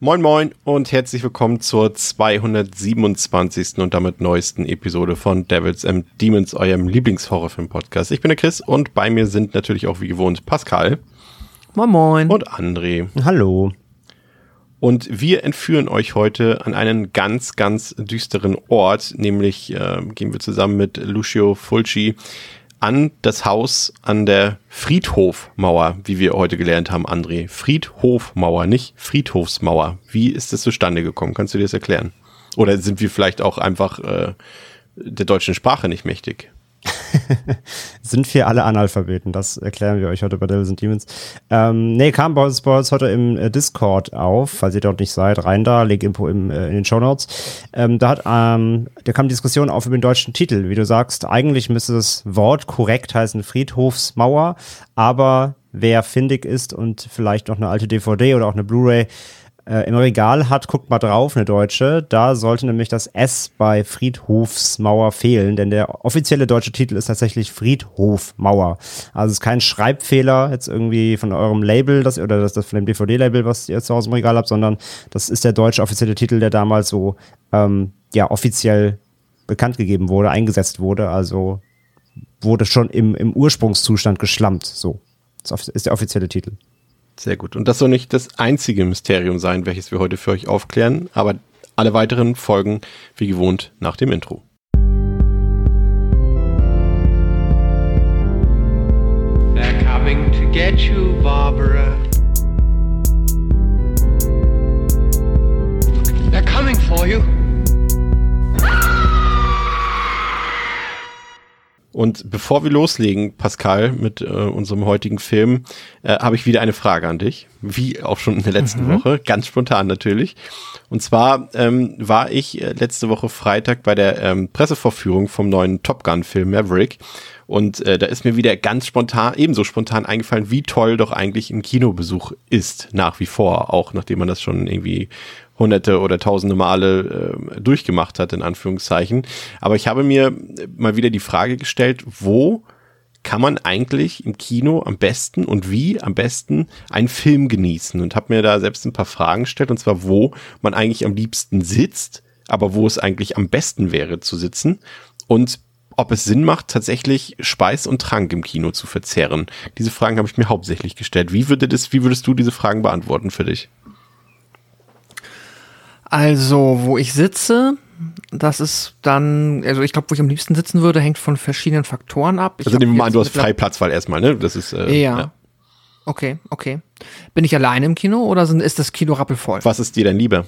Moin Moin und herzlich willkommen zur 227. und damit neuesten Episode von Devils and Demons, eurem Lieblingshorrorfilm-Podcast. Ich bin der Chris und bei mir sind natürlich auch wie gewohnt Pascal. Moin Moin. Und André. Hallo. Und wir entführen euch heute an einen ganz, ganz düsteren Ort, nämlich äh, gehen wir zusammen mit Lucio Fulci an das Haus an der Friedhofmauer, wie wir heute gelernt haben, André. Friedhofmauer, nicht Friedhofsmauer. Wie ist das zustande gekommen? Kannst du dir das erklären? Oder sind wir vielleicht auch einfach äh, der deutschen Sprache nicht mächtig? sind wir alle Analphabeten? Das erklären wir euch heute bei Devils and Demons. Ähm, nee, kam bei uns, heute im äh, Discord auf, falls ihr dort nicht seid, rein da, Link Info im, äh, in den Show Notes. Ähm, da hat, ähm, da kam Diskussion auf über den deutschen Titel. Wie du sagst, eigentlich müsste das Wort korrekt heißen Friedhofsmauer, aber wer findig ist und vielleicht noch eine alte DVD oder auch eine Blu-ray äh, im Regal hat, guckt mal drauf, eine deutsche. Da sollte nämlich das S bei Friedhofsmauer fehlen, denn der offizielle deutsche Titel ist tatsächlich Friedhofmauer. Also es ist kein Schreibfehler jetzt irgendwie von eurem Label das, oder das, das von dem DVD-Label, was ihr zu Hause im Regal habt, sondern das ist der deutsche offizielle Titel, der damals so ähm, ja offiziell bekannt gegeben wurde, eingesetzt wurde. Also wurde schon im, im Ursprungszustand geschlampt. So. Ist der offizielle Titel. Sehr gut. Und das soll nicht das einzige Mysterium sein, welches wir heute für euch aufklären, aber alle weiteren folgen wie gewohnt nach dem Intro. They're coming to get you, Barbara. They're coming for you. Und bevor wir loslegen, Pascal, mit äh, unserem heutigen Film, äh, habe ich wieder eine Frage an dich, wie auch schon in der letzten mhm. Woche, ganz spontan natürlich. Und zwar ähm, war ich äh, letzte Woche Freitag bei der ähm, Pressevorführung vom neuen Top Gun-Film Maverick. Und äh, da ist mir wieder ganz spontan, ebenso spontan eingefallen, wie toll doch eigentlich ein Kinobesuch ist, nach wie vor, auch nachdem man das schon irgendwie hunderte oder tausende Male äh, durchgemacht hat, in Anführungszeichen. Aber ich habe mir mal wieder die Frage gestellt, wo kann man eigentlich im Kino am besten und wie am besten einen Film genießen? Und habe mir da selbst ein paar Fragen gestellt, und zwar, wo man eigentlich am liebsten sitzt, aber wo es eigentlich am besten wäre zu sitzen und ob es Sinn macht, tatsächlich Speis und Trank im Kino zu verzehren. Diese Fragen habe ich mir hauptsächlich gestellt. Wie würde das, wie würdest du diese Fragen beantworten für dich? Also, wo ich sitze, das ist dann, also ich glaube, wo ich am liebsten sitzen würde, hängt von verschiedenen Faktoren ab. Ich also nehmen wir mal an, du hast Freiplatzwahl erstmal, ne? Das ist äh, ja. ja. Okay, okay. Bin ich alleine im Kino oder sind, ist das Kino rappelvoll? Was ist dir denn lieber?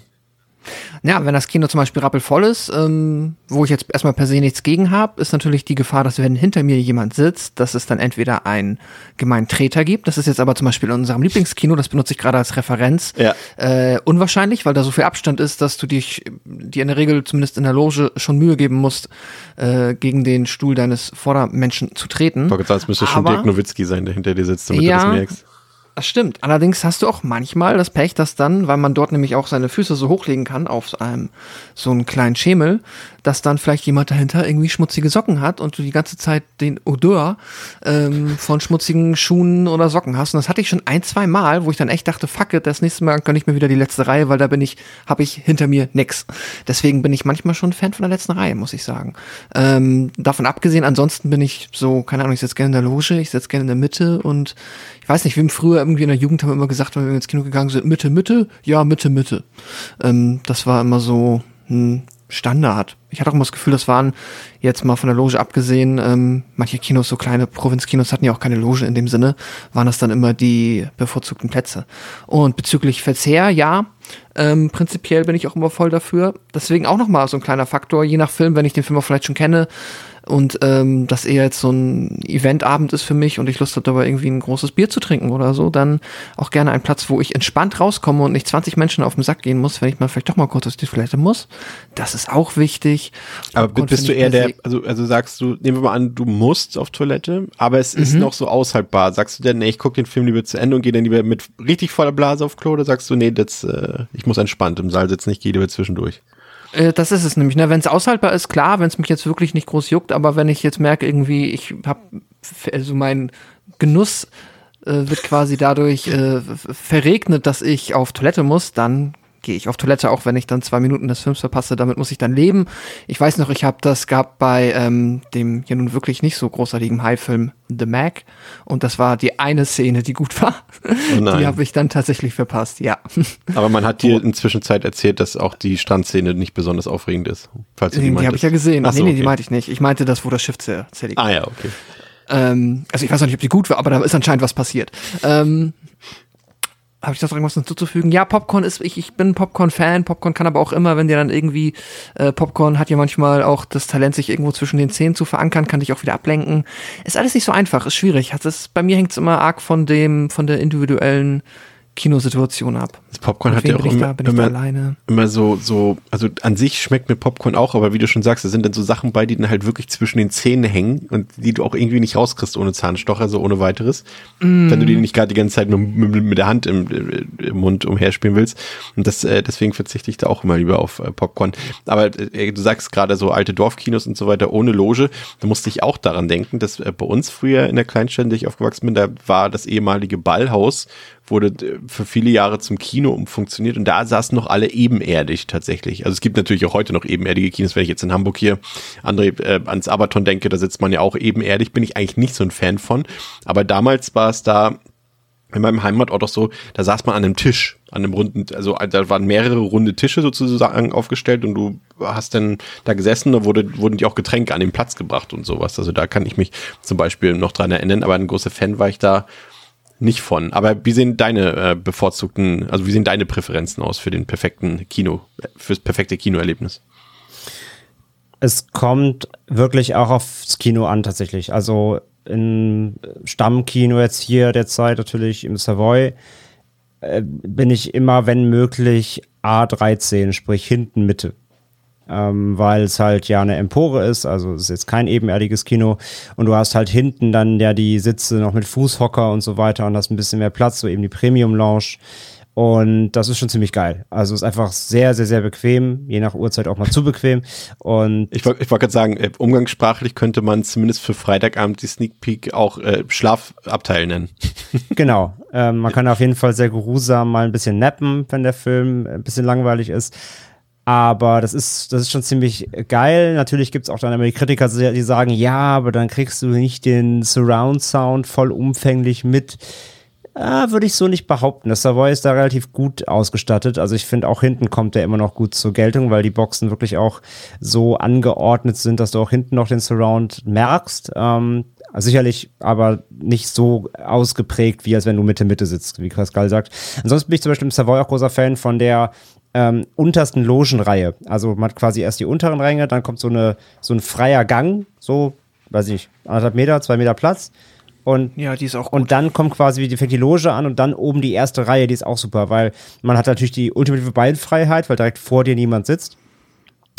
Ja, wenn das Kino zum Beispiel rappelvoll ist, ähm, wo ich jetzt erstmal per se nichts gegen habe, ist natürlich die Gefahr, dass wenn hinter mir jemand sitzt, dass es dann entweder einen gemeinen Treter gibt. Das ist jetzt aber zum Beispiel in unserem Lieblingskino, das benutze ich gerade als Referenz, ja. äh, unwahrscheinlich, weil da so viel Abstand ist, dass du dich, dir in der Regel zumindest in der Loge schon Mühe geben musst, äh, gegen den Stuhl deines Vordermenschen zu treten. Ich es müsste schon Dirk Nowitzki sein, der hinter dir sitzt, damit ja, du das merkst. Das stimmt. Allerdings hast du auch manchmal das Pech, dass dann, weil man dort nämlich auch seine Füße so hochlegen kann auf einem so einen kleinen Schemel, dass dann vielleicht jemand dahinter irgendwie schmutzige Socken hat und du die ganze Zeit den Odeur ähm, von schmutzigen Schuhen oder Socken hast. Und das hatte ich schon ein, zwei Mal, wo ich dann echt dachte, fuck it, das nächste Mal gönne ich mir wieder die letzte Reihe, weil da bin ich, habe ich hinter mir nix. Deswegen bin ich manchmal schon Fan von der letzten Reihe, muss ich sagen. Ähm, davon abgesehen, ansonsten bin ich so, keine Ahnung, ich sitze gerne in der Loge, ich sitze gerne in der Mitte und ich weiß nicht, wie früher irgendwie in der Jugend haben wir immer gesagt, wenn wir ins Kino gegangen sind, Mitte, Mitte, ja, Mitte, Mitte. Ähm, das war immer so, hm, Standard. Ich hatte auch immer das Gefühl, das waren jetzt mal von der Loge abgesehen, ähm, manche Kinos, so kleine Provinzkinos hatten ja auch keine Loge in dem Sinne, waren das dann immer die bevorzugten Plätze. Und bezüglich Verzehr, ja, ähm, prinzipiell bin ich auch immer voll dafür. Deswegen auch nochmal so ein kleiner Faktor, je nach Film, wenn ich den Film auch vielleicht schon kenne, und ähm, das eher jetzt so ein Eventabend ist für mich und ich Lust habe dabei irgendwie ein großes Bier zu trinken oder so, dann auch gerne einen Platz, wo ich entspannt rauskomme und nicht 20 Menschen auf den Sack gehen muss, wenn ich mal vielleicht doch mal kurz auf die Toilette muss. Das ist auch wichtig. Aber Popcorn bist du eher der, also, also sagst du, nehmen wir mal an, du musst auf Toilette, aber es ist noch so aushaltbar. Sagst du denn, nee, ich gucke den Film lieber zu Ende und gehe dann lieber mit richtig voller Blase auf Klo oder sagst du, nee, das, äh, ich muss entspannt im Saal sitzen, ich gehe lieber zwischendurch? Äh, Das ist es nämlich. Ne? Wenn es aushaltbar ist, klar, wenn es mich jetzt wirklich nicht groß juckt, aber wenn ich jetzt merke, irgendwie, ich habe, also mein Genuss äh, wird quasi dadurch äh, verregnet, dass ich auf Toilette muss, dann gehe ich auf Toilette, auch wenn ich dann zwei Minuten des Films verpasse. Damit muss ich dann leben. Ich weiß noch, ich habe das gehabt bei ähm, dem ja nun wirklich nicht so großartigen High-Film The Mac und das war die eine Szene, die gut war. Oh. Die habe ich dann tatsächlich verpasst, ja. Aber man hat dir inzwischen Zeit erzählt, dass auch die Strandszene nicht besonders aufregend ist. Falls du die, Die, habe ich ja gesehen. Ach so, nee, nee, okay. die meinte ich nicht. Ich meinte das, wo das Schiff zer zerlegt Ah ja, okay. Ähm, also ich weiß noch nicht, ob die gut war, aber da ist anscheinend was passiert. Ähm, habe ich das irgendwas hinzuzufügen? Ja, Popcorn ist, ich, ich bin Popcorn-Fan. Popcorn kann aber auch immer, wenn dir dann irgendwie, äh, Popcorn hat ja manchmal auch das Talent, sich irgendwo zwischen den Zähnen zu verankern, kann dich auch wieder ablenken. Ist alles nicht so einfach, ist schwierig. Hat bei mir hängt es immer arg von dem, von der individuellen Kinosituation ab. Das Popcorn Mit hat ja auch immer, da? Immer, alleine? immer so, so, also an sich schmeckt mir Popcorn auch, aber wie du schon sagst, da sind dann so Sachen bei, die dann halt wirklich zwischen den Zähnen hängen und die du auch irgendwie nicht rauskriegst ohne Zahnstocher, so ohne weiteres. Mm. Wenn du die nicht gerade die ganze Zeit mit, mit, mit der Hand im, im Mund umherspielen willst. Und das, äh, deswegen verzichte ich da auch immer lieber auf äh, Popcorn. Aber äh, du sagst gerade so alte Dorfkinos und so weiter ohne Loge, da musste ich auch daran denken, dass äh, bei uns früher in der Kleinstadt, in der ich aufgewachsen bin, da war das ehemalige Ballhaus, wurde äh, für viele Jahre zum Kino umfunktioniert und da saßen noch alle ebenerdig tatsächlich. Also es gibt natürlich auch heute noch ebenerdige Kinos, wenn ich jetzt in Hamburg hier André äh, ans Abaton denke, da sitzt man ja auch ebenerdig, bin ich eigentlich nicht so ein Fan von. Aber damals war es da in meinem Heimatort auch so, da saß man an einem Tisch, an einem runden, also da waren mehrere runde Tische sozusagen aufgestellt und du hast dann da gesessen, da wurde, wurden dir auch Getränke an den Platz gebracht und sowas. Also da kann ich mich zum Beispiel noch dran erinnern, aber ein großer Fan war ich da nicht von. Aber wie sehen deine äh, bevorzugten, also wie sehen deine Präferenzen aus für den perfekten Kino, fürs perfekte Kinoerlebnis? Es kommt wirklich auch aufs Kino an, tatsächlich. Also im Stammkino jetzt hier derzeit natürlich im Savoy äh, bin ich immer, wenn möglich, A13, sprich hinten Mitte. Ähm, weil es halt ja eine Empore ist, also es ist jetzt kein ebenerdiges Kino und du hast halt hinten dann ja die Sitze noch mit Fußhocker und so weiter und hast ein bisschen mehr Platz, so eben die Premium Lounge. Und das ist schon ziemlich geil. Also es ist einfach sehr, sehr, sehr bequem, je nach Uhrzeit auch mal zu bequem. Und Ich wollte ich wollt gerade sagen, äh, umgangssprachlich könnte man zumindest für Freitagabend die Sneak Peek auch äh, Schlafabteil nennen. Genau. Ähm, man kann auf jeden Fall sehr geruhsam mal ein bisschen nappen, wenn der Film ein bisschen langweilig ist. Aber das ist, das ist schon ziemlich geil. Natürlich gibt es auch dann immer die Kritiker, die sagen, ja, aber dann kriegst du nicht den Surround-Sound vollumfänglich mit. Ah, würde ich so nicht behaupten. Das Savoy ist da relativ gut ausgestattet. Also ich finde auch hinten kommt der immer noch gut zur Geltung, weil die Boxen wirklich auch so angeordnet sind, dass du auch hinten noch den Surround merkst. Ähm, sicherlich aber nicht so ausgeprägt, wie als wenn du Mitte Mitte sitzt, wie Pascal sagt. Ansonsten bin ich zum Beispiel im Savoy auch großer Fan von der ähm, untersten Logenreihe. Also man hat quasi erst die unteren Ränge, dann kommt so eine so ein freier Gang, so weiß ich nicht, anderthalb Meter, zwei Meter Platz. Und Ja, die ist auch gut. und dann kommt quasi, wie die fängt die Loge an und dann oben die erste Reihe, die ist auch super, weil man hat natürlich die ultimative Beinfreiheit, weil direkt vor dir niemand sitzt.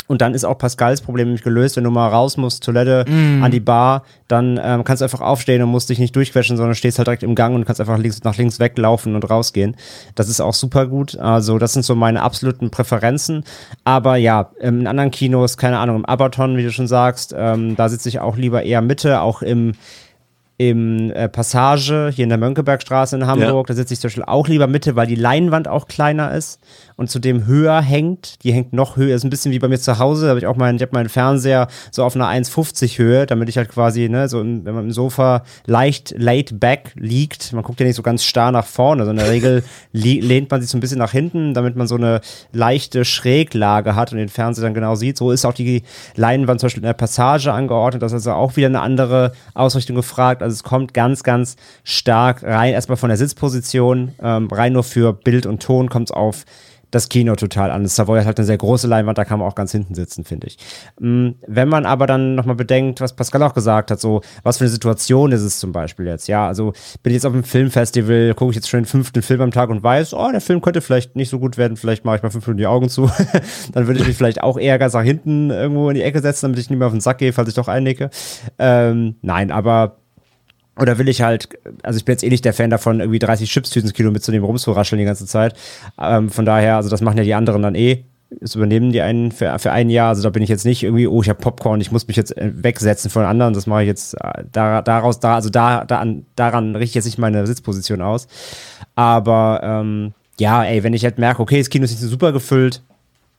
Und dann ist auch Pascals Problem nämlich gelöst, wenn du mal raus musst, Toilette, an die Bar, dann ähm, kannst du einfach aufstehen und musst dich nicht durchquetschen, sondern stehst halt direkt im Gang und kannst einfach links, nach links weglaufen und rausgehen. Das ist auch super gut. Also das sind so meine absoluten Präferenzen. Aber ja, in anderen Kinos, keine Ahnung, im Abaton, wie du schon sagst, ähm, da sitze ich auch lieber eher Mitte, auch im im äh, Passage hier in der Mönckebergstraße in Hamburg. Da sitze ich zum Beispiel auch lieber Mitte, weil die Leinwand auch kleiner ist und zudem höher hängt. Die hängt noch höher, ist ein bisschen wie bei mir zu Hause. Da habe ich auch meinen, ich habe meinen Fernseher so auf einer 1,50 Höhe, damit ich halt quasi, ne, so im, wenn man im Sofa leicht laid back liegt. Man guckt ja nicht so ganz starr nach vorne, sondern in der Regel lehnt man sich so ein bisschen nach hinten, damit man so eine leichte Schräglage hat und den Fernseher dann genau sieht. So ist auch die Leinwand zum Beispiel in der Passage angeordnet. Das ist also auch wieder eine andere Ausrichtung gefragt. Also es kommt ganz, ganz stark rein, erstmal von der Sitzposition, ähm, rein nur für Bild und Ton kommt es auf das Kino total an. Das Savoy hat halt eine sehr große Leinwand, da kann man auch ganz hinten sitzen, finde ich. Mm, Wenn man aber dann nochmal bedenkt, was Pascal auch gesagt hat, so, was für eine Situation ist es zum Beispiel jetzt, ja, also bin ich jetzt auf einem Filmfestival, gucke ich jetzt schon den fünften Film am Tag und weiß, oh, der Film könnte vielleicht nicht so gut werden, vielleicht mache ich mal fünf Minuten die Augen zu, dann würde ich mich vielleicht auch eher ganz nach hinten irgendwo in die Ecke setzen, damit ich nicht mehr auf den Sack gehe, falls ich doch einnicke. Ähm, nein, aber oder will ich halt, also ich bin jetzt eh nicht der Fan davon, irgendwie 30 Chipstüten ins Kino mitzunehmen, rumzurascheln die ganze Zeit. Ähm, von daher, also das machen ja die anderen dann eh. Das übernehmen die einen für, für ein Jahr. Also da bin ich jetzt nicht irgendwie, oh, ich habe Popcorn, ich muss mich jetzt äh, wegsetzen von anderen. Das mache ich jetzt äh, da, daraus, da, also da, da an, daran richte ich jetzt nicht meine Sitzposition aus. Aber ähm, ja, ey, wenn ich halt merke, okay, das Kino ist nicht so super gefüllt,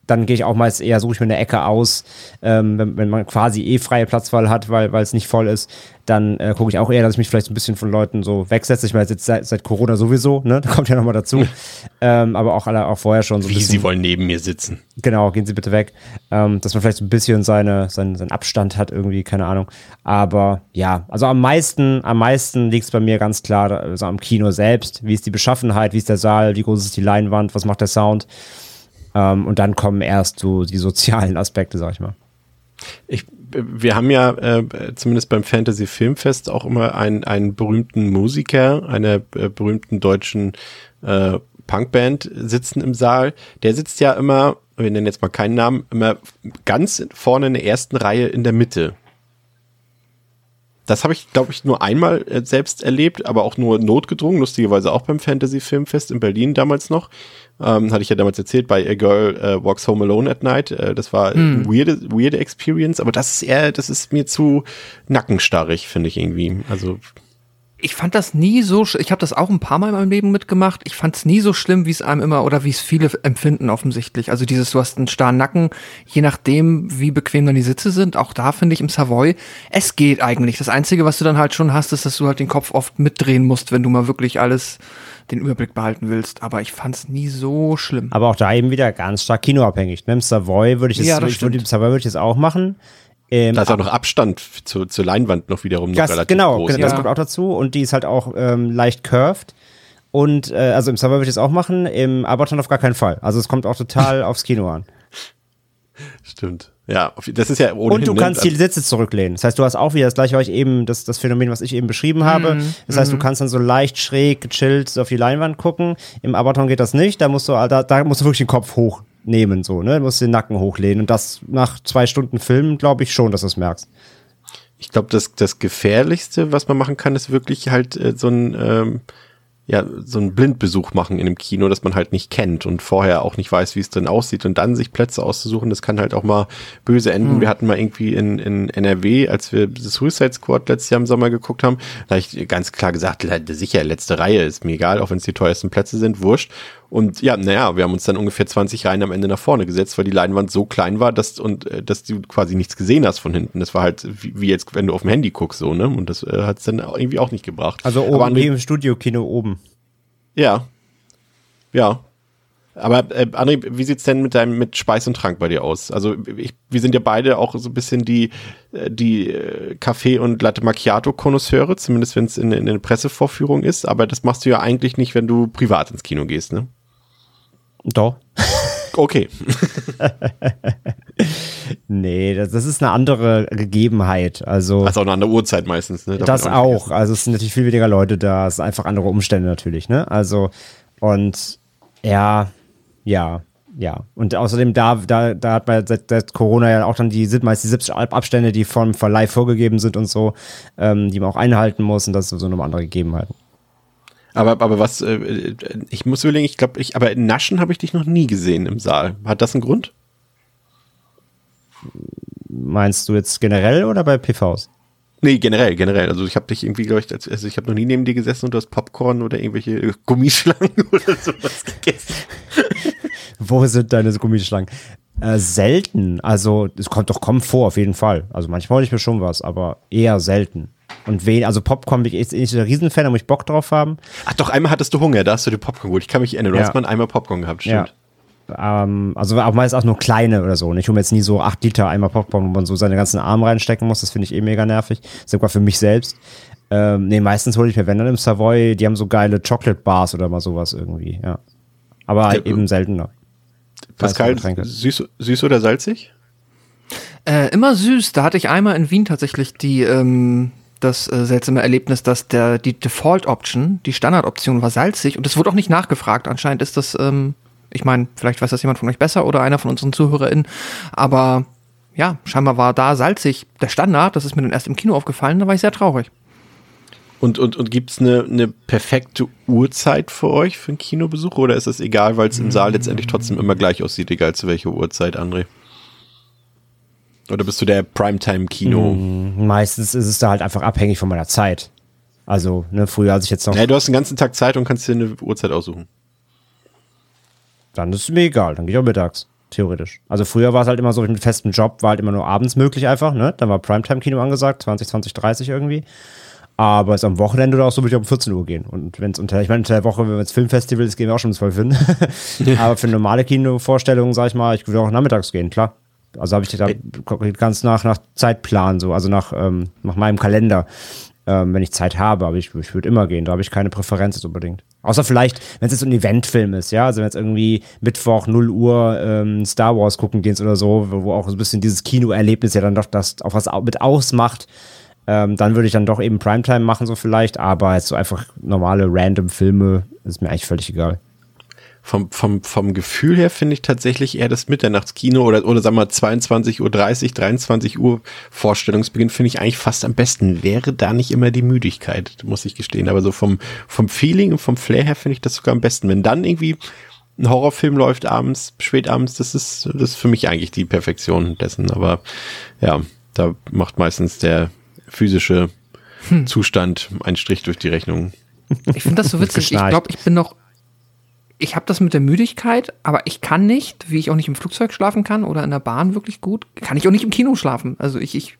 dann gehe ich auch meist eher, suche ich mir eine Ecke aus, ähm, wenn, wenn man quasi eh freie Platzwahl hat, weil es nicht voll ist, dann äh, gucke ich auch eher, dass ich mich vielleicht ein bisschen von Leuten so wegsetze. Ich meine, jetzt seit, seit Corona sowieso, ne? Da kommt ja nochmal dazu. ähm, aber auch alle auch vorher schon so Wie bisschen. sie wollen neben mir sitzen. Genau, gehen Sie bitte weg. Ähm, dass man vielleicht so ein bisschen seine, seinen, seinen Abstand hat, irgendwie, keine Ahnung. Aber ja, also am meisten, am meisten liegt es bei mir ganz klar also am Kino selbst. Wie ist die Beschaffenheit, wie ist der Saal, wie groß ist die Leinwand, was macht der Sound? Ähm, und dann kommen erst so die sozialen Aspekte, sag ich mal. Ich, wir haben ja äh, zumindest beim Fantasy Filmfest auch immer einen, einen berühmten Musiker, einer äh, berühmten deutschen äh, Punkband sitzen im Saal. Der sitzt ja immer, wir nennen jetzt mal keinen Namen, immer ganz vorne in der ersten Reihe in der Mitte. Das habe ich, glaube ich, nur einmal äh, selbst erlebt, aber auch nur notgedrungen, lustigerweise auch beim Fantasy Filmfest in Berlin damals noch. Ähm, hatte ich ja damals erzählt, bei A Girl äh, Walks Home Alone at Night. Äh, das war Hm. eine weirde, weirde Experience, aber das ist eher, das ist mir zu nackenstarrig, finde ich irgendwie. Also Ich fand das nie so, ich habe das auch ein paar Mal in meinem Leben mitgemacht. Ich fand es nie so schlimm, wie es einem immer oder wie es viele empfinden offensichtlich. Also dieses, du hast einen starren Nacken, je nachdem, wie bequem dann die Sitze sind. Auch da finde ich im Savoy, es geht eigentlich. Das Einzige, was du dann halt schon hast, ist, dass du halt den Kopf oft mitdrehen musst, wenn du mal wirklich alles den Überblick behalten willst. Aber ich fand es nie so schlimm. Aber auch da eben wieder ganz stark kinoabhängig. Ne? Im Savoy würde ich, das, Ja, das ich würde, Savoy würde ich das auch machen. Ähm, da ist auch noch Abstand zu, zur Leinwand noch wiederum noch das, relativ genau, groß. genau, das Ja. kommt auch dazu. Und die ist halt auch ähm, leicht curved. Und äh, also im Savoy würde ich das auch machen, im Aberton auf gar keinen Fall. Also es kommt auch total aufs Kino an. Stimmt. Ja, das ist ja ohnehin, Und du ne, kannst die Sitze zurücklehnen. Das heißt, du hast auch wieder das gleiche, was ich eben, das, das Phänomen, was ich eben beschrieben habe. Das heißt, du kannst dann so leicht schräg, gechillt auf die Leinwand gucken. Im Abaton geht das nicht. Da musst du, da, da musst du wirklich den Kopf hochnehmen, so, ne? Du musst den Nacken hochlehnen. Und das nach zwei Stunden Film, glaube ich schon, dass du es merkst. Ich glaube, das, das Gefährlichste, was man machen kann, ist wirklich halt äh, so ein, ähm, ja, so einen Blindbesuch machen in einem Kino, das man halt nicht kennt und vorher auch nicht weiß, wie es drin aussieht und dann sich Plätze auszusuchen, das kann halt auch mal böse enden. Wir hatten mal irgendwie in, in NRW, als wir das Suicide Squad letztes Jahr im Sommer geguckt haben, da habe ich ganz klar gesagt, sicher, letzte Reihe ist mir egal, auch wenn es die teuersten Plätze sind, wurscht. Und ja, naja, wir haben uns dann ungefähr 20 Reihen am Ende nach vorne gesetzt, weil die Leinwand so klein war, dass und äh, dass du quasi nichts gesehen hast von hinten. Das war halt wie, wie jetzt, wenn du auf dem Handy guckst, so, ne? Und das äh, hat es dann irgendwie auch nicht gebracht. Also Aber oben André- wie im Studio-Kino oben. ja. Ja. Aber äh, André, wie sieht's denn mit deinem mit Speis und Trank bei dir aus? Also ich, wir sind ja beide auch so ein bisschen die äh, die äh, Kaffee und Latte Macchiato Konnoisseure, zumindest wenn es in, in eine Pressevorführung ist. Aber das machst du ja eigentlich nicht, wenn du privat ins Kino gehst, ne? Doch. Okay. Nee, das, das ist eine andere Gegebenheit. Also. Also auch eine andere Uhrzeit meistens, ne? Das auch. vergessen. Also es sind natürlich viel weniger Leute da. Es sind einfach andere Umstände natürlich, ne? Also, und ja, ja, ja. Und außerdem, da, da, da hat man seit, seit Corona ja auch dann die meist die 70 Abstände, die vom Verleih vorgegeben sind und so, ähm, die man auch einhalten muss. Und das ist so eine andere Gegebenheit. Aber, aber was, äh, ich muss überlegen, ich glaube, ich, aber in Naschen habe ich dich noch nie gesehen im Saal. Hat das einen Grund? Meinst du jetzt generell oder bei PVs? Nee, generell, generell. Also ich habe dich irgendwie, glaube ich, als- also ich habe noch nie neben dir gesessen und du hast Popcorn oder irgendwelche äh, Gummischlangen oder sowas gegessen. Wo sind deine Gummischlangen? Äh, selten. Also, es kommt doch kommt vor, auf jeden Fall. Also manchmal hole ich mir schon was, aber eher selten. Und wen, also Popcorn bin ich jetzt nicht der Riesenfan, da muss ich Bock drauf haben. Ach doch, einmal hattest du Hunger, da hast du dir Popcorn geholt. Ich kann mich erinnern, du Ja. hast mal einmal Popcorn gehabt, stimmt. Ähm, also auch meist auch nur kleine oder so. Und ich hole mir jetzt nie so 8 Liter Eimer Popcorn, wo man so seine ganzen Arme reinstecken muss. Das finde ich eh mega nervig. Sogar für mich selbst. Ähm, nee, meistens hole ich mir, wenn dann im Savoy, die haben so geile Chocolate Bars oder mal sowas irgendwie, ja. Aber Ja, eben seltener. Pascal, süß, süß oder salzig? Äh, immer süß. Da hatte ich einmal in Wien tatsächlich die, ähm, das äh, seltsame Erlebnis, dass der, die Default-Option, die Standardoption war salzig und es wurde auch nicht nachgefragt. Anscheinend ist das, ähm, ich meine, vielleicht weiß das jemand von euch besser oder einer von unseren ZuhörerInnen, aber ja, scheinbar war da salzig der Standard. Das ist mir dann erst im Kino aufgefallen, da war ich sehr traurig. Und, und, und gibt es eine, eine perfekte Uhrzeit für euch für einen Kinobesuch oder ist das egal, weil es im Saal letztendlich trotzdem immer gleich aussieht, egal zu welcher Uhrzeit, André? Oder bist du der Primetime-Kino? Meistens ist es da halt einfach abhängig von meiner Zeit. Also, ne, früher als ich jetzt noch, Ja, du hast den ganzen Tag Zeit und kannst dir eine Uhrzeit aussuchen. dann ist es mir egal, dann gehe ich auch mittags, theoretisch. Also früher war es halt immer so, mit festem Job war halt immer nur abends möglich einfach, ne? Dann war Primetime-Kino angesagt, 20, 20, 30 irgendwie. Aber es ist am Wochenende oder auch so, würde ich um 14 Uhr gehen. Und wenn es unter, ich meine, unter der Woche, wenn es Filmfestival ist, gehen wir auch schon um 12 hin. Aber für normale Kinovorstellungen, sag ich mal, ich würde auch nachmittags gehen, klar. Also habe ich da ganz nach, nach Zeitplan so, also nach, ähm, nach meinem Kalender, ähm, wenn ich Zeit habe. Aber ich, ich würde immer gehen, da habe ich keine Präferenz unbedingt. Außer vielleicht, wenn es jetzt ein Eventfilm ist, ja, also wenn jetzt irgendwie Mittwoch 0 Uhr ähm, Star Wars gucken gehst oder so, wo, auch so ein bisschen dieses Kinoerlebnis ja dann doch das auch was mit ausmacht, ähm, dann würde ich dann doch eben Primetime machen, so vielleicht, aber jetzt so einfach normale random Filme ist mir eigentlich völlig egal. Vom, vom, vom Gefühl her finde ich tatsächlich eher das Mitternachtskino oder, oder sagen wir 22.30 Uhr, 23 Uhr Vorstellungsbeginn finde ich eigentlich fast am besten. Wäre da nicht immer die Müdigkeit, muss ich gestehen. Aber so vom, vom Feeling und vom Flair her finde ich das sogar am besten. Wenn dann irgendwie ein Horrorfilm läuft abends, spätabends, das ist, das ist für mich eigentlich die Perfektion dessen. Aber ja, da macht meistens der physische Zustand einen Strich durch die Rechnung. Ich finde das so witzig. Ich glaube, ich bin noch. Ich habe das mit der Müdigkeit, aber ich kann nicht, wie ich auch nicht im Flugzeug schlafen kann oder in der Bahn wirklich gut, kann ich auch nicht im Kino schlafen. Also ich, ich,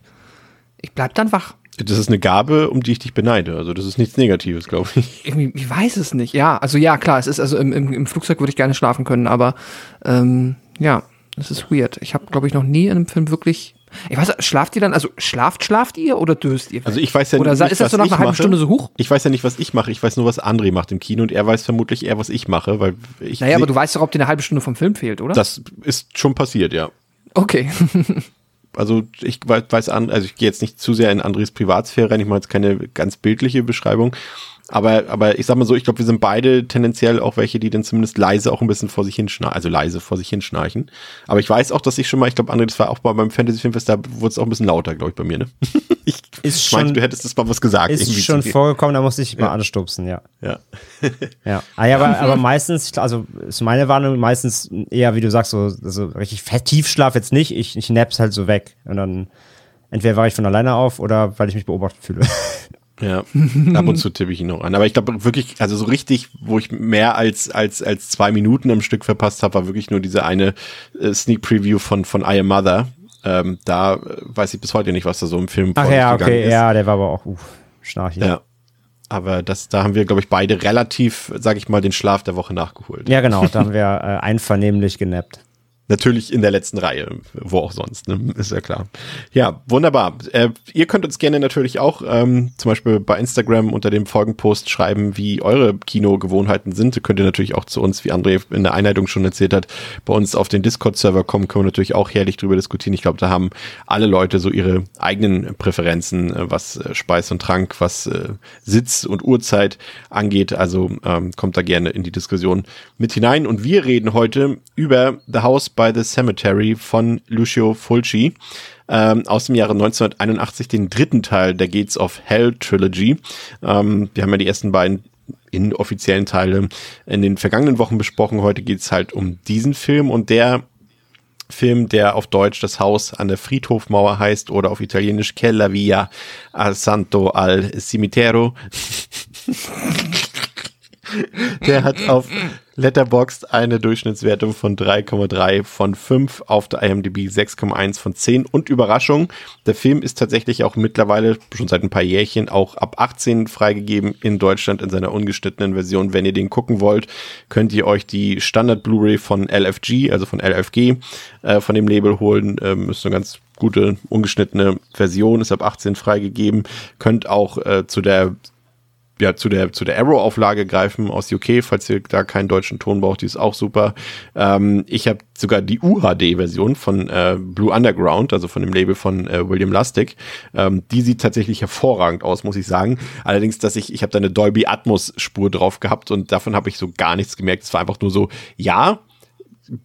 ich bleib dann wach. Das ist eine Gabe, um die ich dich beneide. Also das ist nichts Negatives, glaube ich. Irgendwie, ich weiß es nicht. Ja, also ja, klar, es ist, also im, im, im Flugzeug würde ich gerne schlafen können, aber ähm, ja, es ist weird. Ich habe, glaube ich, noch nie in einem Film wirklich. Ich weiß, schlaft ihr dann, also schlaft, schlaft ihr oder döst ihr? Also ich weiß ja oder nicht, ist das so nach einer halben. Stunde so hoch? Ich weiß ja nicht, was ich mache. Ich weiß nur, was André macht im Kino und er weiß vermutlich eher, was ich mache, weil ich. Naja, aber du weißt doch, ob dir eine halbe Stunde vom Film fehlt, oder? Das ist schon passiert, ja. okay. Also ich wei- weiß an, also ich gehe jetzt nicht zu sehr in Andres Privatsphäre rein, ich mache jetzt keine ganz bildliche Beschreibung. Aber, aber ich sag mal so, ich glaube, wir sind beide tendenziell auch welche, die dann zumindest leise auch ein bisschen vor sich hinschnarchen, also leise vor sich hinschnarchen. Aber ich weiß auch, dass ich schon mal, ich glaube, André, das war auch mal beim Fantasy Filmfest, da wurde es auch ein bisschen lauter, glaube ich, bei mir, ne? ich Ist meinte, schon- du hättest das mal was gesagt. Ist schon vorgekommen, da musste ich mal anstupsen, ja. Ja. Ja, ah, ja aber, aber meistens, also ist meine Warnung meistens eher, wie du sagst, so, so richtig Tiefschlaf jetzt nicht. Ich, ich naps halt so weg. Und dann entweder war ich von alleine auf oder weil ich mich beobachtet fühle. Ja, ab und zu tippe ich ihn noch an. Aber ich glaube wirklich, also so richtig, wo ich mehr als, als, als zwei Minuten am Stück verpasst habe, war wirklich nur diese eine äh, Sneak Preview von, von I Am Mother. Ähm, da äh, weiß ich bis heute nicht, was da so im Film Ach ja, okay, ist. ja, der war aber auch, uff, schnarchig. ja. Aber das, da haben wir, glaube ich, beide relativ, sag ich mal, den Schlaf der Woche nachgeholt. Ja, genau, da haben wir äh, einvernehmlich genappt. Natürlich in der letzten Reihe, wo auch sonst, ne? ist ja klar. Ja, wunderbar. Äh, ihr könnt uns gerne natürlich auch ähm, zum Beispiel bei Instagram unter dem Folgenpost schreiben, wie eure Kinogewohnheiten sind. Könnt ihr natürlich auch zu uns, wie André in der Einleitung schon erzählt hat, bei uns auf den Discord-Server kommen, können wir natürlich auch herrlich drüber diskutieren. Ich glaube, da haben alle Leute so ihre eigenen Präferenzen, äh, was äh, Speis und Trank, was äh, Sitz und Uhrzeit angeht. Also ähm, kommt da gerne in die Diskussion mit hinein. Und wir reden heute über The House by the Cemetery von Lucio Fulci ähm, aus dem Jahre 1981, den dritten Teil der Gates of Hell Trilogy. Ähm, wir haben ja die ersten beiden inoffiziellen Teile in den vergangenen Wochen besprochen. Heute geht's halt um diesen Film und der Film, der auf Deutsch das Haus an der Friedhofmauer heißt oder auf Italienisch Che via al santo al cimitero. Der hat auf Letterboxd eine Durchschnittswertung von 3,3 von 5, auf der IMDb 6,1 von 10 und Überraschung, der Film ist tatsächlich auch mittlerweile schon seit ein paar Jährchen auch ab 18 freigegeben in Deutschland in seiner ungeschnittenen Version. Wenn ihr den gucken wollt, könnt ihr euch die Standard Blu-ray von LFG, also von LFG, äh, von dem Label holen. Ähm, ist eine ganz gute ungeschnittene Version, ist ab 18 freigegeben. Könnt auch äh, zu der ja, zu der, zu der Arrow-Auflage greifen aus UK, falls ihr da keinen deutschen Ton braucht, die ist auch super. Ähm, ich habe sogar die UHD-Version von äh, Blue Underground, also von dem Label von äh, William Lustig. Ähm, die sieht tatsächlich hervorragend aus, muss ich sagen. Allerdings, dass ich, ich habe da eine Dolby Atmos-Spur drauf gehabt und davon habe ich so gar nichts gemerkt. Es war einfach nur so, ja,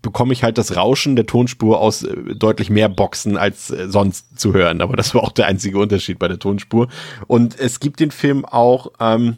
bekomme ich halt das Rauschen der Tonspur aus äh, deutlich mehr Boxen als äh, sonst zu hören. Aber das war auch der einzige Unterschied bei der Tonspur. Und es gibt den Film auch ähm,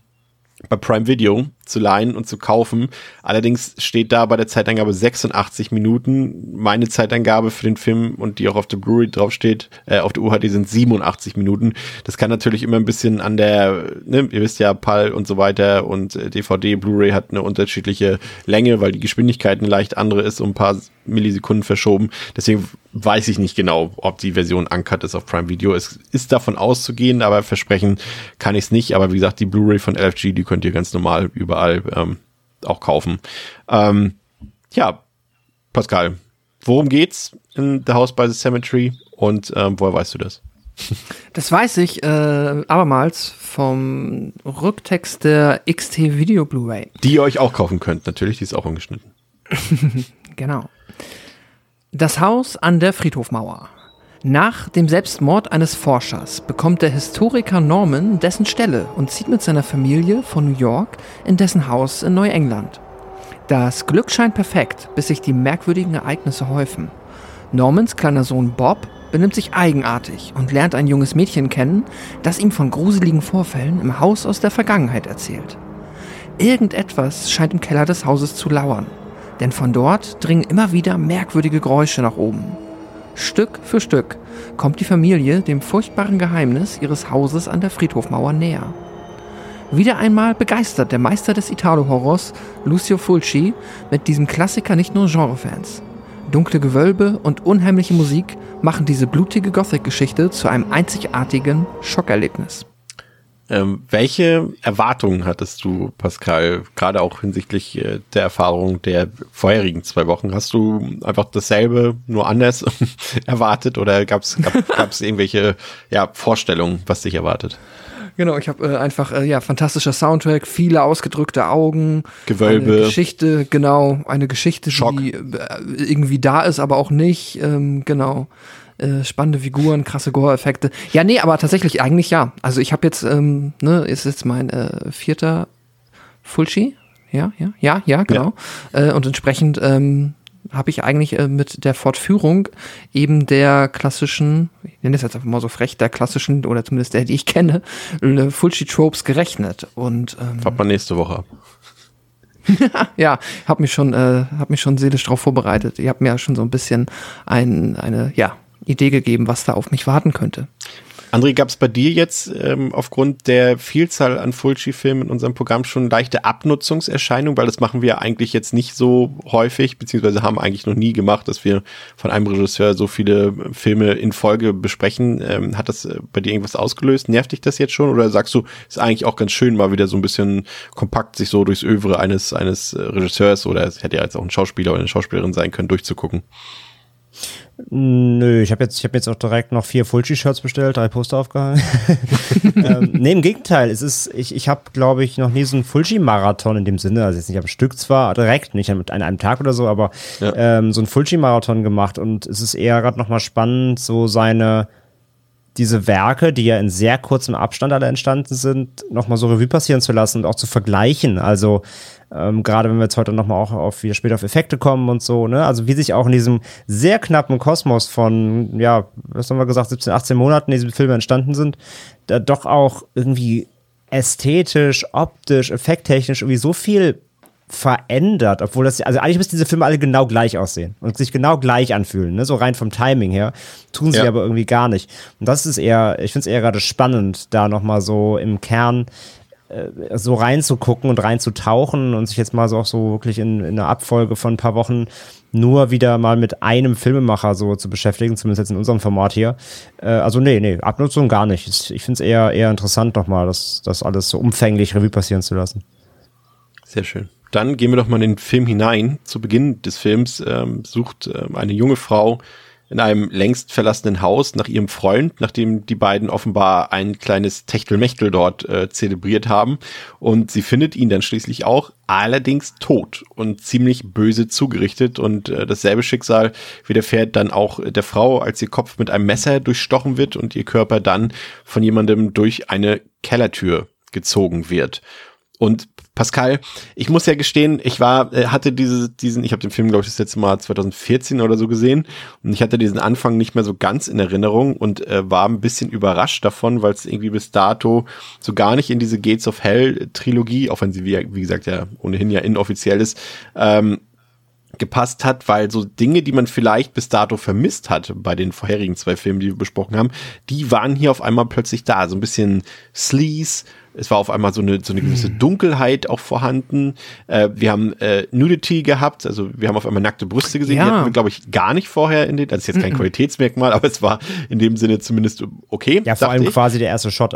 bei Prime Video zu leihen und zu kaufen. Allerdings steht da bei der Zeitangabe 86 Minuten. Meine Zeitangabe für den Film und die auch auf der Blu-ray draufsteht, äh, auf der UHD sind 87 Minuten. Das kann natürlich immer ein bisschen an der, ne, ihr wisst ja, PAL und so weiter und äh, DVD, Blu-ray hat eine unterschiedliche Länge, weil die Geschwindigkeit eine leicht andere ist, um ein paar Millisekunden verschoben. Deswegen weiß ich nicht genau, ob die Version ankert ist auf Prime Video. Es ist davon auszugehen, aber versprechen kann ich es nicht. Aber wie gesagt, die Blu-ray von LFG, die könnt ihr ganz normal über überall ähm, auch kaufen. Ähm, ja, Pascal, worum geht's in The House by the Cemetery und ähm, woher weißt du das? Das weiß ich äh, abermals vom Rücktext der XT Video Blu-ray. Die ihr euch auch kaufen könnt, natürlich, die ist auch ungeschnitten. genau. Das Haus an der Friedhofmauer. Nach dem Selbstmord eines Forschers bekommt der Historiker Norman dessen Stelle und zieht mit seiner Familie von New York in dessen Haus in Neuengland. Das Glück scheint perfekt, bis sich die merkwürdigen Ereignisse häufen. Normans kleiner Sohn Bob benimmt sich eigenartig und lernt ein junges Mädchen kennen, das ihm von gruseligen Vorfällen im Haus aus der Vergangenheit erzählt. Irgendetwas scheint im Keller des Hauses zu lauern, denn von dort dringen immer wieder merkwürdige Geräusche nach oben. Stück für Stück kommt die Familie dem furchtbaren Geheimnis ihres Hauses an der Friedhofmauer näher. Wieder einmal begeistert der Meister des Italo-Horrors, Lucio Fulci, mit diesem Klassiker nicht nur Genrefans. Dunkle Gewölbe und unheimliche Musik machen diese blutige Gothic-Geschichte zu einem einzigartigen Schockerlebnis. Ähm, welche Erwartungen hattest du, Pascal, gerade auch hinsichtlich äh, der Erfahrung der vorherigen zwei Wochen? Hast du einfach dasselbe, nur anders erwartet oder gab es irgendwelche ja, Vorstellungen, was dich erwartet? Genau, ich habe äh, einfach, äh, ja, fantastischer Soundtrack, viele ausgedrückte Augen. Gewölbe. Eine Geschichte, genau, eine Geschichte, Schock. die äh, irgendwie da ist, aber auch nicht, ähm, genau. Äh, spannende Figuren, krasse Gore-Effekte. Ja, nee, aber tatsächlich eigentlich ja. Also ich habe jetzt, ähm, ne, ist jetzt mein äh, vierter Fulci. Ja, ja, ja, ja, genau. Ja. Äh, und entsprechend ähm, habe ich eigentlich äh, mit der Fortführung eben der klassischen, ich nenne es jetzt einfach mal so frech, der klassischen, oder zumindest der, die ich kenne, äh, Fulci-Tropes gerechnet. Und ähm, Fahrt man nächste Woche ab. ja, habe mich schon, äh, habe mich schon seelisch darauf vorbereitet. Ihr habt mir ja schon so ein bisschen ein, eine, ja, Idee gegeben, was da auf mich warten könnte. André, gab es bei dir jetzt ähm, aufgrund der Vielzahl an Fulci-Filmen in unserem Programm schon leichte Abnutzungserscheinungen? Weil das machen wir eigentlich jetzt nicht so häufig, beziehungsweise haben eigentlich noch nie gemacht, dass wir von einem Regisseur so viele Filme in Folge besprechen. Ähm, hat das äh, bei dir irgendwas ausgelöst? Nervt dich das jetzt schon? Oder sagst du, ist eigentlich auch ganz schön, mal wieder so ein bisschen kompakt sich so durchs Övre eines, eines äh, Regisseurs oder es hätte ja jetzt auch ein Schauspieler oder eine Schauspielerin sein können, durchzugucken? Nö, ich habe jetzt, ich hab jetzt auch direkt noch vier Fulci-Shirts bestellt, drei Poster aufgehangen. ähm, nee, im Gegenteil. Es ist, ich, ich habe, glaube ich, noch nie so einen Fulci-Marathon in dem Sinne, also jetzt nicht am Stück zwar, direkt, nicht an, an einem Tag oder so, aber ja. ähm, so einen Fulci-Marathon gemacht. Und es ist eher gerade nochmal spannend, so seine, diese Werke, die ja in sehr kurzem Abstand alle entstanden sind, nochmal so Revue passieren zu lassen und auch zu vergleichen. Also ähm, gerade wenn wir jetzt heute nochmal auch auf, wieder später auf Effekte kommen und so, ne? Also wie sich auch in diesem sehr knappen Kosmos von, ja, was haben wir gesagt, 17, 18 Monaten diese Filme entstanden sind, da doch auch irgendwie ästhetisch, optisch, effekttechnisch irgendwie so viel verändert, obwohl das, also eigentlich müssen diese Filme alle genau gleich aussehen und sich genau gleich anfühlen, ne? so rein vom Timing her, tun sie ja. aber irgendwie gar nicht. Und das ist eher, ich finde es eher gerade spannend, da nochmal so im Kern äh, so reinzugucken und reinzutauchen und sich jetzt mal so auch so wirklich in, in einer Abfolge von ein paar Wochen nur wieder mal mit einem Filmemacher so zu beschäftigen, zumindest jetzt in unserem Format hier. Äh, also nee, nee, Abnutzung gar nicht. Ich finde es eher, eher interessant nochmal, das, das alles so umfänglich Revue passieren zu lassen. Sehr schön. Dann gehen wir doch mal in den Film hinein. Zu Beginn des Films ähm, sucht ähm, eine junge Frau in einem längst verlassenen Haus nach ihrem Freund, nachdem die beiden offenbar ein kleines Techtelmechtel dort äh, zelebriert haben. Und sie findet ihn dann schließlich auch, allerdings tot und ziemlich böse zugerichtet. Und äh, dasselbe Schicksal widerfährt dann auch der Frau, als ihr Kopf mit einem Messer durchstochen wird und ihr Körper dann von jemandem durch eine Kellertür gezogen wird. Und Pascal, ich muss ja gestehen, ich war, äh, hatte diese, diesen, ich habe den Film, glaube ich, das letzte Mal 2014 oder so gesehen und ich hatte diesen Anfang nicht mehr so ganz in Erinnerung und äh, war ein bisschen überrascht davon, weil es irgendwie bis dato so gar nicht in diese Gates of Hell Trilogie, auch wenn sie wie, wie gesagt ja ohnehin ja inoffiziell ist, ähm, gepasst hat, weil so Dinge, die man vielleicht bis dato vermisst hat bei den vorherigen zwei Filmen, die wir besprochen haben, die waren hier auf einmal plötzlich da. So ein bisschen Sleaze, es war auf einmal so eine, so eine gewisse hm. Dunkelheit auch vorhanden. Äh, wir haben äh, Nudity gehabt, also wir haben auf einmal nackte Brüste gesehen. Ja. Die hatten wir, glaube ich, gar nicht vorher in den, das ist jetzt kein mm -mm. Qualitätsmerkmal, aber es war in dem Sinne zumindest okay. Ja, vor allem ich. quasi der erste Shot.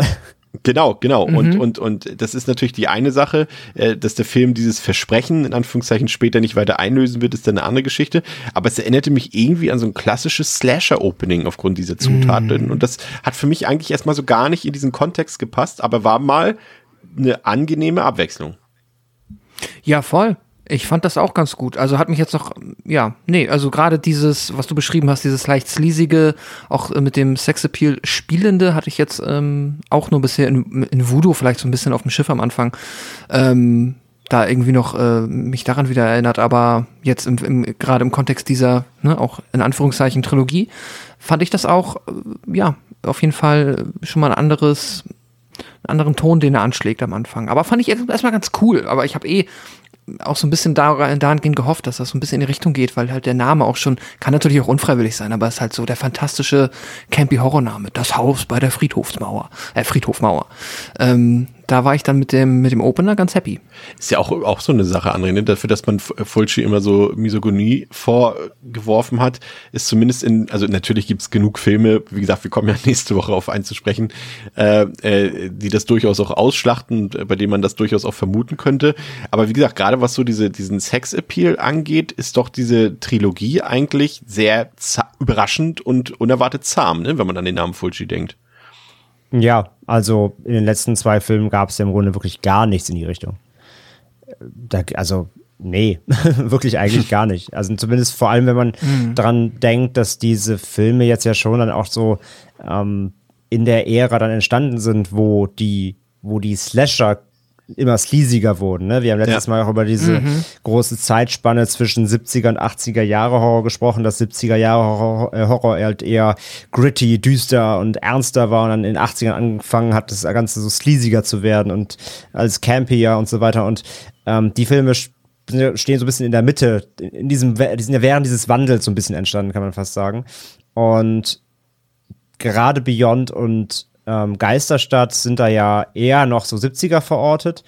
Genau, genau. Mhm. Und, und, und das ist natürlich die eine Sache, äh, dass der Film dieses Versprechen in Anführungszeichen später nicht weiter einlösen wird, ist dann eine andere Geschichte. Aber es erinnerte mich irgendwie an so ein klassisches Slasher-Opening aufgrund dieser Zutaten. Mhm. Und das hat für mich eigentlich erstmal so gar nicht in diesen Kontext gepasst, aber war mal eine angenehme Abwechslung. Ja, voll. Ich fand das auch ganz gut. Also hat mich jetzt noch, ja, nee, also gerade dieses, was du beschrieben hast, dieses leicht sleasige, auch äh, mit dem Sexappeal spielende, hatte ich jetzt ähm, auch nur bisher in, in Voodoo vielleicht so ein bisschen auf dem Schiff am Anfang. Ähm, da irgendwie noch äh, mich daran wieder erinnert, aber jetzt im, im, gerade im Kontext dieser, ne, auch in Anführungszeichen Trilogie, fand ich das auch, äh, ja, auf jeden Fall schon mal ein anderes, einen anderen Ton, den er anschlägt am Anfang. Aber fand ich erstmal ganz cool. Aber ich habe eh auch so ein bisschen dahingehend gehofft, dass das so ein bisschen in die Richtung geht, weil halt der Name auch schon, kann natürlich auch unfreiwillig sein, aber es ist halt so der fantastische Campy Horror-Name, das Haus bei der Friedhofsmauer, äh, Friedhofmauer. Ähm, da war ich dann mit dem, mit dem Opener ganz happy. Ist ja auch, auch so eine Sache, André, ne? dafür, dass man Fulci immer so Misogonie vorgeworfen hat, ist zumindest in, also natürlich gibt's genug Filme, wie gesagt, wir kommen ja nächste Woche auf einzusprechen, äh, äh, die das durchaus auch ausschlachten, bei denen man das durchaus auch vermuten könnte. Aber wie gesagt, gerade was so diese, diesen Sex-Appeal angeht, ist doch diese Trilogie eigentlich sehr überraschend und unerwartet zahm, ne? wenn man an den Namen Fulci denkt. Ja, also in den letzten zwei Filmen gab es ja im Grunde wirklich gar nichts in die Richtung. Da, also, nee, wirklich eigentlich gar nicht. Also zumindest vor allem, wenn man mhm. dran denkt, dass diese Filme jetzt ja schon dann auch so ähm, in der Ära dann entstanden sind, wo die, wo die Slasher immer sleasiger wurden. Ne? Wir haben letztes ja. Mal auch über diese mhm. große Zeitspanne zwischen 70er und 80er Jahre Horror gesprochen, dass 70er Jahre Horror, äh, Horror halt eher gritty, düster und ernster war und dann in den 80ern angefangen hat, das Ganze so sleasiger zu werden und als campier und so weiter. Und ähm, die Filme stehen so ein bisschen in der Mitte, in diesem, die sind ja während dieses Wandels so ein bisschen entstanden, kann man fast sagen. Und gerade Beyond und ähm, Geisterstadt sind da ja eher noch so 70er verortet.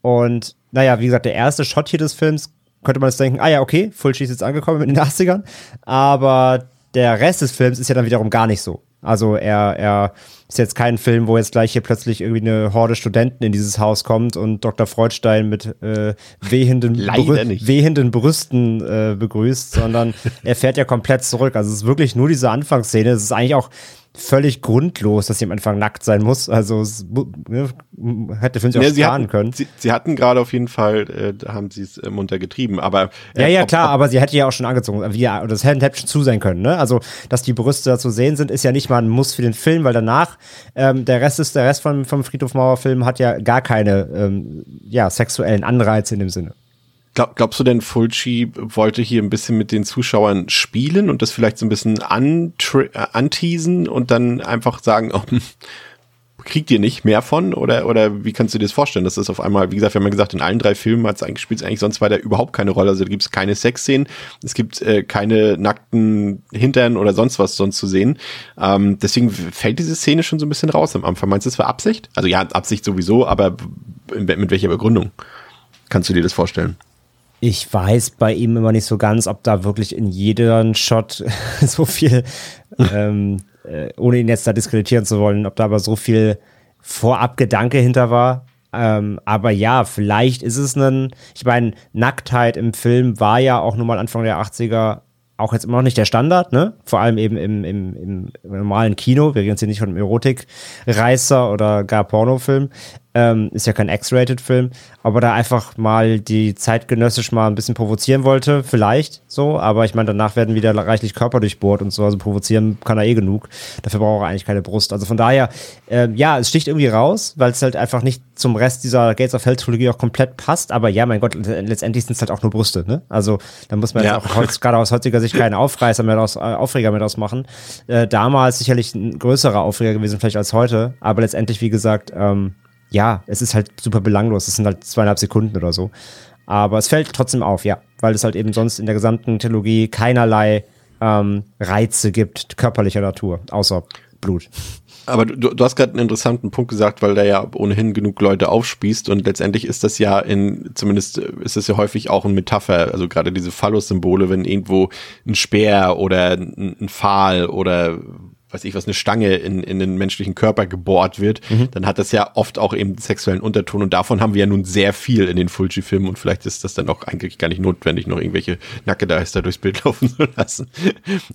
Und naja, wie gesagt, der erste Shot hier des Films könnte man jetzt denken, ah ja, okay, Fulci ist jetzt angekommen in den 80ern. Aber der Rest des Films ist ja dann wiederum gar nicht so. Also er, er ist jetzt kein Film, wo jetzt gleich hier plötzlich irgendwie eine Horde Studenten in dieses Haus kommt und Dr. Freudstein mit äh, wehenden, Brü wehenden Brüsten äh, begrüßt, sondern er fährt ja komplett zurück. Also es ist wirklich nur diese Anfangsszene. Es ist eigentlich auch völlig grundlos, dass sie am Anfang nackt sein muss. Also es ne, hätte für sich auch ja, sparen können. Sie, sie, hatten gerade auf jeden Fall, äh, haben sie es äh, munter getrieben, aber äh, Ja, ja, ob, klar, ob, aber sie hätte ja auch schon angezogen. Wie, ja, das hätte schon zu sein können, ne? Also, dass die Brüste da zu sehen sind, ist ja nicht mal ein Muss für den Film, weil danach ähm, der Rest ist, der Rest vom, vom Friedhof Mauer Film hat ja gar keine ähm, ja, sexuellen Anreize in dem Sinne. Glaub, glaubst du denn, Fulci wollte hier ein bisschen mit den Zuschauern spielen und das vielleicht so ein bisschen äh, anteasen und dann einfach sagen, oh, kriegt ihr nicht mehr von? Oder, oder wie kannst du dir das vorstellen? Das ist auf einmal, wie gesagt, wir haben ja gesagt, in allen drei Filmen hat es eigentlich, spielt es eigentlich sonst weiter überhaupt keine Rolle. Also da gibt es keine Sexszenen, es gibt äh, keine nackten Hintern oder sonst was sonst zu sehen. Ähm, deswegen fällt diese Szene schon so ein bisschen raus am Anfang. Meinst du, das war Absicht? Also ja, Absicht sowieso, aber mit welcher Begründung? Kannst du dir das vorstellen? Ich weiß bei ihm immer nicht so ganz, ob da wirklich in jedem Shot so viel, ähm, äh, ohne ihn jetzt da diskreditieren zu wollen, ob da aber so viel Vorabgedanke hinter war. Ähm, aber ja, vielleicht ist es ein, ich meine, Nacktheit im Film war ja auch nun mal Anfang der 80er auch jetzt immer noch nicht der Standard, ne? Vor allem eben im, im, im normalen Kino. Wir reden jetzt hier nicht von einem Erotikreißer oder gar Pornofilm. Ähm, ist ja kein X-Rated-Film, aber da einfach mal die zeitgenössisch mal ein bisschen provozieren wollte, vielleicht so, aber ich meine, danach werden wieder reichlich Körper durchbohrt und so, also provozieren kann er eh genug. Dafür braucht er eigentlich keine Brust. Also von daher, äh, ja, es sticht irgendwie raus, weil es halt einfach nicht zum Rest dieser Gates of Hell-Trilogie auch komplett passt, aber ja, mein Gott, letztendlich sind es halt auch nur Brüste, ne? Also da muss man ja. auch gerade aus heutiger Sicht keinen Aufreißer mehr aus, äh, Aufreger mehr ausmachen. Äh, damals sicherlich ein größerer Aufreger gewesen, vielleicht als heute, aber letztendlich, wie gesagt, ähm, ja, es ist halt super belanglos. Es sind halt zweieinhalb Sekunden oder so. Aber es fällt trotzdem auf, ja, weil es halt eben sonst in der gesamten Trilogie keinerlei ähm, Reize gibt, körperlicher Natur, außer Blut. Aber du, du hast gerade einen interessanten Punkt gesagt, weil der ja ohnehin genug Leute aufspießt und letztendlich ist das ja in, zumindest ist das ja häufig auch ein Metapher, also gerade diese Phallus-Symbole, wenn irgendwo ein Speer oder ein Pfahl oder weiß ich was, eine Stange in, in den menschlichen Körper gebohrt wird, mhm. dann hat das ja oft auch eben sexuellen Unterton und davon haben wir ja nun sehr viel in den Fulci-Filmen und vielleicht ist das dann auch eigentlich gar nicht notwendig, noch irgendwelche Nackedeister durchs Bild laufen zu lassen.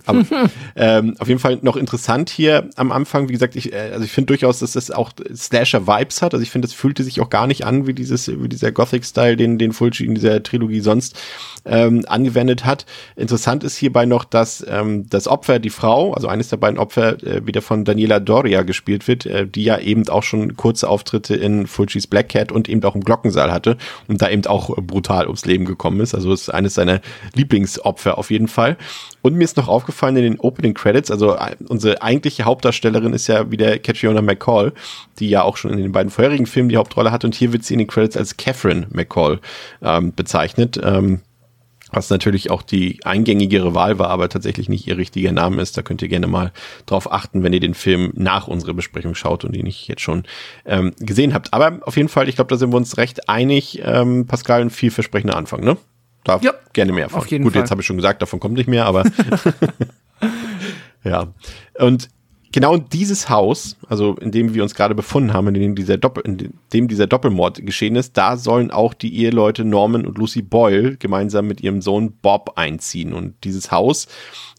Aber ähm, auf jeden Fall noch interessant hier am Anfang, wie gesagt, ich, äh, also ich finde durchaus, dass das auch Slasher-Vibes hat, also ich finde, das fühlte sich auch gar nicht an wie dieses, wie dieser Gothic-Style, den, den Fulci in dieser Trilogie sonst ähm, angewendet hat. Interessant ist hierbei noch, dass ähm, das Opfer, die Frau, also eines der beiden Opfer, äh, wieder von Daniela Doria gespielt wird, äh, die ja eben auch schon kurze Auftritte in Fulcis Black Cat und eben auch im Glockensaal hatte und da eben auch brutal ums Leben gekommen ist. Also ist eines seiner Lieblingsopfer auf jeden Fall. Und mir ist noch aufgefallen in den Opening Credits, also äh, unsere eigentliche Hauptdarstellerin ist ja wieder Catriona McCall, die ja auch schon in den beiden vorherigen Filmen die Hauptrolle hat und hier wird sie in den Credits als Catherine McCall ähm, bezeichnet. Ähm, was natürlich auch die eingängigere Wahl war, aber tatsächlich nicht ihr richtiger Name ist. Da könnt ihr gerne mal drauf achten, wenn ihr den Film nach unserer Besprechung schaut und ihn nicht jetzt schon ähm, gesehen habt. Aber auf jeden Fall, ich glaube, da sind wir uns recht einig. Ähm, Pascal, ein vielversprechender Anfang, ne? Darf ja, gerne mehr von. Gut, Fall. jetzt habe ich schon gesagt, davon kommt nicht mehr, aber ja. Und genau dieses Haus, also in dem wir uns gerade befunden haben, in dem dieser, Doppel, in dem dieser Doppelmord geschehen ist, da sollen auch die Eheleute Norman und Lucy Boyle gemeinsam mit ihrem Sohn Bob einziehen. Und dieses Haus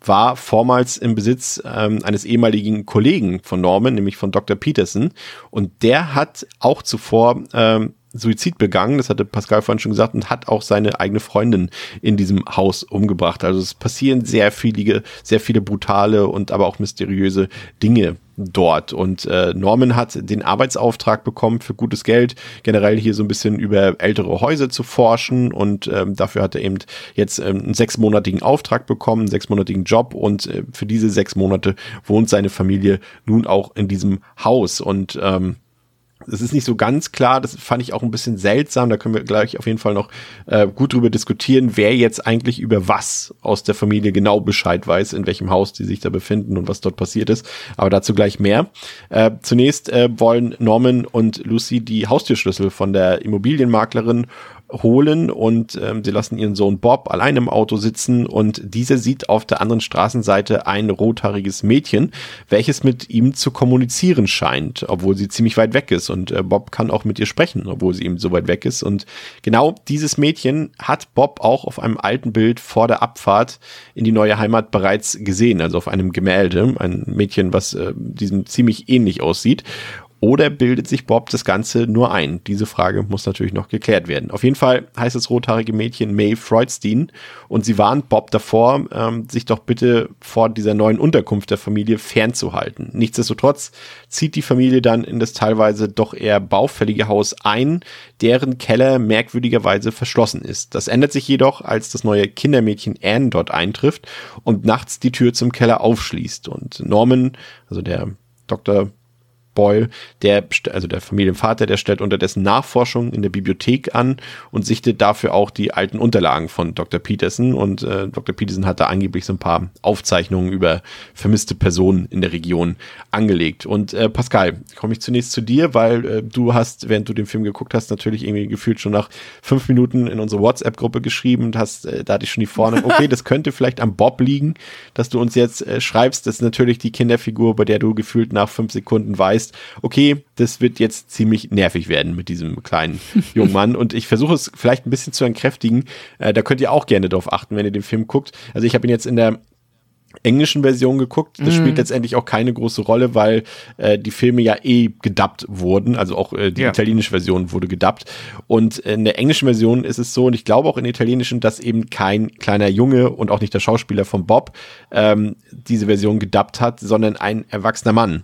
war vormals im Besitz ähm, eines ehemaligen Kollegen von Norman, nämlich von Dr. Peterson. Und der hat auch zuvor ähm, Suizid begangen, das hatte Pascal vorhin schon gesagt, und hat auch seine eigene Freundin in diesem Haus umgebracht. Also es passieren sehr viele, sehr viele brutale und aber auch mysteriöse Dinge dort. Und äh, Norman hat den Arbeitsauftrag bekommen für gutes Geld, generell hier so ein bisschen über ältere Häuser zu forschen und ähm, dafür hat er eben jetzt ähm, einen sechsmonatigen Auftrag bekommen, einen sechsmonatigen Job und äh, für diese sechs Monate wohnt seine Familie nun auch in diesem Haus und ähm, es ist nicht so ganz klar, das fand ich auch ein bisschen seltsam, da können wir gleich auf jeden Fall noch äh, gut drüber diskutieren, wer jetzt eigentlich über was aus der Familie genau Bescheid weiß, in welchem Haus die sich da befinden und was dort passiert ist, aber dazu gleich mehr. Äh, zunächst äh, wollen Norman und Lucy die Haustürschlüssel von der Immobilienmaklerin holen und ähm, sie lassen ihren Sohn Bob allein im Auto sitzen und dieser sieht auf der anderen Straßenseite ein rothaariges Mädchen, welches mit ihm zu kommunizieren scheint, obwohl sie ziemlich weit weg ist. Und äh, Bob kann auch mit ihr sprechen, obwohl sie eben so weit weg ist. Und genau dieses Mädchen hat Bob auch auf einem alten Bild vor der Abfahrt in die neue Heimat bereits gesehen, also auf einem Gemälde, ein Mädchen, was äh, diesem ziemlich ähnlich aussieht oder bildet sich Bob das Ganze nur ein? Diese Frage muss natürlich noch geklärt werden. Auf jeden Fall heißt das rothaarige Mädchen May Freudstein und sie warnt Bob davor, ähm, sich doch bitte vor dieser neuen Unterkunft der Familie fernzuhalten. Nichtsdestotrotz zieht die Familie dann in das teilweise doch eher baufällige Haus ein, deren Keller merkwürdigerweise verschlossen ist. Das ändert sich jedoch, als das neue Kindermädchen Anne dort eintrifft und nachts die Tür zum Keller aufschließt. Und Norman, also der Dr. Boyle, der, also der Familienvater, der stellt unterdessen Nachforschungen in der Bibliothek an und sichtet dafür auch die alten Unterlagen von Dr. Peterson. Und äh, Dr. Peterson hat da angeblich so ein paar Aufzeichnungen über vermisste Personen in der Region angelegt. Und äh, Pascal, komme ich zunächst zu dir, weil äh, du hast, während du den Film geguckt hast, natürlich irgendwie gefühlt schon nach fünf Minuten in unsere WhatsApp-Gruppe geschrieben und hast, äh, da hatte ich schon die Vorne, okay, das könnte vielleicht am Bob liegen, dass du uns jetzt äh, schreibst. Das ist natürlich die Kinderfigur, bei der du gefühlt nach fünf Sekunden weißt, weißt, okay, das wird jetzt ziemlich nervig werden mit diesem kleinen jungen Mann. Und ich versuche es vielleicht ein bisschen zu entkräftigen. Äh, da könnt ihr auch gerne drauf achten, wenn ihr den Film guckt. Also ich habe ihn jetzt in der englischen Version geguckt. Das spielt Mhm. letztendlich auch keine große Rolle, weil äh, die Filme ja eh gedubbt wurden. Also auch äh, die Ja. italienische Version wurde gedubbt. Und in der englischen Version ist es so, und ich glaube auch in der italienischen, dass eben kein kleiner Junge und auch nicht der Schauspieler von Bob ähm, diese Version gedubbt hat, sondern ein erwachsener Mann,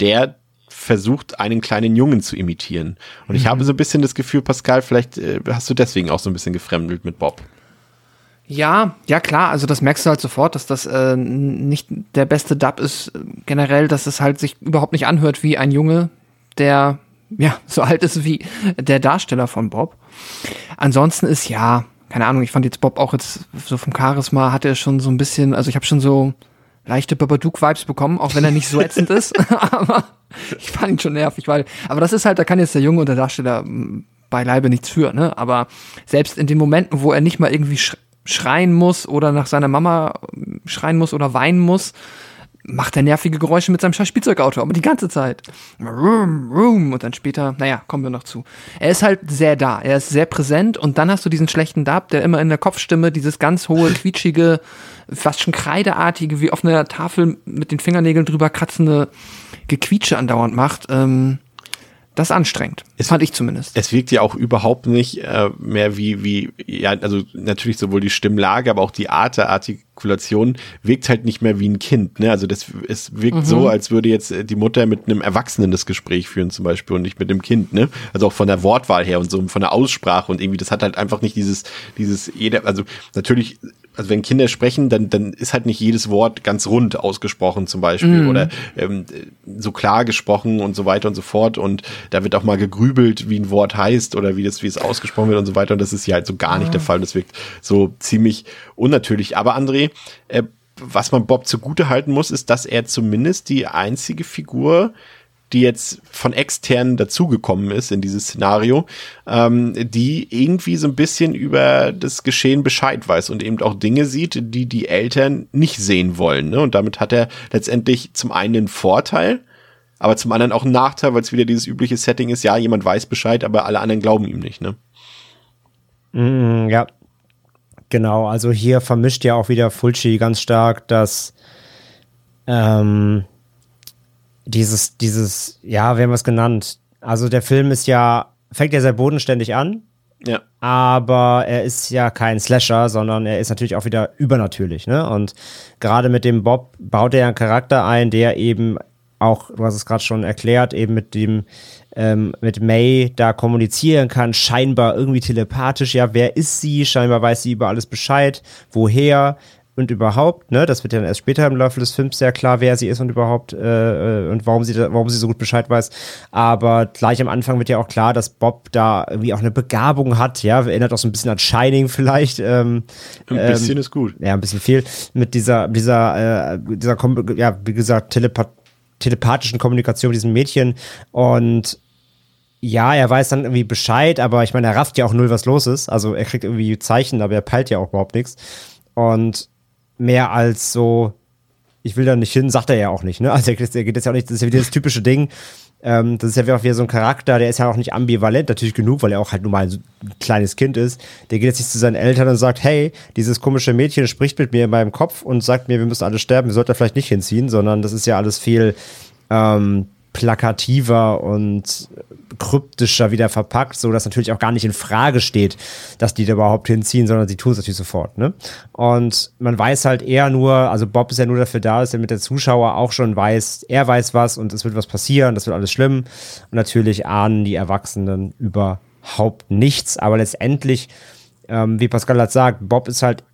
der versucht, einen kleinen Jungen zu imitieren. Und ich habe so ein bisschen das Gefühl, Pascal, vielleicht äh, hast du deswegen auch so ein bisschen gefremdelt mit Bob. Ja, ja klar, also das merkst du halt sofort, dass das äh, nicht der beste Dub ist. äh, Generell, dass es halt sich überhaupt nicht anhört wie ein Junge, der ja so alt ist wie der Darsteller von Bob. Ansonsten ist ja, keine Ahnung, ich fand jetzt Bob auch jetzt so vom Charisma hat er schon so ein bisschen, also ich habe schon so leichte Babadook-Vibes bekommen, auch wenn er nicht so ätzend ist, aber ich fand ihn schon nervig, weil, aber das ist halt, da kann jetzt der Junge und der Darsteller mm, beileibe nichts für, ne? Aber selbst in den Momenten, wo er nicht mal irgendwie sch schreien muss oder nach seiner Mama mm, schreien muss oder weinen muss, macht er nervige Geräusche mit seinem scheiß Spielzeugauto, aber die ganze Zeit. Room, room. Und dann später, naja, kommen wir noch zu. Er ist halt sehr da, er ist sehr präsent und dann hast du diesen schlechten Dub, der immer in der Kopfstimme dieses ganz hohe, quietschige, fast schon kreideartige, wie auf einer Tafel mit den Fingernägeln drüber kratzende Gequietsche andauernd macht. Ähm, das ist anstrengend. Es- fand ich zumindest. Es wirkt ja auch überhaupt nicht äh, mehr wie, wie, ja, also natürlich sowohl die Stimmlage, aber auch die Art der Artikulation wirkt halt nicht mehr wie ein Kind. Ne? Also das, es wirkt so, als würde jetzt äh, die Mutter mit einem Erwachsenen das Gespräch führen zum Beispiel und nicht mit dem Kind. Ne? Also auch von der Wortwahl her und so von der Aussprache und irgendwie, das hat halt einfach nicht dieses, dieses jeder, also natürlich also wenn Kinder sprechen, dann, dann ist halt nicht jedes Wort ganz rund ausgesprochen zum Beispiel oder ähm, so klar gesprochen und so weiter und so fort. Und da wird auch mal gegrübelt, wie ein Wort heißt oder wie das, wie es ausgesprochen wird und so weiter. Und das ist hier halt so gar nicht der Fall. Das wirkt so ziemlich unnatürlich. Aber André, äh, was man Bob zugute halten muss, ist, dass er zumindest die einzige Figur die jetzt von externen dazugekommen ist in dieses Szenario, ähm, die irgendwie so ein bisschen über das Geschehen Bescheid weiß und eben auch Dinge sieht, die die Eltern nicht sehen wollen. Ne? Und damit hat er letztendlich zum einen einen Vorteil, aber zum anderen auch einen Nachteil, weil es wieder dieses übliche Setting ist, ja, jemand weiß Bescheid, aber alle anderen glauben ihm nicht. Ne? Mm, ja. Genau, also hier vermischt ja auch wieder Fulci ganz stark, dass ähm, dieses, dieses, ja, wir haben es genannt. Also der Film ist ja, fängt ja sehr bodenständig an, Ja. aber er ist ja kein Slasher, sondern er ist natürlich auch wieder übernatürlich, ne? Und gerade mit dem Bob baut er einen Charakter ein, der eben auch, du hast es gerade schon erklärt, eben mit dem, ähm, mit May da kommunizieren kann, scheinbar irgendwie telepathisch, ja, wer ist sie? Scheinbar weiß sie über alles Bescheid, woher und überhaupt, ne, das wird ja dann erst später im Laufe des Films sehr klar, wer sie ist und überhaupt äh, äh, und warum sie, da, warum sie so gut Bescheid weiß. Aber gleich am Anfang wird ja auch klar, dass Bob da irgendwie auch eine Begabung hat, ja, erinnert auch so ein bisschen an Shining vielleicht. Ähm, Ein bisschen ist gut. ja, ein bisschen viel mit dieser, dieser, äh, dieser, ja, wie gesagt, telepa telepathischen Kommunikation mit diesem Mädchen und ja, er weiß dann irgendwie Bescheid, aber ich meine, er rafft ja auch null, was los ist. Also er kriegt irgendwie Zeichen, aber er peilt ja auch überhaupt nichts. Und mehr als so, ich will da nicht hin, sagt er ja auch nicht, ne? Also er geht, jetzt ja auch nicht, das ist ja wieder das typische Ding. Ähm, das ist ja auch wieder so ein Charakter, der ist ja auch nicht ambivalent, natürlich genug, weil er auch halt nur mal ein kleines Kind ist. Der geht jetzt nicht zu seinen Eltern und sagt, hey, dieses komische Mädchen spricht mit mir in meinem Kopf und sagt mir, wir müssen alle sterben, wir sollten da vielleicht nicht hinziehen, sondern das ist ja alles viel ähm, plakativer und kryptischer wieder verpackt, so dass natürlich auch gar nicht in Frage steht, dass die da überhaupt hinziehen, sondern sie tun es natürlich sofort. Ne? Und man weiß halt eher nur, also Bob ist ja nur dafür da, dass er mit der Zuschauer auch schon weiß, er weiß was und es wird was passieren, das wird alles schlimm. Und natürlich ahnen die Erwachsenen überhaupt nichts, aber letztendlich, ähm, wie Pascal hat sagt, Bob ist halt,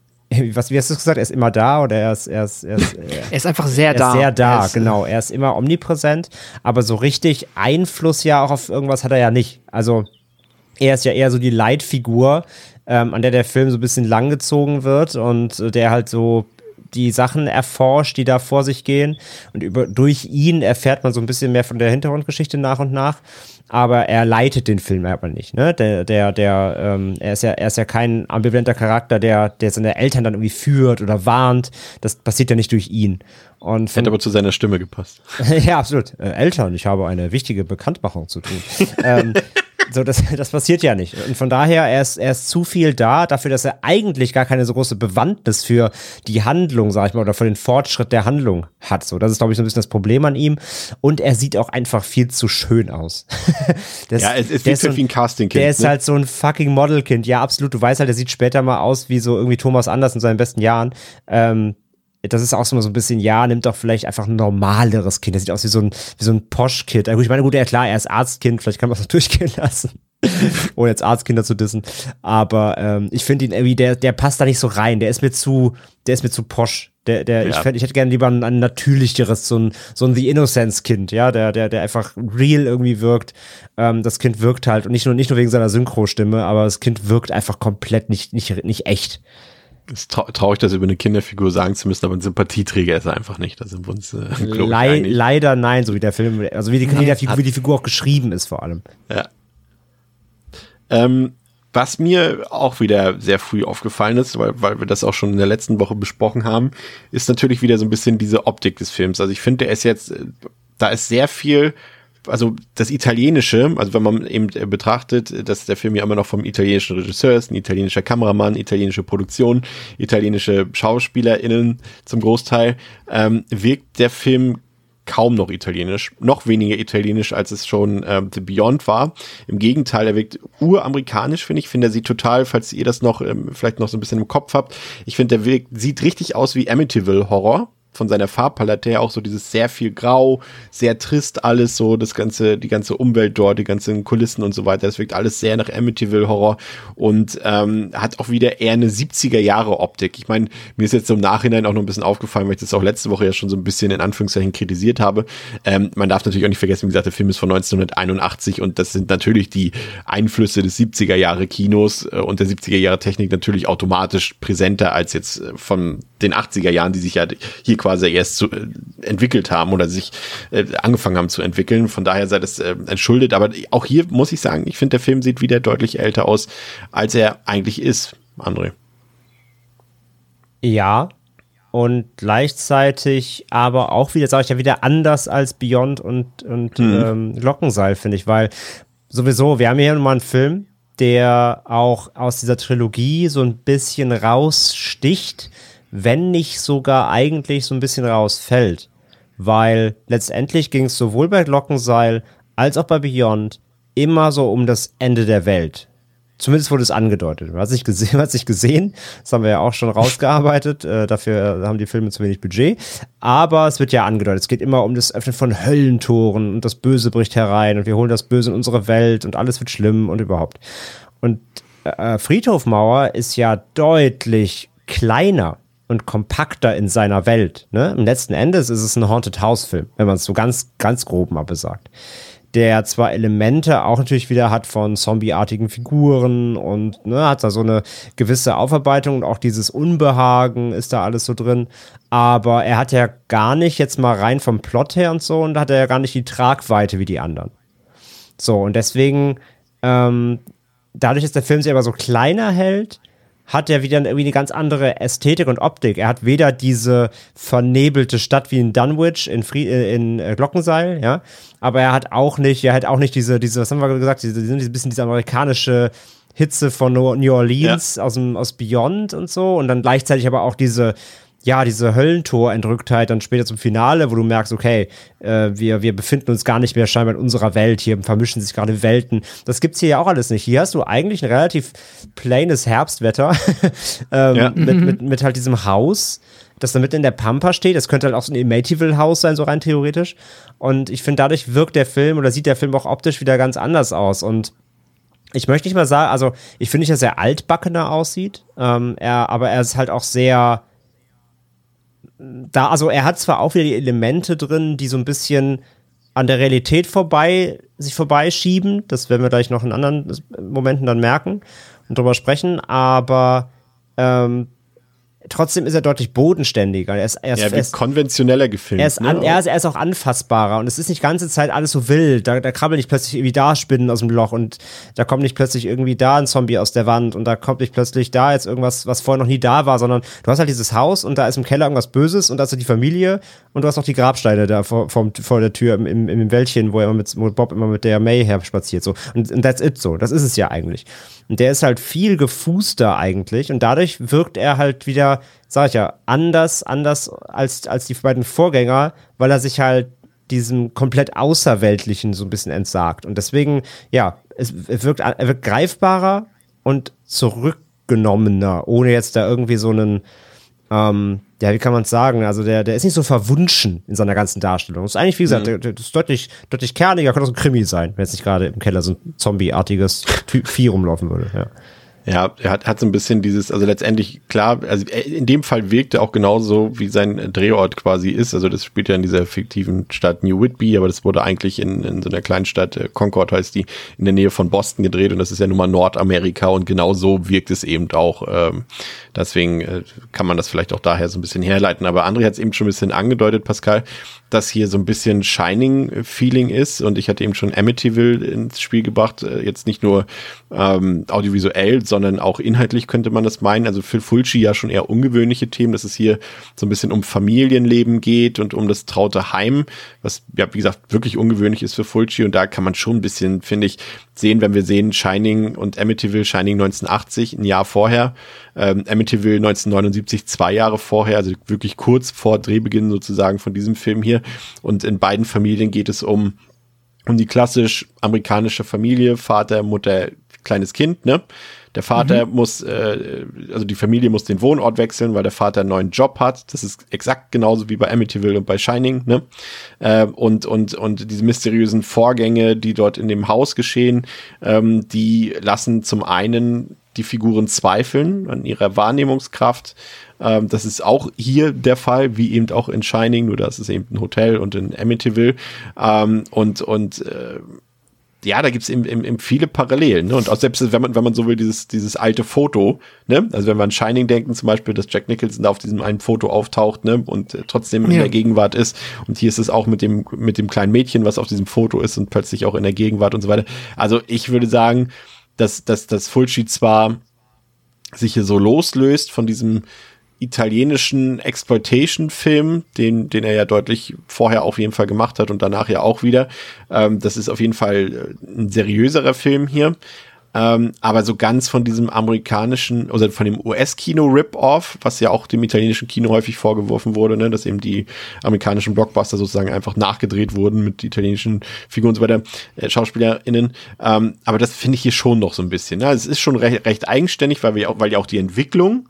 was, wie hast du gesagt, er ist immer da oder er ist, er ist, er ist, er Er ist einfach sehr er da. ist sehr da, Er ist, äh, genau. Er ist immer omnipräsent, aber so richtig Einfluss ja auch auf irgendwas hat er ja nicht. Also er ist ja eher so die Leitfigur, ähm, an der der Film so ein bisschen langgezogen wird und äh, der halt so die Sachen erforscht, die da vor sich gehen. Und über, durch ihn erfährt man so ein bisschen mehr von der Hintergrundgeschichte nach und nach. Aber er leitet den Film aber nicht. Ne? Der, der, der, ähm, er, ist ja, er ist ja kein ambivalenter Charakter, der, der seine Eltern dann irgendwie führt oder warnt. Das passiert ja nicht durch ihn. Und von, Hätte aber zu seiner Stimme gepasst. ja, absolut. Äh, Eltern, ich habe eine wichtige Bekanntmachung zu tun. ähm, so, das, das passiert ja nicht. Und von daher, er ist, er ist zu viel da, dafür, dass er eigentlich gar keine so große Bewandtnis für die Handlung, sag ich mal, oder für den Fortschritt der Handlung hat. So, das ist, glaube ich, so ein bisschen das Problem an ihm. Und er sieht auch einfach viel zu schön aus. das, ja, es, es wirkt so wie ein Castingkind. Der ist ne? halt so ein fucking Modelkind. Ja, absolut. Du weißt halt, der sieht später mal aus wie so irgendwie Thomas Anders in seinen besten Jahren. Ähm, das ist auch so ein bisschen, ja, nimmt doch vielleicht einfach ein normaleres Kind. Der sieht aus wie so ein, wie so ein Posch-Kind. Ich meine, gut, ja klar, er ist Arztkind, vielleicht kann man es noch durchgehen lassen. Ohne jetzt Arztkinder zu dissen. Aber ähm, ich finde ihn irgendwie, der, der passt da nicht so rein. Der ist mir zu, der ist mir zu posch. Der, der, ja. ich, fänd, ich hätte gerne lieber ein, ein natürlicheres, so ein, so ein The Innocence-Kind, ja, der, der, der einfach real irgendwie wirkt. Ähm, das Kind wirkt halt, und nicht nur, nicht nur wegen seiner Synchro-Stimme, aber das Kind wirkt einfach komplett nicht, nicht, nicht echt. Es ist traurig, das über eine Kinderfigur sagen zu müssen, aber ein Sympathieträger ist er einfach nicht. Da sind wir uns, äh, Le Leider nein, so wie der Film, also wie die, wie, der Figur, wie die Figur auch geschrieben ist vor allem. Ja. Ähm, was mir auch wieder sehr früh aufgefallen ist, weil, weil wir das auch schon in der letzten Woche besprochen haben, ist natürlich wieder so ein bisschen diese Optik des Films. Also ich finde, der ist jetzt, äh, da ist sehr viel also das Italienische, also wenn man eben betrachtet, dass der Film ja immer noch vom italienischen Regisseur ist, ein italienischer Kameramann, italienische Produktion, italienische SchauspielerInnen zum Großteil, ähm, wirkt der Film kaum noch italienisch, noch weniger italienisch, als es schon ähm, The Beyond war. Im Gegenteil, er wirkt uramerikanisch, finde ich. Finde er sieht total, falls ihr das noch ähm, vielleicht noch so ein bisschen im Kopf habt, ich finde, der wirkt, sieht richtig aus wie Amityville Horror von seiner Farbpalette her auch so dieses sehr viel Grau, sehr trist alles so, das ganze, die ganze Umwelt dort, die ganzen Kulissen und so weiter. Das wirkt alles sehr nach Amityville Horror und ähm, hat auch wieder eher eine 70er Jahre Optik. Ich meine, mir ist jetzt im Nachhinein auch noch ein bisschen aufgefallen, weil ich das auch letzte Woche ja schon so ein bisschen in Anführungszeichen kritisiert habe. Ähm, man darf natürlich auch nicht vergessen, wie gesagt, der Film ist von 1981 und das sind natürlich die Einflüsse des 70er Jahre Kinos äh, und der 70er Jahre Technik natürlich automatisch präsenter als jetzt äh, von den 80er Jahren, die sich ja hier quasi erst zu, äh, entwickelt haben oder sich äh, angefangen haben zu entwickeln. Von daher sei das äh, entschuldet. Aber auch hier muss ich sagen, ich finde, der Film sieht wieder deutlich älter aus, als er eigentlich ist, André. Ja, und gleichzeitig aber auch wieder, sage ich ja, wieder anders als Beyond und, und mhm. ähm, Glockenseil, finde ich, weil sowieso, wir haben hier mal einen Film, der auch aus dieser Trilogie so ein bisschen raussticht, wenn nicht sogar eigentlich so ein bisschen rausfällt. Weil letztendlich ging es sowohl bei Glockenseil als auch bei Beyond immer so um das Ende der Welt. Zumindest wurde es angedeutet. Man hat sich gesehen, hat sich gesehen. Das haben wir ja auch schon rausgearbeitet. Äh, dafür haben die Filme zu wenig Budget. Aber es wird ja angedeutet. Es geht immer um das Öffnen von Höllentoren und das Böse bricht herein und wir holen das Böse in unsere Welt und alles wird schlimm und überhaupt. Und äh, Friedhofmauer ist ja deutlich kleiner und kompakter in seiner Welt. Ne? Im letzten Endes ist es ein Haunted House Film, wenn man es so ganz, ganz grob mal besagt. Der zwar Elemente auch natürlich wieder hat von zombieartigen Figuren und ne, hat da so eine gewisse Aufarbeitung und auch dieses Unbehagen ist da alles so drin. Aber er hat ja gar nicht jetzt mal rein vom Plot her und so und hat er ja gar nicht die Tragweite wie die anderen. So, und deswegen, ähm, dadurch, dass der Film sich aber so kleiner hält, hat er wieder irgendwie eine ganz andere Ästhetik und Optik. Er hat weder diese vernebelte Stadt wie in Dunwich in, Frie äh, in äh, Glockenseil, ja, aber er hat auch nicht, er hat auch nicht diese, diese, was haben wir gesagt, diese, diese bisschen diese amerikanische Hitze von New Orleans ja. aus dem aus Beyond und so und dann gleichzeitig aber auch diese ja, diese Höllentor-Entrücktheit dann später zum Finale, wo du merkst, okay, äh, wir, wir befinden uns gar nicht mehr scheinbar in unserer Welt, hier vermischen sich gerade Welten. Das gibt's hier ja auch alles nicht. Hier hast du eigentlich ein relativ plaines Herbstwetter ähm, ja. mit, mit, mit halt diesem Haus, das da mitten in der Pampa steht. Das könnte halt auch so ein Amityville-Haus sein, so rein theoretisch. Und ich finde, dadurch wirkt der Film oder sieht der Film auch optisch wieder ganz anders aus. Und ich möchte nicht mal sagen, also ich finde nicht, dass er altbackener aussieht, ähm, er, aber er ist halt auch sehr da, also er hat zwar auch wieder die Elemente drin, die so ein bisschen an der Realität vorbei, sich vorbeischieben. Das werden wir gleich noch in anderen Momenten dann merken und drüber sprechen. Aber ähm, trotzdem ist er deutlich bodenständiger. Er ist, er ist, ja, er ist konventioneller gefilmt. Er ist, an, ne? er, ist, er ist auch anfassbarer und es ist nicht ganze Zeit alles so wild. Da, da krabbeln nicht plötzlich irgendwie da Spinnen aus dem Loch und da kommt nicht plötzlich irgendwie da ein Zombie aus der Wand und da kommt nicht plötzlich da jetzt irgendwas, was vorher noch nie da war, sondern du hast halt dieses Haus und da ist im Keller irgendwas Böses und da ist so die Familie und du hast noch die Grabsteine da vor, vor, vor der Tür im, im, im Wäldchen, wo er immer mit, wo Bob immer mit der May her spaziert. So. Und, und that's it so. Das ist es ja eigentlich. Und der ist halt viel gefußter eigentlich und dadurch wirkt er halt wieder, sag ich ja, anders, anders als, als die beiden Vorgänger, weil er sich halt diesem komplett Außerweltlichen so ein bisschen entsagt. Und deswegen, ja, es, wirkt, er wirkt greifbarer und zurückgenommener, ohne jetzt da irgendwie so einen, ähm, ja, wie kann man es sagen? Also der, der ist nicht so verwunschen in seiner ganzen Darstellung. Ist eigentlich, wie gesagt, der, der ist deutlich, deutlich kerniger, könnte auch so ein Krimi sein, wenn jetzt nicht gerade im Keller so ein Zombie-artiges Vieh rumlaufen würde. Ja. Ja, er hat, hat so ein bisschen dieses, also letztendlich klar, also in dem Fall wirkte auch genauso, wie sein Drehort quasi ist. Also das spielt ja in dieser fiktiven Stadt New Whitby, aber das wurde eigentlich in, in so einer kleinen Stadt, äh, Concord heißt die, in der Nähe von Boston gedreht und das ist ja nun mal Nordamerika und genau so wirkt es eben auch. Ähm, deswegen äh, kann man das vielleicht auch daher so ein bisschen herleiten. Aber André hat es eben schon ein bisschen angedeutet, Pascal, dass hier so ein bisschen Shining-Feeling ist und ich hatte eben schon Amityville ins Spiel gebracht, äh, jetzt nicht nur ähm, audiovisuell, sondern auch inhaltlich könnte man das meinen. Also für Fulci ja schon eher ungewöhnliche Themen, dass es hier so ein bisschen um Familienleben geht und um das traute Heim, was ja, wie gesagt, wirklich ungewöhnlich ist für Fulci und da kann man schon ein bisschen, finde ich, sehen, wenn wir sehen Shining und Amityville, Shining 1980, ein Jahr vorher, ähm, Amityville 1979, zwei Jahre vorher, also wirklich kurz vor Drehbeginn sozusagen von diesem Film hier. Und in beiden Familien geht es um um die klassisch amerikanische Familie, Vater, Mutter, kleines Kind, ne? Der Vater muss, äh, also die Familie muss den Wohnort wechseln, weil der Vater einen neuen Job hat. Das ist exakt genauso wie bei Amityville und bei Shining, ne? Äh, und, und, und diese mysteriösen Vorgänge, die dort in dem Haus geschehen, ähm, die lassen zum einen die Figuren zweifeln an ihrer Wahrnehmungskraft. Ähm, das ist auch hier der Fall, wie eben auch in Shining, nur das ist eben ein Hotel und in Amityville. Ähm, und und äh, ja, da gibt's eben, eben, eben viele Parallelen. Ne? Und auch selbst wenn man, wenn man so will, dieses, dieses alte Foto, ne? Also wenn wir an Shining denken, zum Beispiel, dass Jack Nicholson da auf diesem einen Foto auftaucht, ne? Und äh, trotzdem in Ja. der Gegenwart ist. Und hier ist es auch mit dem, mit dem kleinen Mädchen, was auf diesem Foto ist und plötzlich auch in der Gegenwart und so weiter. Also ich würde sagen, dass, dass, dass Fulci zwar sich hier so loslöst von diesem italienischen Exploitation-Film, den, den er ja deutlich vorher auf jeden Fall gemacht hat und danach ja auch wieder. Ähm, das ist auf jeden Fall äh, ein seriöserer Film hier. Ähm, aber so ganz von diesem amerikanischen, oder von dem US-Kino-Rip-Off, was ja auch dem italienischen Kino häufig vorgeworfen wurde, ne, dass eben die amerikanischen Blockbuster sozusagen einfach nachgedreht wurden mit italienischen Figuren und so weiter, äh, SchauspielerInnen. Ähm, aber das finde ich hier schon noch so ein bisschen. Ne? Es ist schon recht, recht eigenständig, weil wir auch, weil ja auch die Entwicklung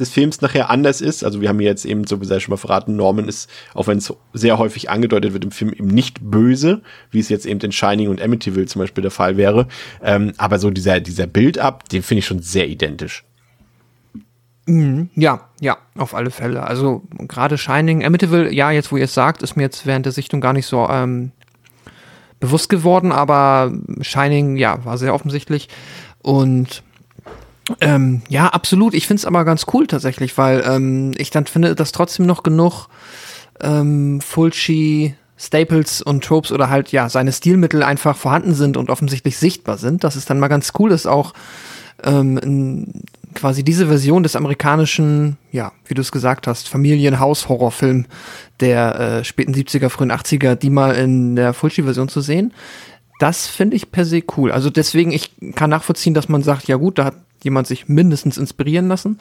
des Films nachher anders ist. Also wir haben jetzt eben, so wie sei schon mal verraten, Norman ist, auch wenn es sehr häufig angedeutet wird im Film, eben nicht böse, wie es jetzt eben in Shining und Amityville zum Beispiel der Fall wäre. Ähm, aber so dieser, dieser Build-up, den finde ich schon sehr identisch. Ja, ja, auf alle Fälle. Also gerade Shining, Amityville, ja, jetzt wo ihr es sagt, ist mir jetzt während der Sichtung gar nicht so ähm, bewusst geworden, aber Shining, ja, war sehr offensichtlich. Und ähm, ja, absolut. Ich finde es aber ganz cool tatsächlich, weil ähm, ich dann finde, dass trotzdem noch genug ähm, Fulci Staples und Tropes oder halt ja seine Stilmittel einfach vorhanden sind und offensichtlich sichtbar sind. Das ist dann mal ganz cool ist auch ähm, quasi diese Version des amerikanischen, ja, wie du es gesagt hast, Familienhaus-Horrorfilm der äh, späten 70er, frühen 80er, die mal in der Fulci-Version zu sehen. Das finde ich per se cool. Also deswegen, ich kann nachvollziehen, dass man sagt, ja gut, da hat jemand sich mindestens inspirieren lassen.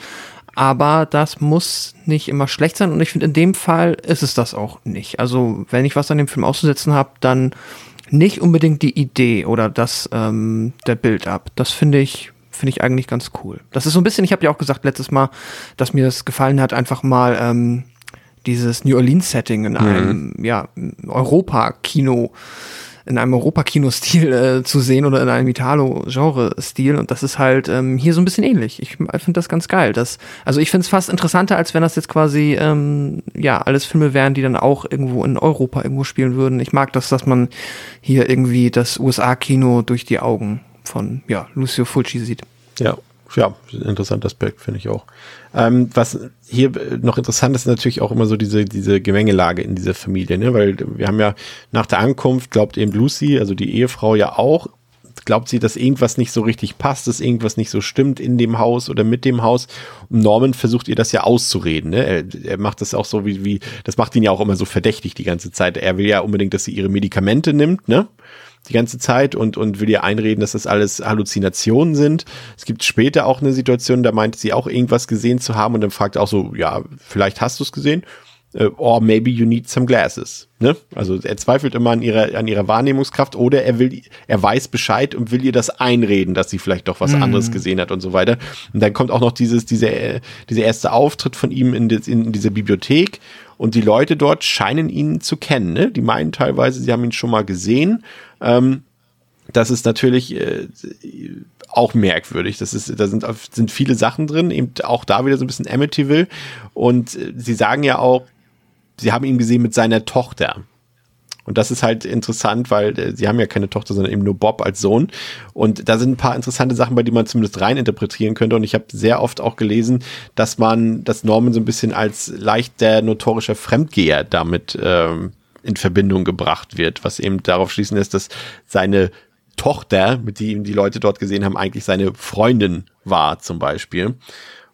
Aber das muss nicht immer schlecht sein. Und ich finde, in dem Fall ist es das auch nicht. Also, wenn ich was an dem Film auszusetzen habe, dann nicht unbedingt die Idee oder das, ähm, der Build-up. Das finde ich, finde ich eigentlich ganz cool. Das ist so ein bisschen, ich habe ja auch gesagt letztes Mal, dass mir das gefallen hat, einfach mal ähm, dieses New Orleans-Setting in einem, ja, Europa-Kino in einem Europakino-Stil äh, zu sehen oder in einem Italo-Genre-Stil. Und das ist halt ähm, hier so ein bisschen ähnlich. Ich finde das ganz geil. Das, also ich finde es fast interessanter, als wenn das jetzt quasi ähm, ja alles Filme wären, die dann auch irgendwo in Europa irgendwo spielen würden. Ich mag das, dass man hier irgendwie das USA-Kino durch die Augen von ja, Lucio Fulci sieht. Ja. ja, interessanter Aspekt, finde ich auch. Ähm, was hier noch interessant ist, natürlich auch immer so diese, diese Gemengelage in dieser Familie, ne? Weil wir haben ja nach der Ankunft, glaubt eben Lucy, also die Ehefrau ja auch, glaubt sie, dass irgendwas nicht so richtig passt, dass irgendwas nicht so stimmt in dem Haus oder mit dem Haus. Und Norman versucht ihr das ja auszureden. Ne? Er, er macht das auch so wie, wie, das macht ihn ja auch immer so verdächtig die ganze Zeit. Er will ja unbedingt, dass sie ihre Medikamente nimmt, ne? Die ganze Zeit und, und will ihr einreden, dass das alles Halluzinationen sind. Es gibt später auch eine Situation, da meint sie auch irgendwas gesehen zu haben und dann fragt auch so, ja, vielleicht hast du es gesehen äh, or maybe you need some glasses. Ne? Also er zweifelt immer an ihrer, an ihrer Wahrnehmungskraft oder er will, er weiß Bescheid und will ihr das einreden, dass sie vielleicht doch was mhm. anderes gesehen hat und so weiter. Und dann kommt auch noch dieses, diese, äh, dieser erste Auftritt von ihm in, des, in dieser Bibliothek und die Leute dort scheinen ihn zu kennen. Ne? Die meinen teilweise, sie haben ihn schon mal gesehen. Ähm, das ist natürlich äh, auch merkwürdig. Das ist, da sind, sind viele Sachen drin, eben auch da wieder so ein bisschen Amityville. Und äh, sie sagen ja auch, sie haben ihn gesehen mit seiner Tochter. Und das ist halt interessant, weil äh, sie haben ja keine Tochter, sondern eben nur Bob als Sohn. Und da sind ein paar interessante Sachen, bei die man zumindest rein interpretieren könnte. Und ich habe sehr oft auch gelesen, dass man, dass Norman so ein bisschen als leicht der notorischer Fremdgeher damit ähm, in Verbindung gebracht wird, was eben darauf schließen lässt, dass seine Tochter, mit die ihm die Leute dort gesehen haben, eigentlich seine Freundin war, zum Beispiel.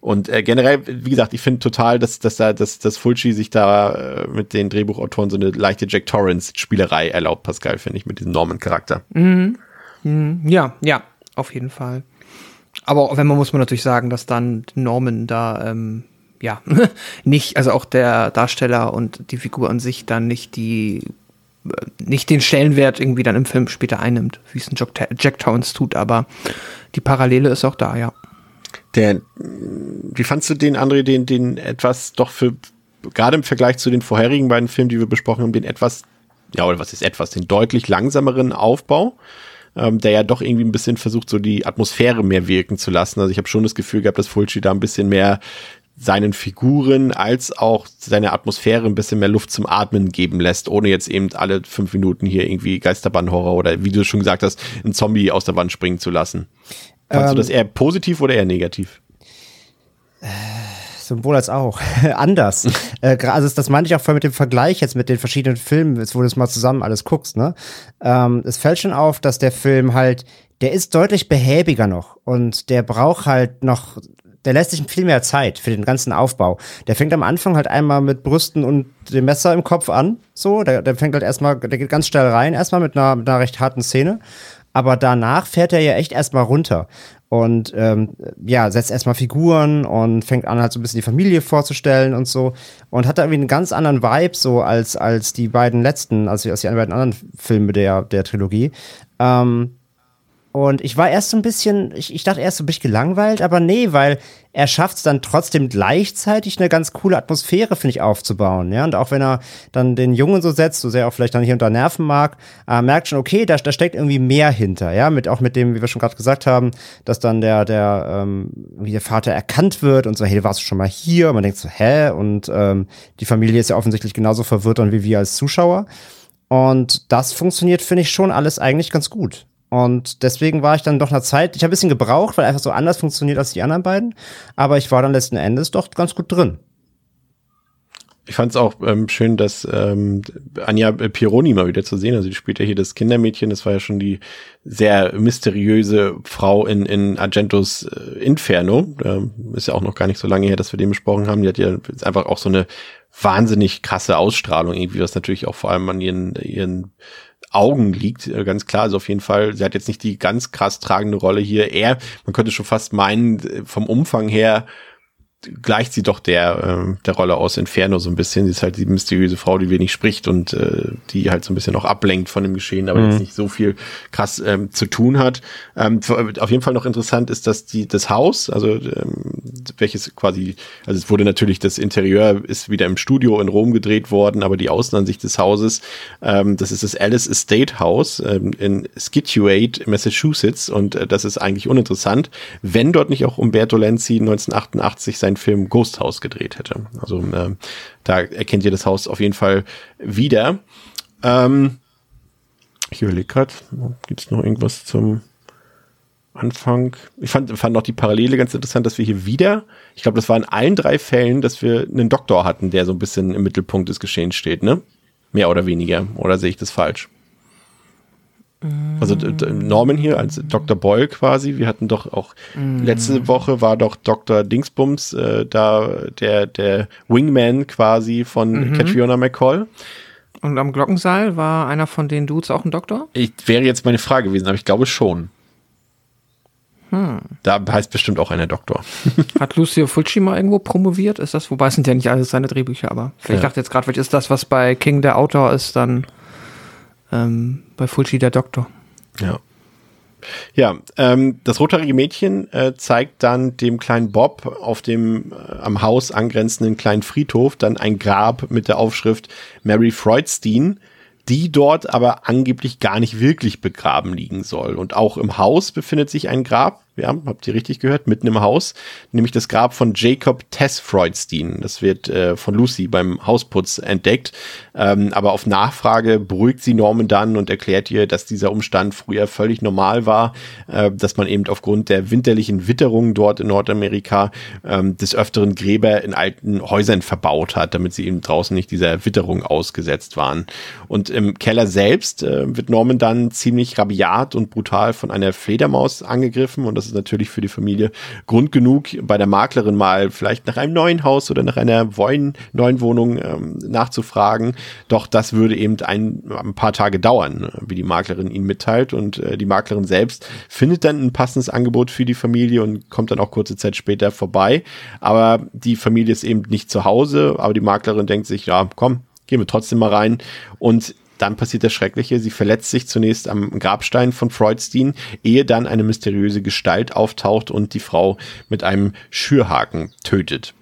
Und äh, generell, wie gesagt, ich finde total, dass, dass da, dass, dass Fulci sich da äh, mit den Drehbuchautoren so eine leichte Jack Torrance-Spielerei erlaubt, Pascal, finde ich, mit diesem Norman-Charakter. Mhm. Mhm. Ja, ja, auf jeden Fall. Aber auch wenn man muss man natürlich sagen, dass dann Norman da ähm, ja nicht, also auch der Darsteller und die Figur an sich dann nicht die äh, nicht den Stellenwert irgendwie dann im Film später einnimmt, wie es ein Jack, Jack Torrance tut, aber die Parallele ist auch da, ja. Der, wie fandst du den, André, den, den etwas doch für, gerade im Vergleich zu den vorherigen beiden Filmen, die wir besprochen haben, den etwas, ja, oder was ist etwas, den deutlich langsameren Aufbau, ähm, der ja doch irgendwie ein bisschen versucht, so die Atmosphäre mehr wirken zu lassen. Also ich habe schon das Gefühl gehabt, dass Fulci da ein bisschen mehr seinen Figuren als auch seine Atmosphäre ein bisschen mehr Luft zum Atmen geben lässt, ohne jetzt eben alle fünf Minuten hier irgendwie Geisterbahn-Horror oder wie du schon gesagt hast, einen Zombie aus der Wand springen zu lassen. Fandst ähm, du das eher positiv oder eher negativ? Sowohl als auch. Anders. äh, also das meine ich auch voll mit dem Vergleich jetzt mit den verschiedenen Filmen, wo du es mal zusammen alles guckst. Ne? Ähm, es fällt schon auf, dass der Film halt, der ist deutlich behäbiger noch und der braucht halt noch der lässt sich viel mehr Zeit für den ganzen Aufbau. Der fängt am Anfang halt einmal mit Brüsten und dem Messer im Kopf an. So, der, der fängt halt erstmal, der geht ganz schnell rein, erstmal mit einer, mit einer recht harten Szene. Aber danach fährt er ja echt erstmal runter und ähm, ja, setzt erstmal Figuren und fängt an, halt so ein bisschen die Familie vorzustellen und so. Und hat da irgendwie einen ganz anderen Vibe, so als, als die beiden letzten, also als die beiden anderen Filme der, der Trilogie. Ähm, und ich war erst so ein bisschen, ich, ich dachte erst so ein bisschen gelangweilt, aber nee, weil er schafft es dann trotzdem gleichzeitig eine ganz coole Atmosphäre, finde ich, aufzubauen. Ja, und auch wenn er dann den Jungen so setzt, so sehr auch vielleicht dann hier unter Nerven mag, äh, merkt schon, okay, da, da steckt irgendwie mehr hinter. Ja, mit auch mit dem, wie wir schon gerade gesagt haben, dass dann der, der, ähm, wie der Vater erkannt wird und so, hey, warst du schon mal hier? Und man denkt so, hä? Und ähm, die Familie ist ja offensichtlich genauso verwirrt dann wie wir als Zuschauer. Und das funktioniert, finde ich, schon alles eigentlich ganz gut. Und deswegen war ich dann doch einer Zeit, ich habe ein bisschen gebraucht, weil einfach so anders funktioniert als die anderen beiden. Aber ich war dann letzten Endes doch ganz gut drin. Ich fand es auch ähm, schön, dass ähm, Anja Pironi mal wieder zu sehen. Also die spielt ja hier das Kindermädchen. Das war ja schon die sehr mysteriöse Frau in, in Argentos äh, Inferno. Ähm, ist ja auch noch gar nicht so lange her, dass wir den besprochen haben. Die hat ja einfach auch so eine wahnsinnig krasse Ausstrahlung irgendwie, was natürlich auch vor allem an ihren, ihren Augen liegt, äh, ganz klar. Also auf jeden Fall, sie hat jetzt nicht die ganz krass tragende Rolle hier. Er, man könnte schon fast meinen, äh, vom Umfang her gleicht sie doch der, äh, der Rolle aus Inferno so ein bisschen. Sie ist halt die mysteriöse Frau, die wenig spricht und äh, die halt so ein bisschen auch ablenkt von dem Geschehen, aber mhm. jetzt nicht so viel krass ähm, zu tun hat. Ähm, auf jeden Fall noch interessant ist, dass die das Haus, also ähm, welches quasi, also es wurde natürlich das Interieur ist wieder im Studio in Rom gedreht worden, aber die Außenansicht des Hauses, ähm, das ist das Alice Estate House ähm, in Scituate, Massachusetts und äh, das ist eigentlich uninteressant, wenn dort nicht auch Umberto Lenzi 1988 sein Film Ghost House gedreht hätte. Also äh, da erkennt ihr das Haus auf jeden Fall wieder. Ähm, ich überlege gerade, gibt es noch irgendwas zum Anfang. Ich fand, fand auch die Parallele ganz interessant, dass wir hier wieder, ich glaube, das war in allen drei Fällen, dass wir einen Doktor hatten, der so ein bisschen im Mittelpunkt des Geschehens steht, ne? Mehr oder weniger. Oder sehe ich das falsch? Also Norman hier als Dr. Boyle quasi. Wir hatten doch auch letzte Woche war doch Dr. Dingsbums äh, da der der Wingman quasi von Catriona McCall. Und am Glockenseil war einer von den Dudes auch ein Doktor? Ich, wäre jetzt meine Frage gewesen, aber ich glaube schon. Da heißt bestimmt auch einer Doktor. Hat Lucio Fulci mal irgendwo promoviert? Ist das, wobei es sind ja nicht alles seine Drehbücher, aber ich Ja. dachte jetzt gerade, vielleicht ist das, was bei King der Autor ist, dann ähm, bei Fulci der Doktor. Ja. Ja, ähm, das rothaarige Mädchen äh, zeigt dann dem kleinen Bob auf dem äh, am Haus angrenzenden kleinen Friedhof dann ein Grab mit der Aufschrift Mary Freudstein, die dort aber angeblich gar nicht wirklich begraben liegen soll. Und auch im Haus befindet sich ein Grab, ja, habt ihr richtig gehört, mitten im Haus, nämlich das Grab von Jacob Tess Freudstein. Das wird äh, von Lucy beim Hausputz entdeckt. Ähm, aber auf Nachfrage beruhigt sie Norman dann und erklärt ihr, dass dieser Umstand früher völlig normal war, äh, dass man eben aufgrund der winterlichen Witterung dort in Nordamerika ähm, des Öfteren Gräber in alten Häusern verbaut hat, damit sie eben draußen nicht dieser Witterung ausgesetzt waren. Und im Keller selbst äh, wird Norman dann ziemlich rabiat und brutal von einer Fledermaus angegriffen und das ist natürlich für die Familie Grund genug, bei der Maklerin mal vielleicht nach einem neuen Haus oder nach einer neuen, Wohnung ähm, nachzufragen. Doch das würde eben ein, ein paar Tage dauern, wie die Maklerin ihn mitteilt. Und äh, die Maklerin selbst findet dann ein passendes Angebot für die Familie und kommt dann auch kurze Zeit später vorbei. Aber die Familie ist eben nicht zu Hause, aber die Maklerin denkt sich, ja, komm, gehen wir trotzdem mal rein. Und dann passiert das Schreckliche. Sie verletzt sich zunächst am Grabstein von Freudstein, ehe dann eine mysteriöse Gestalt auftaucht und die Frau mit einem Schürhaken tötet.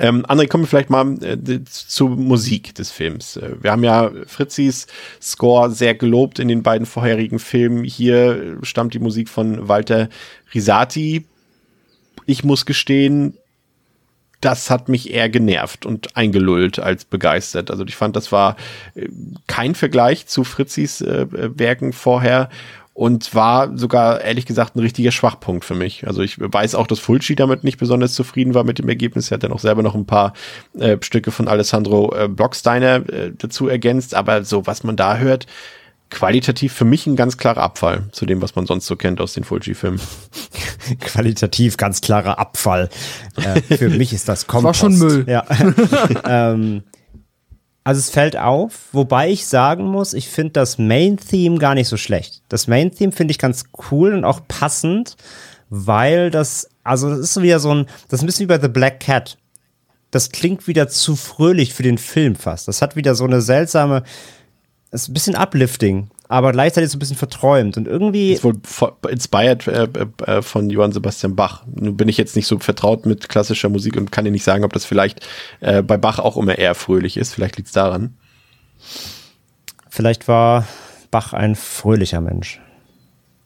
Ähm, André, kommen wir vielleicht mal äh, zur Musik des Films. Äh, wir haben ja Fritzis Score sehr gelobt in den beiden vorherigen Filmen. Hier stammt die Musik von Walter Risati. Ich muss gestehen, das hat mich eher genervt und eingelullt als begeistert. Also ich fand, das war äh, kein Vergleich zu Fritzis äh, Werken vorher und war sogar ehrlich gesagt ein richtiger Schwachpunkt für mich. Also ich weiß auch, dass Fulci damit nicht besonders zufrieden war mit dem Ergebnis. Er hat dann auch selber noch ein paar äh, Stücke von Alessandro äh, Blocksteiner äh, dazu ergänzt, aber so was man da hört, qualitativ für mich ein ganz klarer Abfall zu dem, was man sonst so kennt aus den Fulci-Filmen. Qualitativ ganz klarer Abfall. Äh, für mich ist das Kompost. war schon Müll. Ja. ähm, also es fällt auf, wobei ich sagen muss, ich finde das Main-Theme gar nicht so schlecht. Das Main-Theme finde ich ganz cool und auch passend, weil das, also das ist so wieder so ein, das ist ein bisschen wie bei The Black Cat. Das klingt wieder zu fröhlich für den Film fast. Das hat wieder so eine seltsame, es ist ein bisschen uplifting, aber gleichzeitig so ein bisschen verträumt und irgendwie. Ist wohl inspired äh, äh, von Johann Sebastian Bach. Nun bin ich jetzt nicht so vertraut mit klassischer Musik und kann dir nicht sagen, ob das vielleicht äh, bei Bach auch immer eher fröhlich ist. Vielleicht liegt's daran. Vielleicht war Bach ein fröhlicher Mensch.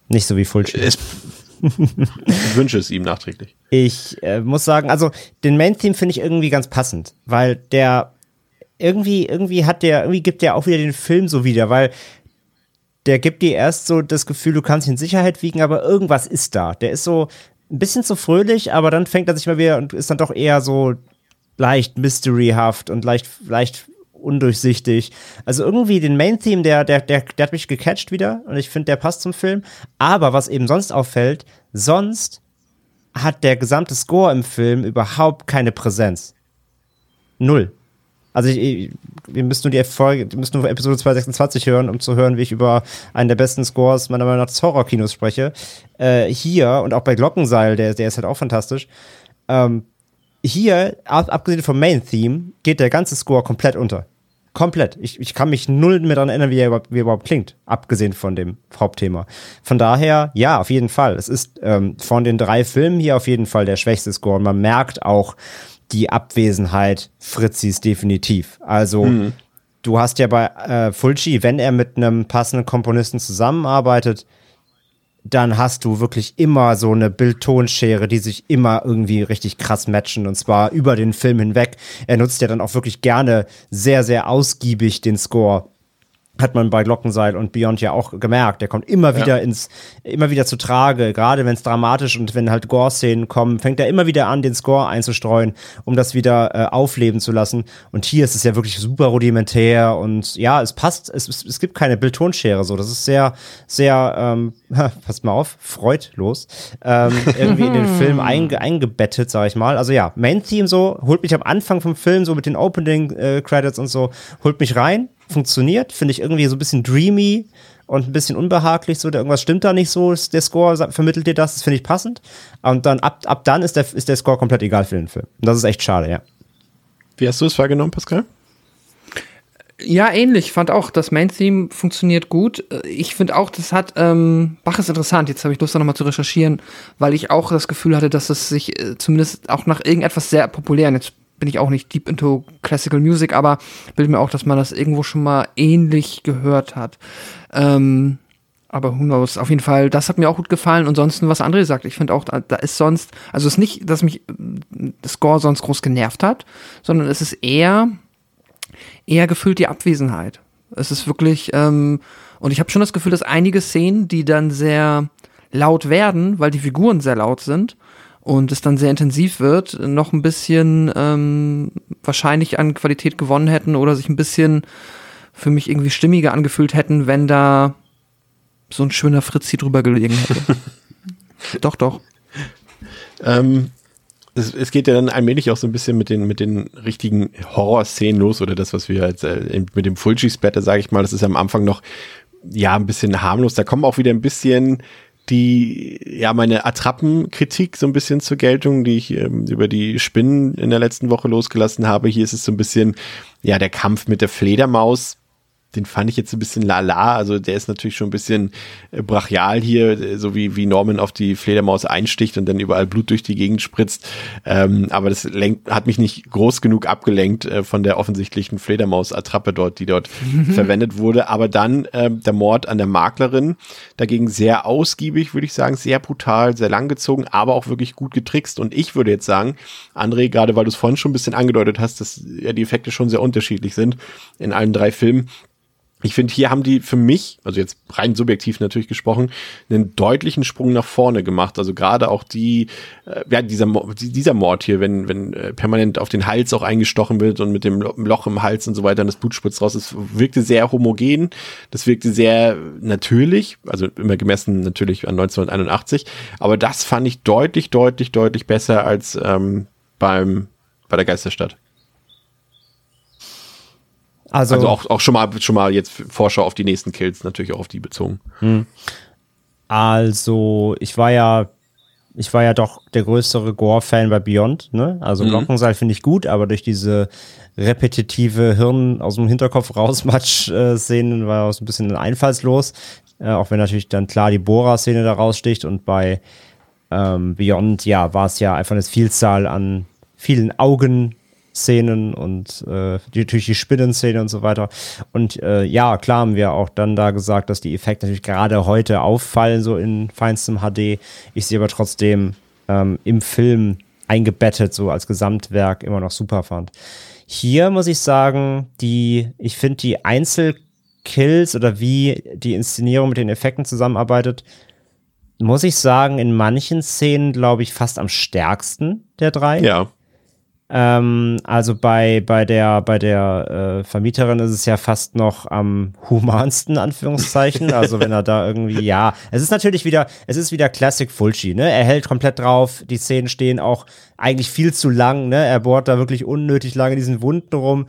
Nicht so wie Fulci. Es, ich wünsche es ihm nachträglich. Ich äh, muss sagen, also den Main-Theme finde ich irgendwie ganz passend, weil der irgendwie, irgendwie hat der, irgendwie gibt der auch wieder den Film so wieder, weil der gibt dir erst so das Gefühl, du kannst dich in Sicherheit wiegen, aber irgendwas ist da. Der ist so ein bisschen zu fröhlich, aber dann fängt er sich mal wieder und ist dann doch eher so leicht mysteryhaft und leicht, leicht undurchsichtig. Also irgendwie den Main-Theme, der, der, der, der hat mich gecatcht wieder und ich finde, der passt zum Film. Aber was eben sonst auffällt, sonst hat der gesamte Score im Film überhaupt keine Präsenz. Null. Also ich, ich, wir müssen nur die Folge, wir müssen nur Episode 226 hören, um zu hören, wie ich über einen der besten Scores meiner Meinung nach des Horrorkinos spreche. Äh, hier und auch bei Glockenseil, der, der ist halt auch fantastisch. Ähm, hier, ab, abgesehen vom Main-Theme, geht der ganze Score komplett unter. Komplett. Ich, ich kann mich null mehr daran erinnern, wie er, überhaupt, wie er überhaupt klingt, abgesehen von dem Hauptthema. Von daher, ja, auf jeden Fall. Es ist ähm, von den drei Filmen hier auf jeden Fall der schwächste Score. Und man merkt auch die Abwesenheit Fritzis definitiv. Also, du hast ja bei äh, Fulci, wenn er mit einem passenden Komponisten zusammenarbeitet, dann hast du wirklich immer so eine Bildtonschere, die sich immer irgendwie richtig krass matchen und zwar über den Film hinweg. Er nutzt ja dann auch wirklich gerne sehr, sehr ausgiebig den Score. Hat man bei Glockenseil und Beyond ja auch gemerkt. Der kommt immer wieder ins, immer wieder zu Trage, gerade wenn es dramatisch und wenn halt Gore-Szenen kommen, fängt er immer wieder an, den Score einzustreuen, um das wieder äh, aufleben zu lassen. Und hier ist es ja wirklich super rudimentär und ja, es passt, es, es, es gibt keine Bildtonschere so. Das ist sehr, sehr, ähm, passt mal auf, freudlos, ähm, irgendwie in den Film einge, eingebettet, sag ich mal. Also ja, Main-Theme so, holt mich am Anfang vom Film so mit den Opening-Credits äh, und so, holt mich rein funktioniert, finde ich irgendwie so ein bisschen dreamy und ein bisschen unbehaglich, so, irgendwas stimmt da nicht so, der Score vermittelt dir das, das finde ich passend. Und dann ab, ab dann ist der, ist der Score komplett egal für den Film. Und das ist echt schade, ja. Wie hast du es wahrgenommen, Pascal? Ja, ähnlich. Ich fand auch, das Main-Theme funktioniert gut. Ich finde auch, das hat, ähm, Bach ist interessant. Jetzt habe ich Lust, da nochmal zu recherchieren, weil ich auch das Gefühl hatte, dass es sich äh, zumindest auch nach irgendetwas sehr populären, jetzt bin ich auch nicht deep into Classical Music, aber bildet mir auch, dass man das irgendwo schon mal ähnlich gehört hat. Ähm, aber who knows? Auf jeden Fall, das hat mir auch gut gefallen. Und sonst, was André sagt, ich finde auch, da, ist sonst, also es ist nicht, dass mich das Score sonst groß genervt hat, sondern es ist eher, eher gefühlt die Abwesenheit. Es ist wirklich, ähm, und ich habe schon das Gefühl, dass einige Szenen, die dann sehr laut werden, weil die Figuren sehr laut sind, und es dann sehr intensiv wird, noch ein bisschen ähm, wahrscheinlich an Qualität gewonnen hätten oder sich ein bisschen für mich irgendwie stimmiger angefühlt hätten, wenn da so ein schöner Fritzi drüber gelegen hätte. doch, doch. Ähm, es, es, geht ja dann allmählich auch so ein bisschen mit den, mit den richtigen Horrorszenen los oder das, was wir als äh, mit dem Fulci-Splatter, sage ich mal, das ist am Anfang noch ja ein bisschen harmlos. Da kommen auch wieder ein bisschen die ja meine Attrappenkritik so ein bisschen zur Geltung, die ich ähm, über die Spinnen in der letzten Woche losgelassen habe. Hier ist es so ein bisschen ja der Kampf mit der Fledermaus den fand ich jetzt ein bisschen lala. Also der ist natürlich schon ein bisschen äh, brachial hier, äh, so wie, wie Norman auf die Fledermaus einsticht und dann überall Blut durch die Gegend spritzt. Ähm, aber das lenkt, hat mich nicht groß genug abgelenkt äh, von der offensichtlichen Fledermaus-Attrappe dort, die dort verwendet wurde. Aber dann äh, der Mord an der Maklerin, dagegen sehr ausgiebig, würde ich sagen, sehr brutal, sehr langgezogen, aber auch wirklich gut getrickst. Und ich würde jetzt sagen, André, gerade weil du es vorhin schon ein bisschen angedeutet hast, dass ja die Effekte schon sehr unterschiedlich sind in allen drei Filmen, ich finde, hier haben die für mich, also jetzt rein subjektiv natürlich gesprochen, einen deutlichen Sprung nach vorne gemacht. Also gerade auch die, äh, ja, dieser, dieser Mord hier, wenn, wenn äh, permanent auf den Hals auch eingestochen wird und mit dem Loch im Hals und so weiter und das Blut spritzt raus, das wirkte sehr homogen, das wirkte sehr natürlich, also immer gemessen natürlich an 1981, aber das fand ich deutlich, deutlich, deutlich besser als ähm, beim, bei der Geisterstadt. Also, also auch, auch schon mal schon mal jetzt Vorschau auf die nächsten Kills, natürlich auch auf die bezogen. Hm. Also, ich war ja, ich war ja doch der größere Gore-Fan bei Beyond, ne? Also mhm. Glockenseil finde ich gut, aber durch diese repetitive Hirn aus dem Hinterkopf rausmatsch-Szenen war auch so ein bisschen einfallslos. Äh, auch wenn natürlich dann klar die Bohrer-Szene da raussticht und bei ähm, Beyond, ja, war es ja einfach eine Vielzahl an vielen Augen Szenen und äh, die, natürlich die Spinnenszene und so weiter. Und äh, ja, klar haben wir auch dann da gesagt, dass die Effekte natürlich gerade heute auffallen, so in feinstem HD. Ich sie aber trotzdem ähm, im Film eingebettet, so als Gesamtwerk immer noch super fand. Hier muss ich sagen, die, ich finde die Einzelkills oder wie die Inszenierung mit den Effekten zusammenarbeitet, muss ich sagen, in manchen Szenen, glaube ich, fast am stärksten der drei. Ja. Ähm, also bei, bei der, bei der äh, Vermieterin ist es ja fast noch am humansten, Anführungszeichen. Also wenn er da irgendwie, ja, es ist natürlich wieder, es ist wieder Classic Fulci, ne? Er hält komplett drauf, die Szenen stehen auch eigentlich viel zu lang, ne? Er bohrt da wirklich unnötig lange diesen Wunden rum.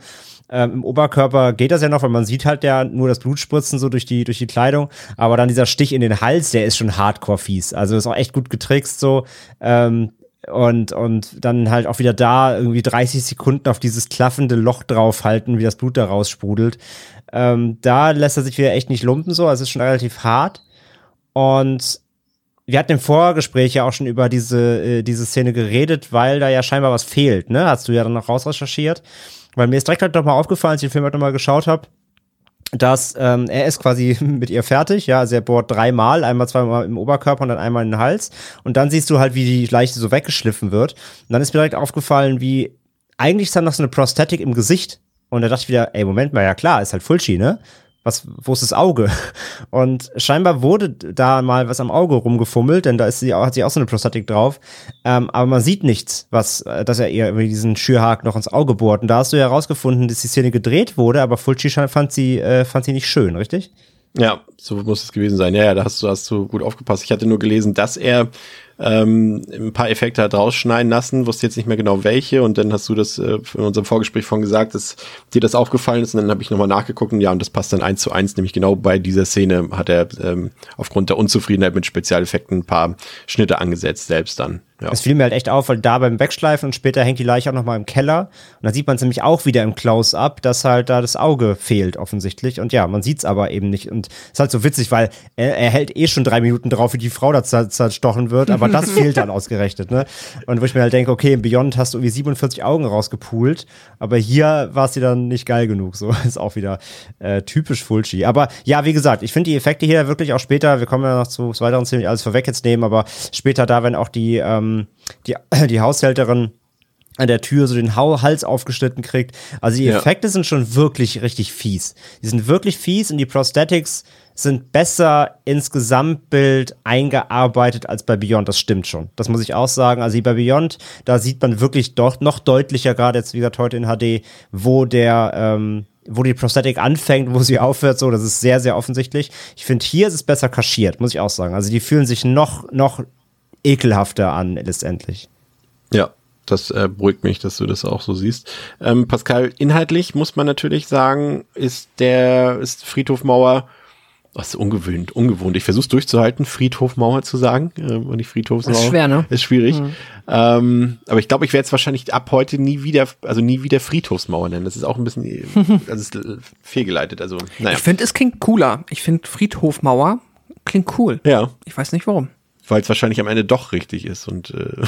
Ähm, Im Oberkörper geht das ja noch, weil man sieht halt ja nur das Blutspritzen so durch die, durch die Kleidung. Aber dann dieser Stich in den Hals, der ist schon hardcore fies. Also ist auch echt gut getrickst so. Ähm, und, und dann halt auch wieder da irgendwie 30 Sekunden auf dieses klaffende Loch draufhalten, wie das Blut da raussprudelt. Ähm, da lässt er sich wieder echt nicht lumpen so, also es ist schon relativ hart. Und wir hatten im Vorgespräch ja auch schon über diese, äh, diese Szene geredet, weil da ja scheinbar was fehlt, ne? Hast du ja dann noch rausrecherchiert. Weil mir ist direkt halt nochmal aufgefallen, als ich den Film halt nochmal geschaut habe, dass ähm, er ist quasi mit ihr fertig, ja, also er bohrt dreimal, einmal zweimal im Oberkörper und dann einmal in den Hals. Und dann siehst du halt, wie die Leiche so weggeschliffen wird. Und dann ist mir direkt aufgefallen, wie eigentlich ist da noch so eine Prosthetic im Gesicht. Und da dachte ich wieder, ey, Moment mal, ja klar, ist halt Fulci, ne? Was, wo ist das Auge? Und scheinbar wurde da mal was am Auge rumgefummelt, denn da ist sie, hat sie auch so eine Prostatik drauf. Ähm, aber man sieht nichts, was, äh, dass er ihr irgendwie diesen Schürhaken noch ins Auge bohrt. Und da hast du ja herausgefunden, dass die Szene gedreht wurde, aber Fulci fand sie, äh, fand sie nicht schön, richtig? Ja, so muss es gewesen sein. Ja, ja, da hast du, hast du gut aufgepasst. Ich hatte nur gelesen, dass er ähm, ein paar Effekte hat rausschneiden lassen, wusste jetzt nicht mehr genau welche. Und dann hast du das äh, in unserem Vorgespräch von gesagt, dass dir das aufgefallen ist. Und dann habe ich nochmal nachgeguckt. Und ja, und das passt dann eins zu eins, nämlich genau bei dieser Szene hat er ähm, aufgrund der Unzufriedenheit mit Spezialeffekten ein paar Schnitte angesetzt, selbst dann. Ja. Das fiel mir halt echt auf, weil da beim Wegschleifen und später hängt die Leiche auch nochmal im Keller. Und da sieht man es nämlich auch wieder im Close-Up, dass halt da das Auge fehlt offensichtlich. Und ja, man sieht es aber eben nicht. Und es ist halt so witzig, weil er, er, hält eh schon drei Minuten drauf, wie die Frau da zerstochen wird, aber das fehlt dann ausgerechnet. Ne? Und wo ich mir halt denke, okay, im Beyond hast du irgendwie 47 Augen rausgepult, aber hier war es dir dann nicht geil genug. So ist auch wieder äh, typisch Fulci. Aber ja, wie gesagt, ich finde die Effekte hier wirklich auch später, wir kommen ja noch zu weiteren ziemlich alles vorweg jetzt nehmen, aber später da, wenn auch die ähm, ähm, die, die Haushälterin an der Tür so den Hals aufgeschnitten kriegt. Also die Effekte ja. sind schon wirklich richtig fies. Die sind wirklich fies und die Prosthetics sind besser ins Gesamtbild eingearbeitet als bei Beyond. Das stimmt schon. Das muss ich auch sagen. Also bei Beyond, da sieht man wirklich doch noch deutlicher, gerade jetzt wie gesagt heute in HD, wo der, ähm, wo die Prosthetic anfängt, wo sie aufhört, so, das ist sehr, sehr offensichtlich. Ich finde, hier ist es besser kaschiert, muss ich auch sagen. Also die fühlen sich noch, noch ekelhafter an, letztendlich. Ja, das äh, beruhigt mich, dass du das auch so siehst. Ähm, Pascal, inhaltlich muss man natürlich sagen, ist der ist Friedhofmauer was ist ungewohnt, ungewohnt. Ich versuche durchzuhalten, Friedhofmauer zu sagen äh, und nicht Friedhofsmauer. ist schwer, ne? Ist schwierig. Mhm. Ähm, aber ich glaube, ich werde es wahrscheinlich ab heute nie wieder, also nie wieder Friedhofsmauer nennen. Das ist auch ein bisschen, das ist fehlgeleitet. Also, naja. Ich finde, es klingt cooler. Ich finde Friedhofmauer klingt cool. Ja. Ich weiß nicht warum weil es wahrscheinlich am Ende doch richtig ist. Und äh,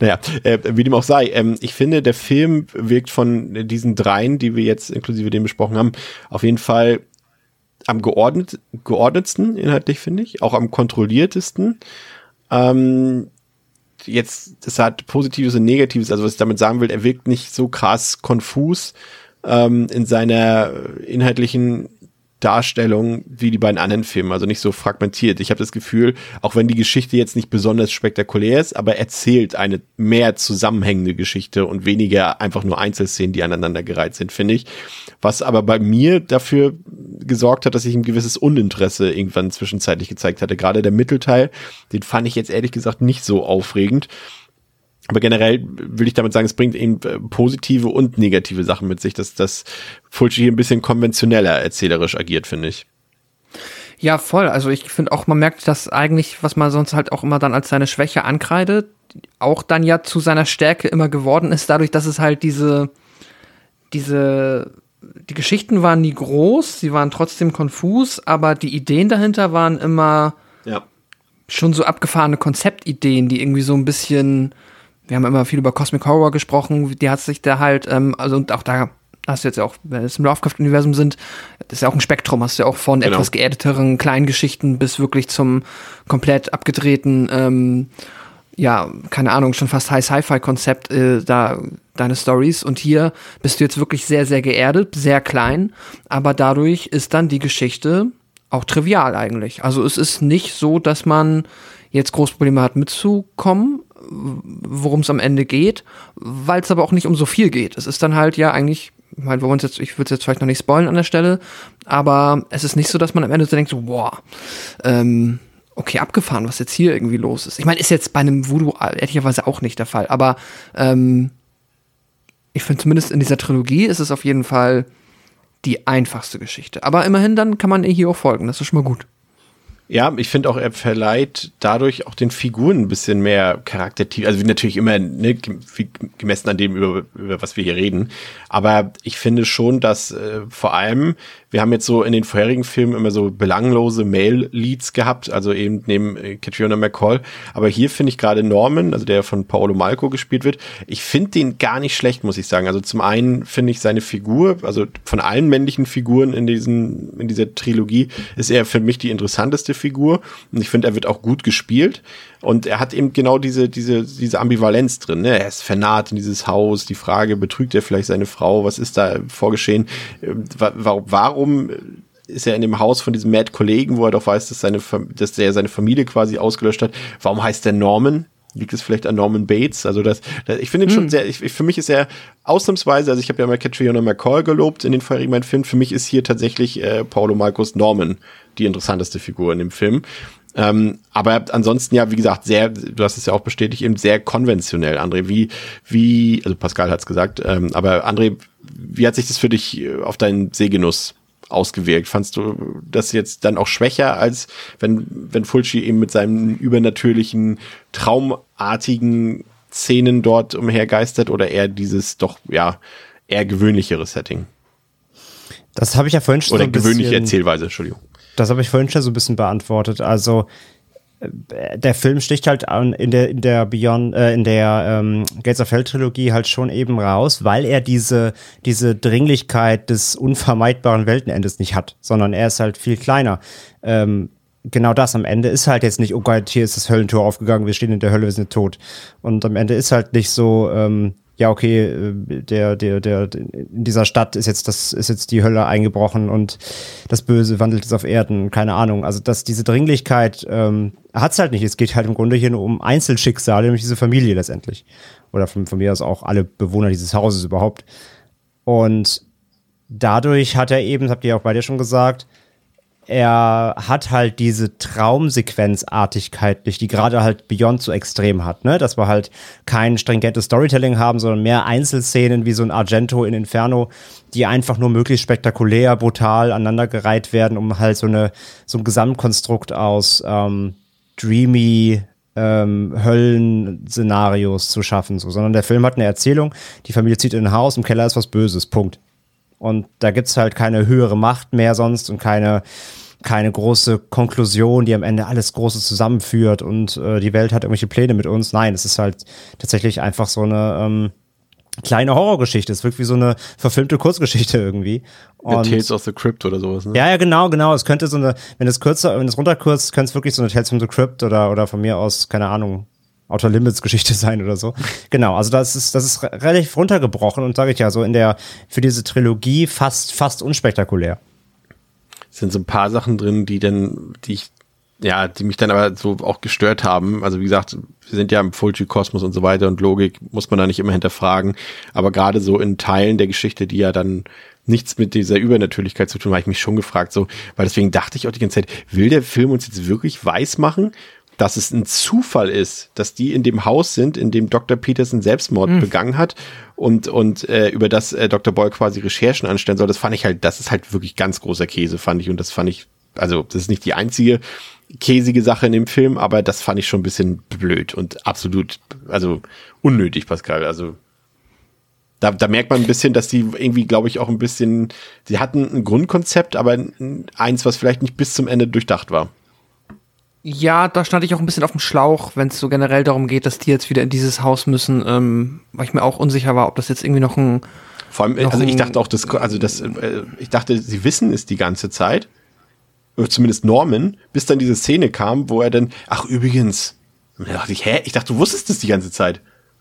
naja, äh, wie dem auch sei, ähm, ich finde, der Film wirkt von diesen dreien, die wir jetzt inklusive dem besprochen haben, auf jeden Fall am geordnet, geordnetsten inhaltlich, finde ich, auch am kontrolliertesten. Ähm, jetzt, das hat Positives und Negatives, also was ich damit sagen will, er wirkt nicht so krass konfus ähm, in seiner inhaltlichen Darstellung wie die beiden anderen Filme, also nicht so fragmentiert. Ich habe das Gefühl, auch wenn die Geschichte jetzt nicht besonders spektakulär ist, aber erzählt eine mehr zusammenhängende Geschichte und weniger einfach nur Einzelszenen, die aneinandergereiht sind, finde ich. Was aber bei mir dafür gesorgt hat, dass ich ein gewisses Uninteresse irgendwann zwischenzeitlich gezeigt hatte. Gerade der Mittelteil, den fand ich jetzt ehrlich gesagt nicht so aufregend. Aber generell will ich damit sagen, es bringt eben äh, positive und negative Sachen mit sich, dass das Fulci hier ein bisschen konventioneller erzählerisch agiert, finde ich. Ja, voll. Also ich finde auch, man merkt, dass eigentlich, was man sonst halt auch immer dann als seine Schwäche ankreidet, auch dann ja zu seiner Stärke immer geworden ist, dadurch, dass es halt diese, diese, die Geschichten waren nie groß, sie waren trotzdem konfus, aber die Ideen dahinter waren immer ja. schon so abgefahrene Konzeptideen, die irgendwie so ein bisschen wir haben immer viel über Cosmic Horror gesprochen, die hat sich da halt, ähm, also und auch da hast du jetzt auch, wenn es im Lovecraft-Universum sind, das ist ja auch ein Spektrum, hast du ja auch von genau. etwas geerdeteren kleinen Geschichten bis wirklich zum komplett abgedrehten, ähm, ja, keine Ahnung, schon fast High-Sci-Fi-Konzept äh, da deine Stories. Und hier bist du jetzt wirklich sehr, sehr geerdet, sehr klein, aber dadurch ist dann die Geschichte auch trivial eigentlich. Also es ist nicht so, dass man jetzt große Probleme hat mitzukommen, worum es am Ende geht, weil es aber auch nicht um so viel geht. Es ist dann halt ja eigentlich, ich meine, wir jetzt, ich würde es jetzt vielleicht noch nicht spoilen an der Stelle, aber es ist nicht so, dass man am Ende so denkt, so, boah, ähm, okay, abgefahren, was jetzt hier irgendwie los ist. Ich meine, ist jetzt bei einem Voodoo ehrlicherweise auch nicht der Fall, aber ähm, ich finde zumindest in dieser Trilogie ist es auf jeden Fall die einfachste Geschichte. Aber immerhin dann kann man ihr hier auch folgen, das ist schon mal gut. Ja, ich finde auch, er verleiht dadurch auch den Figuren ein bisschen mehr Charaktertiefe. Also natürlich immer ne, gemessen an dem, über, über was wir hier reden. Aber ich finde schon, dass äh, vor allem wir haben jetzt so in den vorherigen Filmen immer so belanglose Male-Leads gehabt, also eben neben äh, Catriona McCall. Aber hier finde ich gerade Norman, also der von Paolo Malco gespielt wird, ich finde den gar nicht schlecht, muss ich sagen. Also zum einen finde ich seine Figur, also von allen männlichen Figuren in diesen, in dieser Trilogie, ist er für mich die interessanteste Figur. Und ich finde, er wird auch gut gespielt. Und er hat eben genau diese, diese, diese Ambivalenz drin. Ne? Er ist vernaht in dieses Haus. Die Frage, betrügt er vielleicht seine Frau? Was ist da vorgeschehen? Ähm, warum ist er in dem Haus von diesem Mad-Kollegen, wo er doch weiß, dass, seine, dass der seine Familie quasi ausgelöscht hat. Warum heißt der Norman? Liegt es vielleicht an Norman Bates? Also das, das ich finde ihn schon sehr, ich, für mich ist er ausnahmsweise, also ich habe ja mal Catriona McCall gelobt in den vorherigen beiden Filmen, für mich ist hier tatsächlich äh, Paulo Marcos Norman die interessanteste Figur in dem Film. Ähm, aber ansonsten ja, wie gesagt, sehr, du hast es ja auch bestätigt, eben sehr konventionell, André. Wie, wie, also Pascal hat es gesagt, ähm, aber André, wie hat sich das für dich äh, auf deinen Sehgenuss ausgewirkt? Fandst du das jetzt dann auch schwächer, als wenn, wenn Fulci eben mit seinen übernatürlichen, traumartigen Szenen dort umhergeistert oder eher dieses doch, ja, eher gewöhnlichere Setting? Das habe ich ja vorhin schon Oder so gewöhnliche Erzählweise, Entschuldigung. Das habe ich vorhin schon so ein bisschen beantwortet. Also äh, der Film sticht halt in der in der Beyond äh, in der ähm, Gates of Hell Trilogie halt schon eben raus, weil er diese diese Dringlichkeit des unvermeidbaren Weltenendes nicht hat, sondern er ist halt viel kleiner. Ähm, genau das am Ende ist halt jetzt nicht, oh Gott, hier ist das Höllentor aufgegangen, wir stehen in der Hölle, wir sind tot. Und am Ende ist halt nicht so, ähm, ja, okay, äh, der, der, der, in dieser Stadt ist jetzt das, ist jetzt die Hölle eingebrochen und das Böse wandelt es auf Erden, keine Ahnung. Also, dass diese Dringlichkeit ähm, hat's halt nicht. Es geht halt im Grunde hier nur um Einzelschicksale, nämlich diese Familie letztendlich. Oder von, von mir aus auch alle Bewohner dieses Hauses überhaupt. Und dadurch hat er eben, das habt ihr auch bei dir schon gesagt, er hat halt diese Traumsequenzartigkeit die gerade halt Beyond so extrem hat, ne? Dass wir halt kein stringentes Storytelling haben, sondern mehr Einzelszenen wie so ein Argento in Inferno, die einfach nur möglichst spektakulär, brutal aneinandergereiht werden, um halt so eine so ein Gesamtkonstrukt aus ähm, dreamy ähm, Höllenszenarios zu schaffen, so, sondern der Film hat eine Erzählung, die Familie zieht in ein Haus, im Keller ist was Böses, Punkt. Und da gibt's halt keine höhere Macht mehr sonst und keine, keine große Konklusion, die am Ende alles Große zusammenführt und äh, die Welt hat irgendwelche Pläne mit uns. Nein, es ist halt tatsächlich einfach so eine ähm, kleine Horrorgeschichte. Es wirkt wie so eine verfilmte Kurzgeschichte irgendwie. Und Tales of the Crypt oder sowas, ne? ja, ja, genau, genau. Es könnte so eine, wenn es kürzer, wenn es runterkürzt, könnte es wirklich so eine Tales from the Crypt oder, oder von mir aus, keine Ahnung, Outer Limits Geschichte sein oder so. Genau, also das ist, das ist re- relativ runtergebrochen und sage ich ja so in der, für diese Trilogie fast, fast unspektakulär. Sind so ein paar Sachen drin, die dann, die ich, ja, die mich dann aber so auch gestört haben. Also wie gesagt, wir sind ja im Fulci-Kosmos und so weiter und Logik muss man da nicht immer hinterfragen. Aber gerade so in Teilen der Geschichte, die ja dann nichts mit dieser Übernatürlichkeit zu tun, habe ich mich schon gefragt, so, weil deswegen dachte ich auch die ganze Zeit, will der Film uns jetzt wirklich weiß machen, dass es ein Zufall ist, dass die in dem Haus sind, in dem Dr. Peterson Selbstmord begangen hat und, und äh, über das äh, Dr. Boyle quasi Recherchen anstellen soll. Das fand ich halt, das ist halt wirklich ganz großer Käse, fand ich. Und das fand ich, also das ist nicht die einzige käsige Sache in dem Film, aber das fand ich schon ein bisschen blöd und absolut, also unnötig, Pascal. Also da, da merkt man ein bisschen, dass die irgendwie, glaube ich, auch ein bisschen, sie hatten ein Grundkonzept, aber ein- eins, was vielleicht nicht bis zum Ende durchdacht war. Ja, da stand ich auch ein bisschen auf dem Schlauch, wenn es so generell darum geht, dass die jetzt wieder in dieses Haus müssen, ähm, weil ich mir auch unsicher war, ob das jetzt irgendwie noch ein. Vor allem, Noch also ich dachte auch, das, also das, äh, ich dachte, sie wissen es die ganze Zeit, oder zumindest Norman, bis dann diese Szene kam, wo er dann, ach übrigens, und da dachte ich, hä, ich dachte, du wusstest das die ganze Zeit.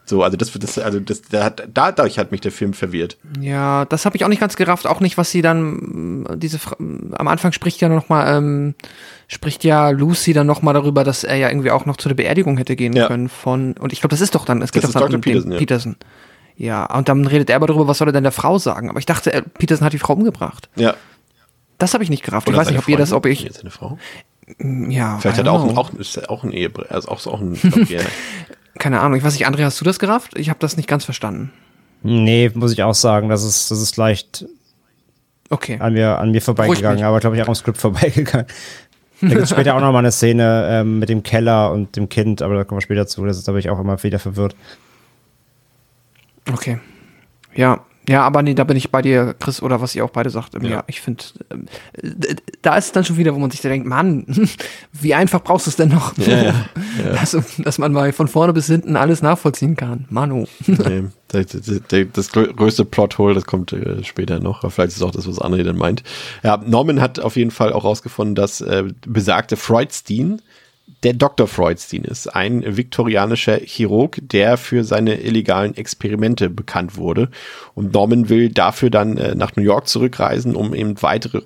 So, also das, das also das, da hat, dadurch hat mich der Film verwirrt. Ja, das habe ich auch nicht ganz gerafft, auch nicht, was sie dann diese am Anfang spricht ja noch mal ähm, spricht ja Lucy dann noch mal darüber, dass er ja irgendwie auch noch zu der Beerdigung hätte gehen Ja. können von und ich glaube, das ist doch dann, es geht Das doch dann um den Peterson, ja. Peterson. Ja, und dann redet er aber darüber, was soll er denn der Frau sagen? Aber ich dachte, er, Peterson hat die Frau umgebracht. Ja. Das habe ich nicht gerafft. Oder ich weiß nicht, ob ihr das, ob Freundin? ich, Jetzt eine Frau? ja, Vielleicht hat er auch, ein, auch, ist er auch ein Ehebre, also auch, auch ein. keine Ahnung. Ich weiß nicht, André, hast du das gerafft? Ich habe das nicht ganz verstanden. Nee, muss ich auch sagen, das ist, das ist leicht Okay. an mir, an mir vorbeigegangen, aber glaube ich auch am Skript vorbeigegangen. Da gibt es später auch noch mal eine Szene ähm, mit dem Keller und dem Kind, aber da kommen wir später zu. Das ist, glaube ich, auch immer wieder verwirrt. Okay. Ja, ja, aber nee, da bin ich bei dir, Chris, oder was ihr auch beide sagt. Ähm, Ja, Ja. ich finde, ähm, äh, da ist es dann schon wieder, wo man sich da denkt, Mann, wie einfach brauchst du es denn noch? Also, dass man mal von vorne bis hinten alles nachvollziehen kann. Manu. nee, das, größte Plothole, das kommt äh, später noch. Vielleicht ist es auch das, was André dann meint. Ja, Norman hat auf jeden Fall auch rausgefunden, dass äh, besagte Freudstein der Dr. Freudstein ist, ein viktorianischer Chirurg, der für seine illegalen Experimente bekannt wurde. Und Norman will dafür dann äh, nach New York zurückreisen, um eben weitere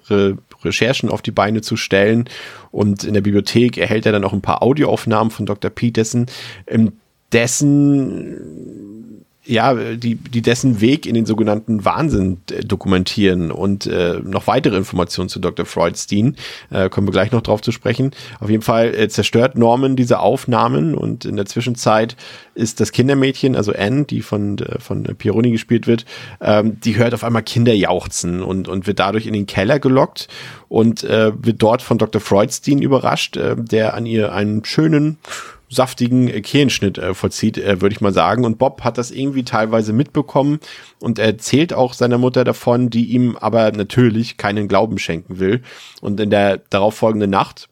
Recherchen auf die Beine zu stellen. Und in der Bibliothek erhält er dann auch ein paar Audioaufnahmen von Dr. Peterson, ähm, dessen ja, die, die dessen Weg in den sogenannten Wahnsinn äh, dokumentieren und äh, noch weitere Informationen zu Dr. Freudstein, äh, kommen wir gleich noch drauf zu sprechen. Auf jeden Fall äh, zerstört Norman diese Aufnahmen und in der Zwischenzeit ist das Kindermädchen, also Anne, die von, äh, von Pieroni gespielt wird, ähm, die hört auf einmal Kinder jauchzen und, und wird dadurch in den Keller gelockt und äh, wird dort von Dr. Freudstein überrascht, äh, der an ihr einen schönen saftigen Kehlenschnitt äh, vollzieht, äh, würde ich mal sagen. Und Bob hat das irgendwie teilweise mitbekommen und erzählt auch seiner Mutter davon, die ihm aber natürlich keinen Glauben schenken will. Und in der darauffolgenden Nacht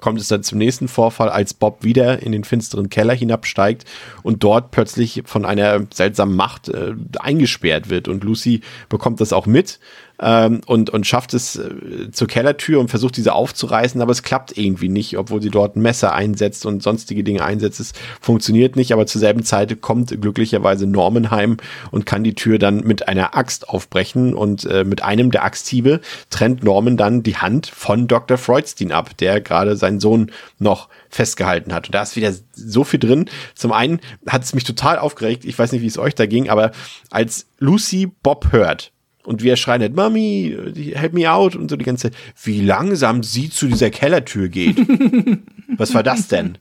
kommt es dann zum nächsten Vorfall, als Bob wieder in den finsteren Keller hinabsteigt und dort plötzlich von einer seltsamen Macht äh, eingesperrt wird. Und Lucy bekommt das auch mit ähm, und, und schafft es äh, zur Kellertür und versucht diese aufzureißen, aber es klappt irgendwie nicht, obwohl sie dort ein Messer einsetzt und sonstige Dinge einsetzt. Es funktioniert nicht, aber zur selben Zeit kommt glücklicherweise Norman heim und kann die Tür dann mit einer Axt aufbrechen und äh, mit einem der Axthiebe trennt Norman dann die Hand von Dr. Freudstein ab, der gerade seinen Sohn noch festgehalten hat. Und da ist wieder so viel drin. Zum einen hat es mich total aufgeregt, ich weiß nicht, wie es euch da ging, aber als Lucy Bob hört, und wie er schreit, halt, Mami, help me out und so die ganze Zeit, wie langsam sie zu dieser Kellertür geht. Was war das denn?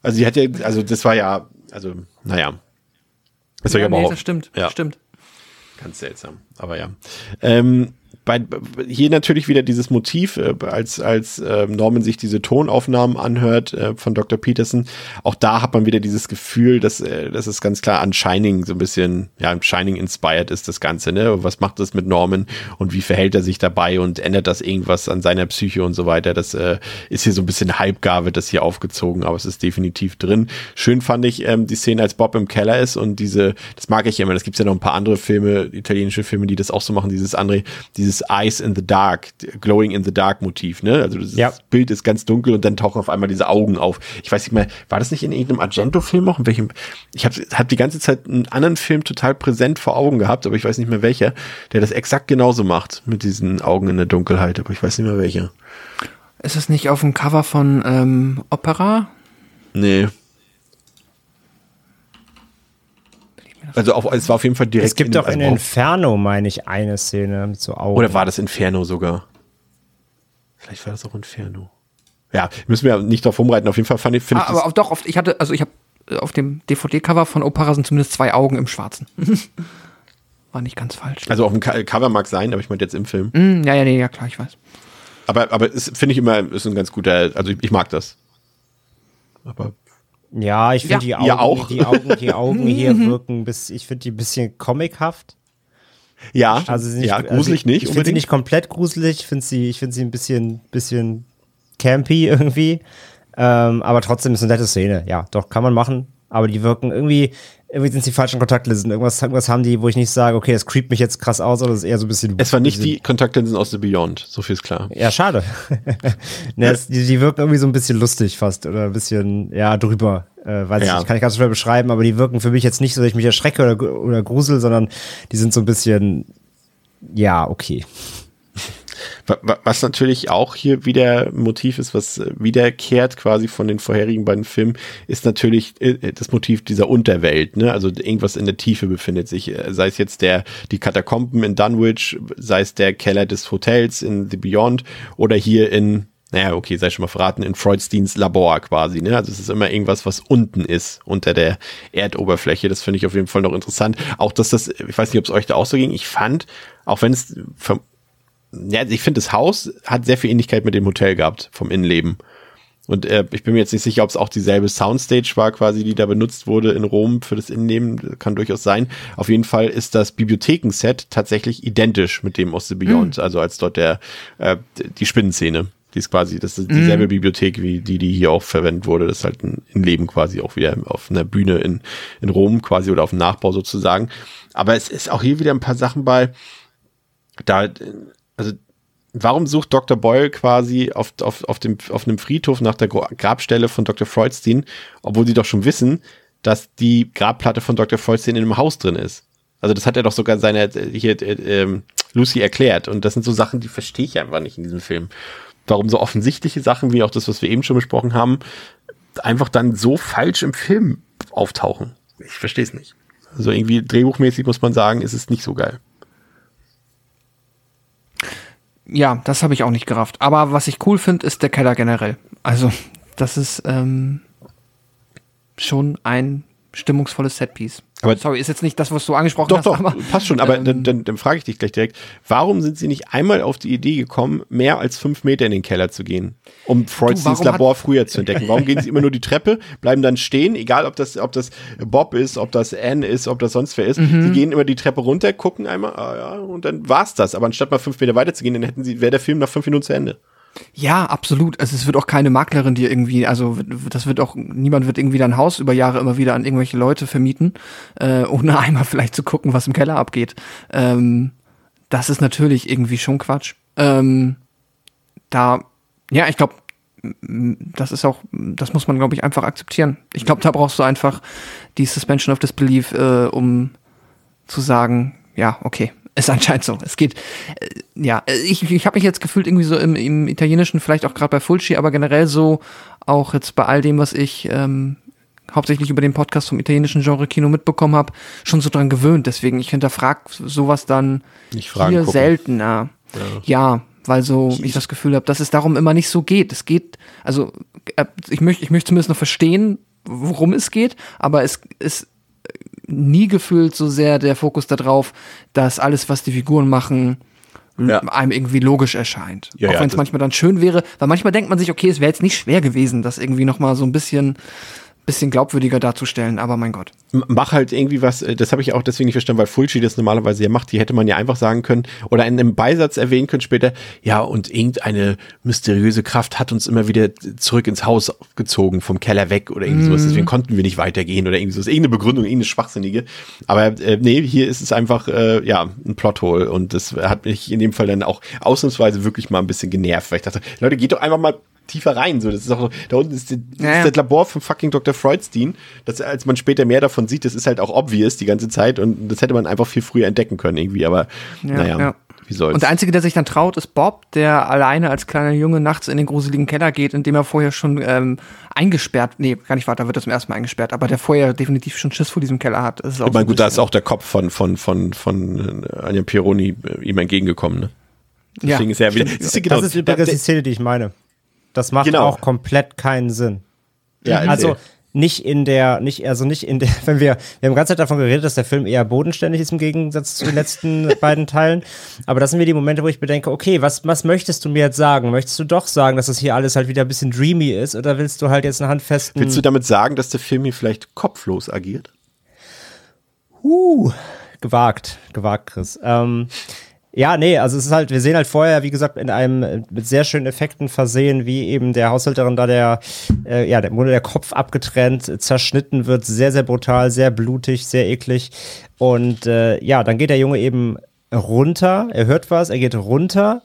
Also die hat ja, also das war ja, also, naja. Das, ja, nee, das stimmt, ja. stimmt. Ganz seltsam, aber ja. Ähm, bei, hier natürlich wieder dieses Motiv, äh, als, als äh, Norman sich diese Tonaufnahmen anhört äh, von Dr. Peterson. Auch da hat man wieder dieses Gefühl, dass, äh, dass es ganz klar an Shining so ein bisschen, ja, Shining inspired ist das Ganze, ne? Was macht das mit Norman und wie verhält er sich dabei und ändert das irgendwas an seiner Psyche und so weiter? Das äh, ist hier so ein bisschen Halbgar, wird das hier aufgezogen, aber es ist definitiv drin. Schön fand ich ähm, die Szene, als Bob im Keller ist und diese, das mag ich immer, das gibt's ja noch ein paar andere Filme, italienische Filme, die das auch so machen, dieses andere, dieses dieses Eyes in the Dark, Glowing in the Dark Motiv, ne? Also das ja. Bild ist ganz dunkel und dann tauchen auf einmal diese Augen auf. Ich weiß nicht mehr, war das nicht in irgendeinem Argento-Film auch? In welchem? Ich habe hab die ganze Zeit einen anderen Film total präsent vor Augen gehabt, aber ich weiß nicht mehr welcher, der das exakt genauso macht mit diesen Augen in der Dunkelheit, aber ich weiß nicht mehr welcher. Ist es nicht auf dem Cover von ähm, Opera? Nee. Also auf, es war auf jeden Fall direkt. Es gibt in, auch in Inferno, meine ich, eine Szene mit so Augen. Oder war das Inferno sogar? Vielleicht war das auch Inferno. Ja, müssen wir nicht drauf rumreiten. Auf jeden Fall fand ich. Ah, aber auch doch, oft, ich hatte, also ich habe äh, auf dem DVD-Cover von Opera sind zumindest zwei Augen im Schwarzen. war nicht ganz falsch. Also auf dem Cover mag sein, aber ich meine jetzt im Film. Mm, ja, ja, nee, ja, klar, ich weiß. Aber, aber finde ich immer, ist ein ganz guter, also ich, ich mag das. Aber ja, ich finde ja. die, Augen, die Augen, die Augen hier wirken bis, ich finde die ein bisschen comichaft. Ja, also nicht, ja, gruselig also nicht. Ich finde sie nicht komplett gruselig, ich finde sie, ich finde sie ein bisschen, bisschen campy irgendwie. Ähm, aber trotzdem ist eine nette Szene. Ja, doch, kann man machen. Aber die wirken irgendwie, irgendwie sind es die falschen Kontaktlinsen. Irgendwas, irgendwas haben die, wo ich nicht sage, okay, das creept mich jetzt krass aus, oder das ist eher so ein bisschen. Es waren nicht die Kontaktlinsen aus The Beyond, so viel ist klar. Ja, schade. ne, es, die, die, wirken irgendwie so ein bisschen lustig fast oder ein bisschen, ja, drüber. Äh, weiß ja. ich, kann ich ganz schwer beschreiben, aber die wirken für mich jetzt nicht so, dass ich mich erschrecke oder, oder grusel, sondern die sind so ein bisschen, ja, okay. Was natürlich auch hier wieder Motiv ist, was äh, wiederkehrt quasi von den vorherigen beiden Filmen, ist natürlich äh, das Motiv dieser Unterwelt. Ne? Also irgendwas in der Tiefe befindet sich, äh, sei es jetzt der die Katakomben in Dunwich, sei es der Keller des Hotels in The Beyond oder hier in naja, okay, sei schon mal verraten, in Freudsteins Labor quasi, ne? Also es ist immer irgendwas, was unten ist, unter der Erdoberfläche. Das finde ich auf jeden Fall noch interessant. Auch, dass das, ich weiß nicht, ob es euch da auch so ging, ich fand, auch wenn es ja, ich finde, das Haus hat sehr viel Ähnlichkeit mit dem Hotel gehabt, vom Innenleben. Und äh, ich bin mir jetzt nicht sicher, ob es auch dieselbe Soundstage war, quasi, die da benutzt wurde in Rom für das Innenleben. Kann durchaus sein. Auf jeden Fall ist das Bibliothekenset tatsächlich identisch mit dem aus The Beyond. Mhm. Also als dort der äh, die Spinnenszene. Die ist quasi, das ist dieselbe mhm. Bibliothek, wie die, die hier auch verwendet wurde. Das ist halt ein Innenleben quasi auch wieder auf einer Bühne in, in Rom quasi oder auf dem Nachbau sozusagen. Aber es ist auch hier wieder ein paar Sachen bei, da also warum sucht Dr. Boyle quasi auf, auf, auf, dem, auf einem Friedhof nach der Grabstelle von Dr. Freudstein, obwohl sie doch schon wissen, dass die Grabplatte von Dr. Freudstein in einem Haus drin ist? Also das hat er doch sogar seiner hier äh, ähm, Lucy erklärt. Und das sind so Sachen, die verstehe ich einfach nicht in diesem Film. Warum so offensichtliche Sachen wie auch das, was wir eben schon besprochen haben, einfach dann so falsch im Film auftauchen. Ich verstehe es nicht. Also irgendwie drehbuchmäßig muss man sagen, ist es nicht so geil. Ja, das habe ich auch nicht gerafft. Aber was ich cool finde, ist der Keller generell. Also, das ist ähm, schon ein stimmungsvolles Setpiece. Aber Sorry, ist jetzt nicht das, was du angesprochen Doch, hast, doch, aber passt schon. Aber ähm, dann, dann, dann frage ich dich gleich direkt, warum sind sie nicht einmal auf die Idee gekommen, mehr als fünf Meter in den Keller zu gehen, um Freuds warum Labor früher zu entdecken? Warum gehen sie immer nur die Treppe, bleiben dann stehen, egal ob das, ob das Bob ist, ob das Anne ist, ob das sonst wer ist. Mhm. Sie gehen immer die Treppe runter, gucken einmal, ah ja, und dann war's das. Aber anstatt mal fünf Meter weiter zu gehen, dann hätten sie, wäre der Film nach fünf Minuten zu Ende. Ja, absolut. Also es wird auch keine Maklerin, die irgendwie, also das wird auch, niemand wird irgendwie dein Haus über Jahre immer wieder an irgendwelche Leute vermieten, äh, ohne einmal vielleicht zu gucken, was im Keller abgeht. Ähm, das ist natürlich irgendwie schon Quatsch. Ähm, da, ja, ich glaube, das ist auch, das muss man, glaube ich, einfach akzeptieren. Ich glaube, da brauchst du einfach die Suspension of Disbelief, äh, um zu sagen, ja, okay, ist anscheinend so. Es geht, äh, ja, ich, ich habe mich jetzt gefühlt irgendwie so im, im Italienischen, vielleicht auch gerade bei Fulci, aber generell so auch jetzt bei all dem, was ich ähm, hauptsächlich über den Podcast vom italienischen Genre Kino mitbekommen habe, schon so dran gewöhnt. Deswegen, ich hinterfrag sowas dann hier gucken. seltener. Ja. weil so ich, das Gefühl habe, dass es darum immer nicht so geht. Es geht, also äh, ich möchte ich möchte zumindest noch verstehen, worum es geht, aber es ist nie gefühlt so sehr der Fokus darauf, dass alles, was die Figuren machen, Ja. einem irgendwie logisch erscheint. Ja, Auch ja, wenn es manchmal dann schön wäre, weil manchmal denkt man sich, okay, es wäre jetzt nicht schwer gewesen, das irgendwie noch mal so ein bisschen bisschen glaubwürdiger darzustellen, aber mein Gott. Mach halt irgendwie was, äh, das habe ich auch deswegen nicht verstanden, weil Fulci das normalerweise ja macht, die hätte man ja einfach sagen können oder in einem Beisatz erwähnen können später, ja und irgendeine mysteriöse Kraft hat uns immer wieder zurück ins Haus gezogen, vom Keller weg oder irgendwie sowas, deswegen konnten wir nicht weitergehen oder irgendwie sowas, irgendeine Begründung, irgendeine schwachsinnige, aber äh, nee, hier ist es einfach, äh, ja, ein Plothole. Und das hat mich in dem Fall dann auch ausnahmsweise wirklich mal ein bisschen genervt, weil ich dachte, Leute, geht doch einfach mal tiefer rein. So, das ist auch so, da unten ist, die, das Ja, ja. ist das Labor von fucking Dr. Freudstein. Das, als man später mehr davon sieht, das ist halt auch obvious die ganze Zeit und das hätte man einfach viel früher entdecken können irgendwie. Aber naja, ja. wie soll's. Und der Einzige, der sich dann traut, ist Bob, der alleine als kleiner Junge nachts in den gruseligen Keller geht, in dem er vorher schon ähm, eingesperrt, nee, gar nicht wahr, da wird er zum ersten Mal eingesperrt, aber der vorher definitiv schon Schiss vor diesem Keller hat. Das ist auch ich meine, so gut, da ist auch der Kopf von, von, von, von äh, Anja Pironi äh, ihm entgegengekommen. Ne? ja, Deswegen ist er wieder. stimmt. Siehst du, genau, das ist übrigens die Szene, die ich meine. Das macht Genau. auch komplett keinen Sinn. Ja, also nicht in der, nicht, also nicht in der, wenn wir, wir haben die ganze Zeit davon geredet, dass der Film eher bodenständig ist im Gegensatz zu den letzten beiden Teilen. Aber das sind mir die Momente, wo ich bedenke, okay, was, was möchtest du mir jetzt sagen? Möchtest du doch sagen, dass das hier alles halt wieder ein bisschen dreamy ist? Oder willst du halt jetzt einen handfesten. Willst du damit sagen, dass der Film hier vielleicht kopflos agiert? Uh, gewagt, gewagt, Chris. Ähm, ja, nee, also es ist halt, wir sehen halt vorher, wie gesagt, in einem äh, mit sehr schönen Effekten versehen, wie eben der Haushälterin da der, äh, ja, der der Kopf abgetrennt, zerschnitten wird, sehr, sehr brutal, sehr blutig, sehr eklig. Und äh, ja, dann geht der Junge eben runter, er hört was, er geht runter.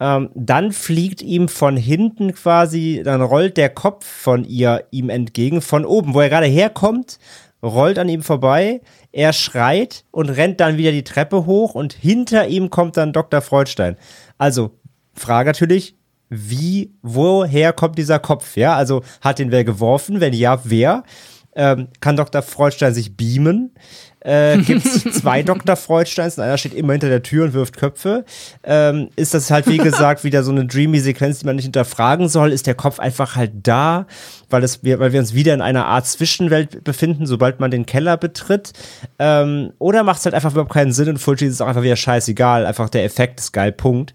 Ähm, dann fliegt ihm von hinten quasi, dann rollt der Kopf von ihr ihm entgegen, von oben, wo er gerade herkommt, rollt an ihm vorbei, er schreit und rennt dann wieder die Treppe hoch und hinter ihm kommt dann Dr. Freudstein. Also, Frage natürlich, wie, woher kommt dieser Kopf? Ja, also hat den wer geworfen? Wenn ja, wer? Ähm, kann Dr. Freudstein sich beamen? Äh, Gibt es zwei Dr. Freudsteins und einer steht immer hinter der Tür und wirft Köpfe? Ähm, ist das halt, wie gesagt, wieder so eine dreamy Sequenz, die man nicht hinterfragen soll? Ist der Kopf einfach halt da, weil, es, wir, weil wir uns wieder in einer Art Zwischenwelt befinden, sobald man den Keller betritt? Ähm, oder macht es halt einfach überhaupt keinen Sinn und Fulci ist es auch einfach wieder scheißegal, einfach der Effekt ist geil, Punkt.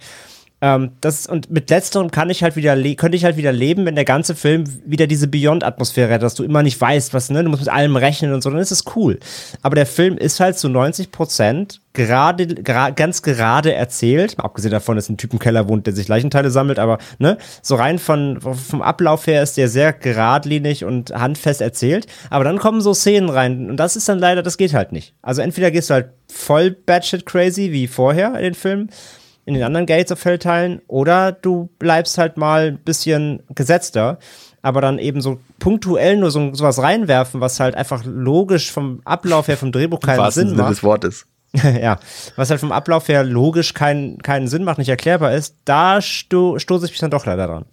Ähm, das, und mit letzterem kann ich halt wieder könnte ich halt wieder leben, wenn der ganze Film wieder diese Beyond-Atmosphäre hat, dass du immer nicht weißt, was, ne, du musst mit allem rechnen und so, dann ist es cool. Aber der Film ist halt zu 90 Prozent gerade, gra ganz gerade erzählt, abgesehen davon, dass ein Typ im Keller wohnt, der sich Leichenteile sammelt, aber, ne, so rein von, vom Ablauf her ist der sehr geradlinig und handfest erzählt. Aber dann kommen so Szenen rein und das ist dann leider, das geht halt nicht. Also entweder gehst du halt voll batshit crazy wie vorher in den Filmen, in den anderen Gates of Hell Teilen oder du bleibst halt mal ein bisschen gesetzter, aber dann eben so punktuell nur so sowas reinwerfen, was halt einfach logisch vom Ablauf her vom Drehbuch keinen Sinn Sinne macht. des Wortes. ja, was halt vom Ablauf her logisch keinen keinen Sinn macht, nicht erklärbar ist, da sto stoße ich mich dann doch leider dran.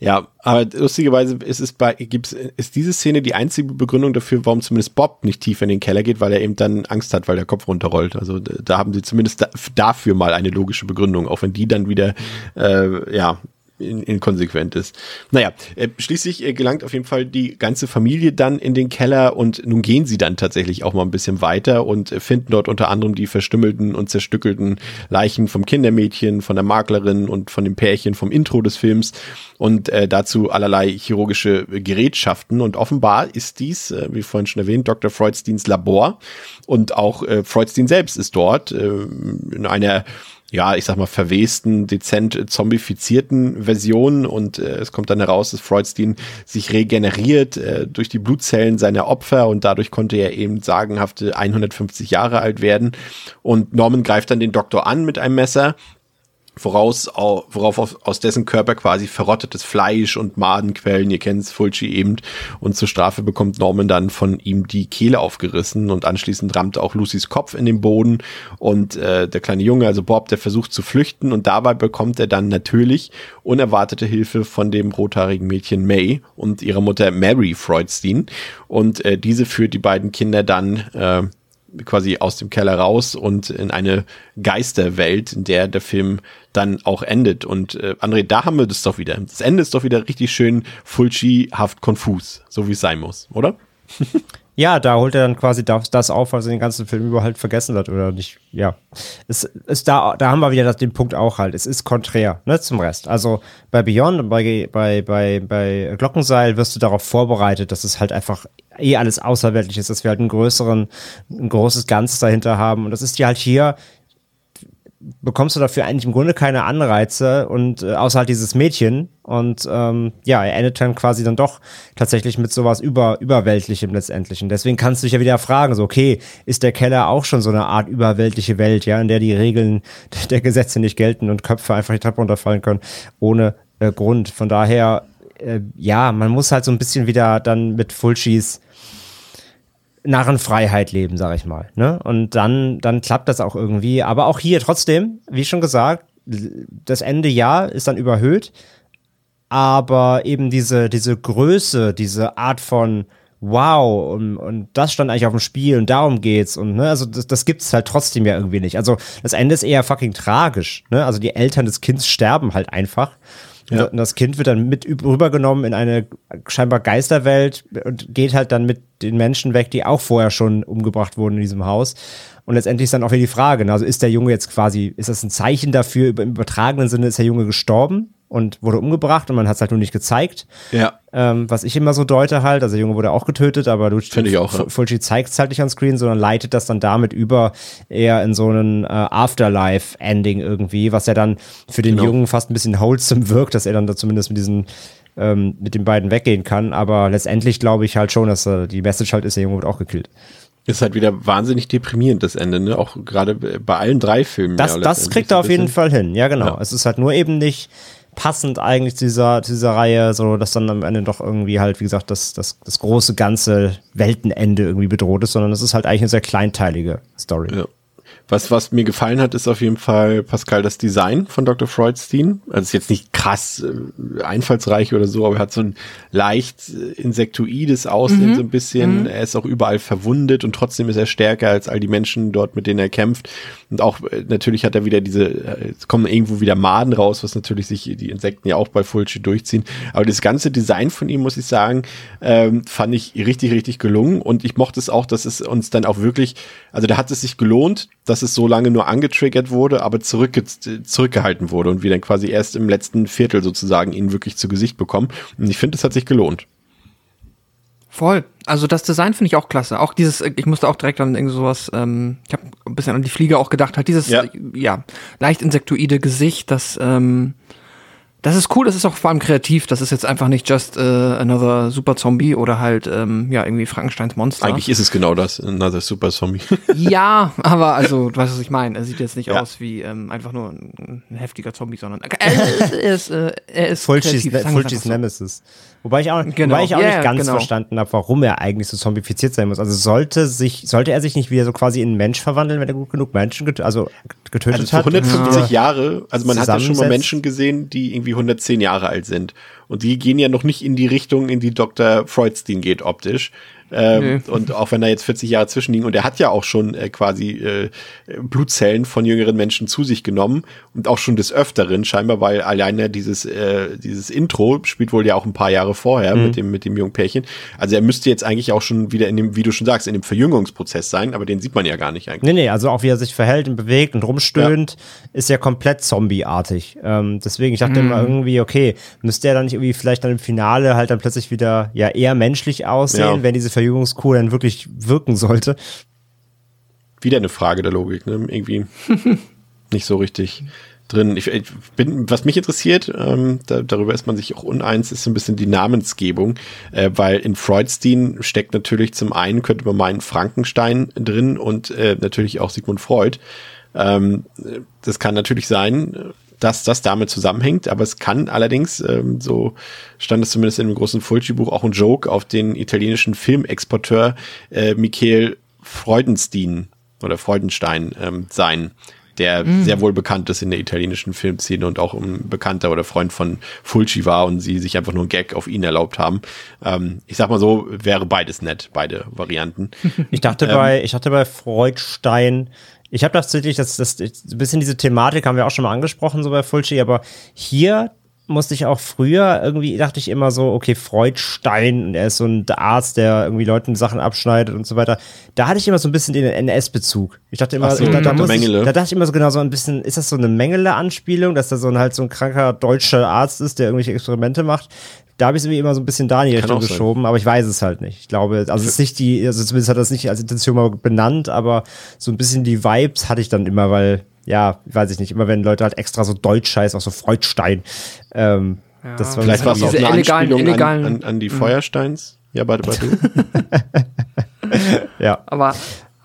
Ja, aber lustigerweise ist es bei, gibt's, ist diese Szene die einzige Begründung dafür, warum zumindest Bob nicht tief in den Keller geht, weil er eben dann Angst hat, weil der Kopf runterrollt. Also da haben sie zumindest da, dafür mal eine logische Begründung, auch wenn die dann wieder, äh, ja, inkonsequent ist. Naja, äh, schließlich äh, gelangt auf jeden Fall die ganze Familie dann in den Keller und nun gehen sie dann tatsächlich auch mal ein bisschen weiter und äh, finden dort unter anderem die verstümmelten und zerstückelten Leichen vom Kindermädchen, von der Maklerin und von dem Pärchen vom Intro des Films und äh, dazu allerlei chirurgische Gerätschaften und offenbar ist dies, äh, wie vorhin schon erwähnt, Dr. Freudsteins Labor und auch äh, Freudstein selbst ist dort äh, in einer ja, ich sag mal, verwesten, dezent zombifizierten Version und äh, es kommt dann heraus, dass Freudstein sich regeneriert äh, durch die Blutzellen seiner Opfer und dadurch konnte er eben sagenhafte 150 Jahre alt werden. Und Norman greift dann den Doktor an mit einem Messer woraus, worauf aus dessen Körper quasi verrottetes Fleisch und Madenquellen, ihr kennt es, Fulci eben, und zur Strafe bekommt. Norman dann von ihm die Kehle aufgerissen und anschließend rammt auch Lucys Kopf in den Boden. Und äh, der kleine Junge, also Bob, der versucht zu flüchten. Und dabei bekommt er dann natürlich unerwartete Hilfe von dem rothaarigen Mädchen May und ihrer Mutter Mary Freudstein. Und äh, diese führt die beiden Kinder dann äh, quasi aus dem Keller raus und in eine Geisterwelt, in der der Film dann auch endet. Und äh, André, da haben wir das doch wieder. Das Ende ist doch wieder richtig schön Fulci-haft konfus, so wie es sein muss, oder? Ja, da holt er dann quasi das, das auf, was er den ganzen Film über halt vergessen hat oder nicht. Ja, es ist da, da haben wir wieder den Punkt auch halt. Es ist konträr ne, zum Rest. Also bei Beyond und bei, bei, bei, bei Glockenseil wirst du darauf vorbereitet, dass es halt einfach eh alles außerweltlich ist, dass wir halt einen größeren, ein großes Ganzes dahinter haben. Und das ist ja halt hier bekommst du dafür eigentlich im Grunde keine Anreize und äh, außer halt dieses Mädchen und ähm, ja, er endet dann quasi dann doch tatsächlich mit sowas über überweltlichem letztendlich. Und deswegen kannst du dich ja wieder fragen, so okay, ist der Keller auch schon so eine Art überweltliche Welt, ja, in der die Regeln der Gesetze nicht gelten und Köpfe einfach die Treppe runterfallen können ohne äh, Grund. Von daher äh, ja, man muss halt so ein bisschen wieder dann mit Fulschis Narrenfreiheit leben, sag ich mal. Ne? Und dann, dann klappt das auch irgendwie. Aber auch hier trotzdem, wie schon gesagt, das Ende ja ist dann überhöht. Aber eben diese, diese Größe, diese Art von Wow, und, und das stand eigentlich auf dem Spiel und darum geht's. Und ne, also das, das gibt's halt trotzdem ja irgendwie nicht. Also das Ende ist eher fucking tragisch. Ne? Also die Eltern des Kindes sterben halt einfach. Ja. Und das Kind wird dann mit rübergenommen in eine scheinbar Geisterwelt und geht halt dann mit den Menschen weg, die auch vorher schon umgebracht wurden in diesem Haus. Und letztendlich ist dann auch wieder die Frage, ne, also ist der Junge jetzt quasi, ist das ein Zeichen dafür, im übertragenen Sinne ist der Junge gestorben? Und wurde umgebracht und man hat es halt nur nicht gezeigt. Ja. Ähm, was ich immer so deute halt, also der Junge wurde auch getötet, aber du Finde ich auch, ja. Fulci zeigt es halt nicht on Screen, sondern leitet das dann damit über eher in so einen äh, Afterlife-Ending irgendwie, was ja dann für den genau. Jungen fast ein bisschen wholesome wirkt, dass er dann da zumindest mit diesen ähm, mit den beiden weggehen kann. Aber letztendlich glaube ich halt schon, dass äh, die Message halt ist, der Junge wird auch gekillt. Ist halt wieder wahnsinnig deprimierend, das Ende, ne? Auch gerade bei allen drei Filmen. Das, ja, das kriegt er auf jeden Fall hin, ja, genau. Ja. Es ist halt nur eben nicht passend eigentlich zu dieser, zu dieser Reihe, so dass dann am Ende doch irgendwie halt, wie gesagt, das, das, das große ganze Weltenende irgendwie bedroht ist, sondern es ist halt eigentlich eine sehr kleinteilige Story. Ja. Was, was mir gefallen hat, ist auf jeden Fall, Pascal, das Design von Dr. Freudstein. Also ist jetzt nicht krass äh, einfallsreich oder so, aber er hat so ein leicht äh, insektoides Aussehen, mhm. so ein bisschen. Mhm. Er ist auch überall verwundet und trotzdem ist er stärker als all die Menschen dort, mit denen er kämpft. Und auch äh, natürlich hat er wieder diese, äh, es kommen irgendwo wieder Maden raus, was natürlich sich die Insekten ja auch bei Fulci durchziehen. Aber das ganze Design von ihm, muss ich sagen, ähm, fand ich richtig, richtig gelungen. Und ich mochte es auch, dass es uns dann auch wirklich, also da hat es sich gelohnt, dass es so lange nur angetriggert wurde, aber zurück, zurückgehalten wurde und wir dann quasi erst im letzten Viertel sozusagen ihn wirklich zu Gesicht bekommen. Und ich finde, es hat sich gelohnt. Voll. Also das Design finde ich auch klasse. Auch dieses, ich musste auch direkt an irgendwie sowas, ähm, ich habe ein bisschen an die Fliege auch gedacht, halt dieses, ja, ja leicht insektoide Gesicht, das, ähm, Das ist cool, das ist auch vor allem kreativ. Das ist jetzt einfach nicht just äh, another Super Zombie oder halt ähm, ja irgendwie Frankensteins Monster. Eigentlich ist es genau das, another Super Zombie. ja, aber also, du weißt, was ich meine. Er sieht jetzt nicht Ja. aus wie ähm, einfach nur ein, ein heftiger Zombie, sondern er, er ist, äh, er ist Fulcis, kreativ, wir's Fulcis einfach so. Wobei ich auch, Genau. wobei ich auch Ja, nicht ja, ganz genau. verstanden habe, warum er eigentlich so zombifiziert sein muss. Also sollte sich, sollte er sich nicht wieder so quasi in einen Mensch verwandeln, wenn er gut genug Menschen get also getötet Also hat? 150 Jahre, also man hat ja schon mal. Menschen gesehen, die irgendwie 110 Jahre alt sind. Und die gehen ja noch nicht in die Richtung, in die Dr. Freudstein geht optisch. Ähm, Und auch wenn da jetzt 40 Jahre zwischenliegen und er hat ja auch schon äh, quasi äh, Blutzellen von jüngeren Menschen zu sich genommen und auch schon des Öfteren, scheinbar, weil alleine dieses, äh, dieses Intro spielt wohl ja auch ein paar Jahre vorher mit dem, mit dem jungen Pärchen. Also er müsste jetzt eigentlich auch schon wieder in dem, wie du schon sagst, in dem Verjüngungsprozess sein, aber den sieht man ja gar nicht eigentlich. Nee, nee, also auch wie er sich verhält und bewegt und rumstöhnt, ist ja komplett zombieartig. Ähm, deswegen, ich dachte immer irgendwie, okay, müsste er dann nicht irgendwie vielleicht dann im Finale halt dann plötzlich wieder ja eher menschlich aussehen, Ja. wenn diese Verjüngungskur dann wirklich wirken sollte. wieder eine Frage der Logik, ne? Irgendwie nicht so richtig drin. Ich, ich bin, was mich interessiert, ähm, da, darüber ist man sich auch uneins, ist so ein bisschen die Namensgebung, äh, weil in Freudstein steckt natürlich zum einen, könnte man meinen, Frankenstein drin und äh, natürlich auch Sigmund Freud. Ähm, das kann natürlich sein, dass das damit zusammenhängt, aber es kann allerdings, ähm, so stand es zumindest in dem großen Fulci-Buch, auch ein Joke auf den italienischen Filmexporteur äh, Michael Freudenstein oder Freudenstein ähm, sein, der sehr wohl bekannt ist in der italienischen Filmszene und auch ein Bekannter oder Freund von Fulci war und sie sich einfach nur einen Gag auf ihn erlaubt haben. Ähm, ich sag mal so, wäre beides nett, beide Varianten. Ich dachte bei, ich dachte bei Freudstein, ich habe tatsächlich, das, das, ein bisschen diese Thematik haben wir auch schon mal angesprochen, so bei Fulci, aber hier musste ich auch früher irgendwie, dachte ich immer so, okay, Freudstein, und er ist so ein Arzt, der irgendwie Leuten Sachen abschneidet und so weiter. Da hatte ich immer so ein bisschen den NS-Bezug. Ich dachte immer, so, da, da, muss ich, da dachte ich immer so genau so ein bisschen, ist das so eine Mengele-Anspielung, dass da so ein halt so ein kranker deutscher Arzt ist, der irgendwelche Experimente macht? Da habe ich es irgendwie immer so ein bisschen da in die Richtung sein. geschoben, aber ich weiß es halt nicht. Ich glaube, also es ist nicht die, also zumindest hat er das nicht als Intention mal benannt, aber so ein bisschen die Vibes hatte ich dann immer, weil, ja, weiß ich nicht, immer wenn Leute halt extra so deutsch heißen, auch so Freudstein. Ähm, das war Vielleicht war es auch Diese eine illegalen- Anspielung illegalen- an, an, an die Feuersteins. Ja, warte, warte. ja. Aber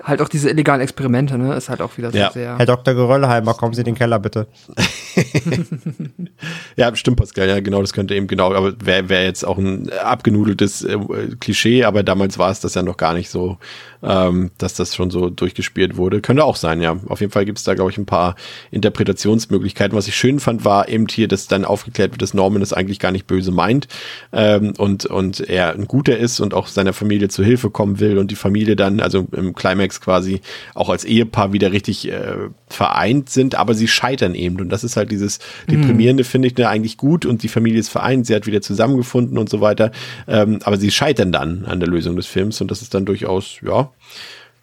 halt auch diese illegalen Experimente, ne, ist halt auch wieder so Ja. sehr. Herr Dr. Geröllheimer, kommen Sie in den Keller bitte. Ja, stimmt, Pascal, ja, genau, das könnte eben genau, aber wäre wär jetzt auch ein abgenudeltes äh, Klischee, aber damals war es das ja noch gar nicht so, ähm, dass das schon so durchgespielt wurde. Könnte auch sein, ja. Auf jeden Fall gibt's da, glaube ich, ein paar Interpretationsmöglichkeiten. Was ich schön fand, war eben hier, dass dann aufgeklärt wird, dass Norman es eigentlich gar nicht böse meint ähm, und, und er ein Guter ist und auch seiner Familie zu Hilfe kommen will und die Familie dann, also im Climax quasi auch als Ehepaar wieder richtig äh, vereint sind, aber sie scheitern eben. Und das ist halt dieses Deprimierende, finde ich, ne, eigentlich gut und die Familie ist vereint, sie hat wieder zusammengefunden und so weiter. Ähm, aber sie scheitern dann an der Lösung des Films und das ist dann durchaus, ja,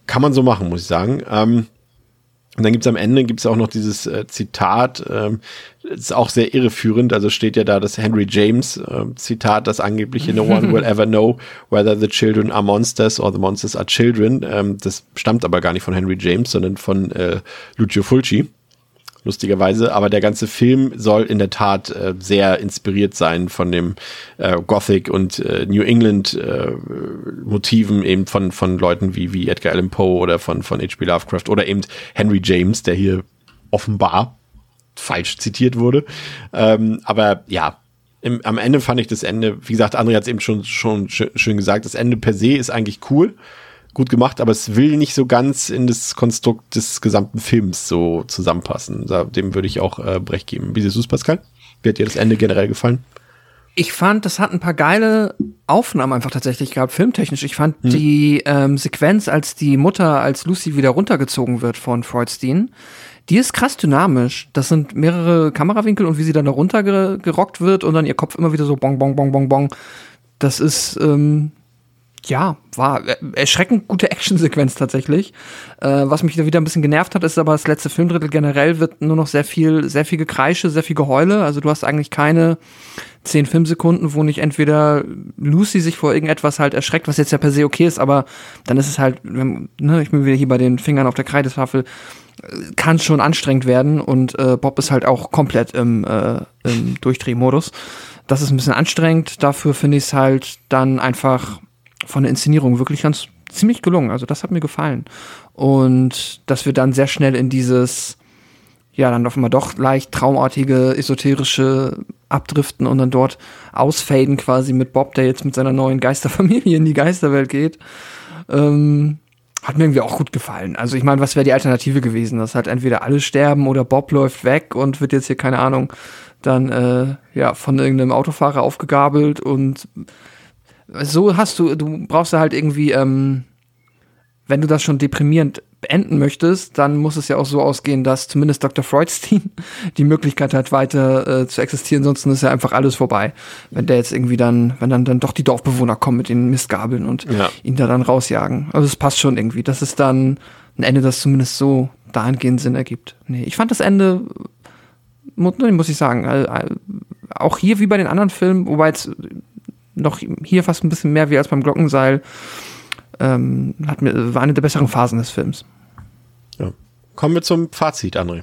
kann man so machen, muss ich sagen. Ähm, und dann gibt's am Ende gibt's auch noch dieses äh, Zitat, ähm, ist auch sehr irreführend. Also steht ja da das Henry James äh, Zitat, das angebliche No one will ever know whether the children are monsters or the monsters are children. Ähm, das stammt aber gar nicht von Henry James, sondern von äh, Lucio Fulci lustigerweise. Aber der ganze Film soll in der Tat äh, sehr inspiriert sein von dem äh, Gothic und äh, New England äh, Motiven eben von, von Leuten wie, wie Edgar Allan Poe oder von, von H.P. Lovecraft oder eben Henry James, der hier offenbar falsch zitiert wurde. Ähm, aber ja, im, am Ende fand ich das Ende, wie gesagt, André hat es eben schon, schon schön, schön gesagt, das Ende per se ist eigentlich cool, gut gemacht, aber es will nicht so ganz in das Konstrukt des gesamten Films so zusammenpassen. Dem würde ich auch äh, Brecht geben. Wie siehst du es, Pascal? Wie hat dir das Ende generell gefallen? Ich fand, das hat ein paar geile Aufnahmen einfach tatsächlich gehabt, filmtechnisch. Ich fand die ähm, Sequenz, als die Mutter, als Lucy wieder runtergezogen wird von Freudstein, die ist krass dynamisch. Das sind mehrere Kamerawinkel und wie sie dann da runtergerockt wird und dann ihr Kopf immer wieder so bong, bong, bong, bong, bong. Das ist, ähm, ja, war äh, erschreckend gute Actionsequenz tatsächlich. Äh, was mich da wieder ein bisschen genervt hat, ist aber das letzte Filmdrittel generell wird nur noch sehr viel, sehr viel Gekreische, sehr viel Geheule. Also du hast eigentlich keine zehn Filmsekunden, wo nicht entweder Lucy sich vor irgendetwas halt erschreckt, was jetzt ja per se okay ist, aber dann ist es halt, ne, ich bin wieder hier bei den Fingern auf der Kreidetafel, kann schon anstrengend werden und äh, Bob ist halt auch komplett im, äh, im Durchdrehmodus. Das ist ein bisschen anstrengend, dafür finde ich es halt dann einfach von der Inszenierung wirklich ganz ziemlich gelungen. Also das hat mir gefallen. Und dass wir dann sehr schnell in dieses, ja, dann einmal doch leicht traumartige, esoterische abdriften und dann dort ausfaden quasi mit Bob, der jetzt mit seiner neuen Geisterfamilie in die Geisterwelt geht. Ähm, hat mir irgendwie auch gut gefallen. Also ich meine, was wäre die Alternative gewesen? Dass halt entweder alle sterben oder Bob läuft weg und wird jetzt hier, keine Ahnung, dann äh, ja von irgendeinem Autofahrer aufgegabelt und so hast du, du brauchst da halt irgendwie, ähm, wenn du das schon deprimierend beenden möchtest, dann muss es ja auch so ausgehen, dass zumindest Dr. Freudstein die Möglichkeit hat, weiter äh, zu existieren, sonst ist ja einfach alles vorbei. Wenn der jetzt irgendwie dann, wenn dann, dann doch die Dorfbewohner kommen mit den Mistgabeln und ja. ihn da dann rausjagen. Also es passt schon irgendwie. Das ist dann ein Ende, das zumindest so dahingehend Sinn ergibt. Nee, ich fand das Ende, muss ich sagen, auch hier wie bei den anderen Filmen, wobei jetzt noch hier fast ein bisschen mehr wie als beim Glockenseil, ähm, hat mir, war eine der besseren Phasen des Films. Ja. Kommen wir zum Fazit, André.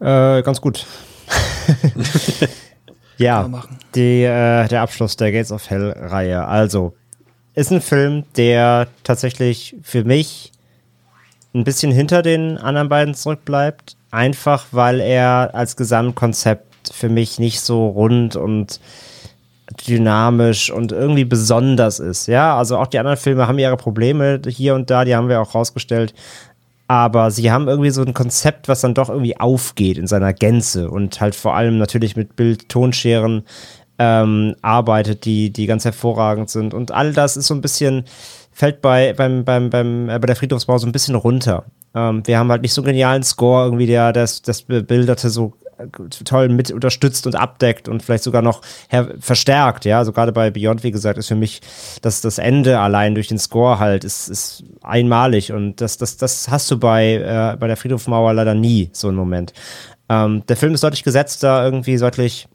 Äh, ganz gut. ja, die, äh, der Abschluss der Gates of Hell-Reihe. Also, ist ein Film, der tatsächlich für mich ein bisschen hinter den anderen beiden zurückbleibt. Einfach weil er als Gesamtkonzept für mich nicht so rund und dynamisch und irgendwie besonders ist. Ja, also auch die anderen Filme haben ihre Probleme hier und da, die haben wir auch rausgestellt. Aber sie haben irgendwie so ein Konzept, was dann doch irgendwie aufgeht in seiner Gänze und halt vor allem natürlich mit Bild-Tonscheren ähm, arbeitet, die, die ganz hervorragend sind. Und all das ist so ein bisschen, fällt bei, beim, beim, beim, äh, bei der Friedhofsbau so ein bisschen runter. Ähm, wir haben halt nicht so einen genialen Score, irgendwie, der das, das bebilderte so toll mit unterstützt und abdeckt und vielleicht sogar noch verstärkt, ja. Also gerade bei Beyond, wie gesagt, ist für mich das, das Ende allein durch den Score halt, ist, ist einmalig und das, das, das hast du bei, äh, bei der Friedhofmauer leider nie, so einen Moment. Ähm, der Film ist deutlich gesetzter, irgendwie deutlich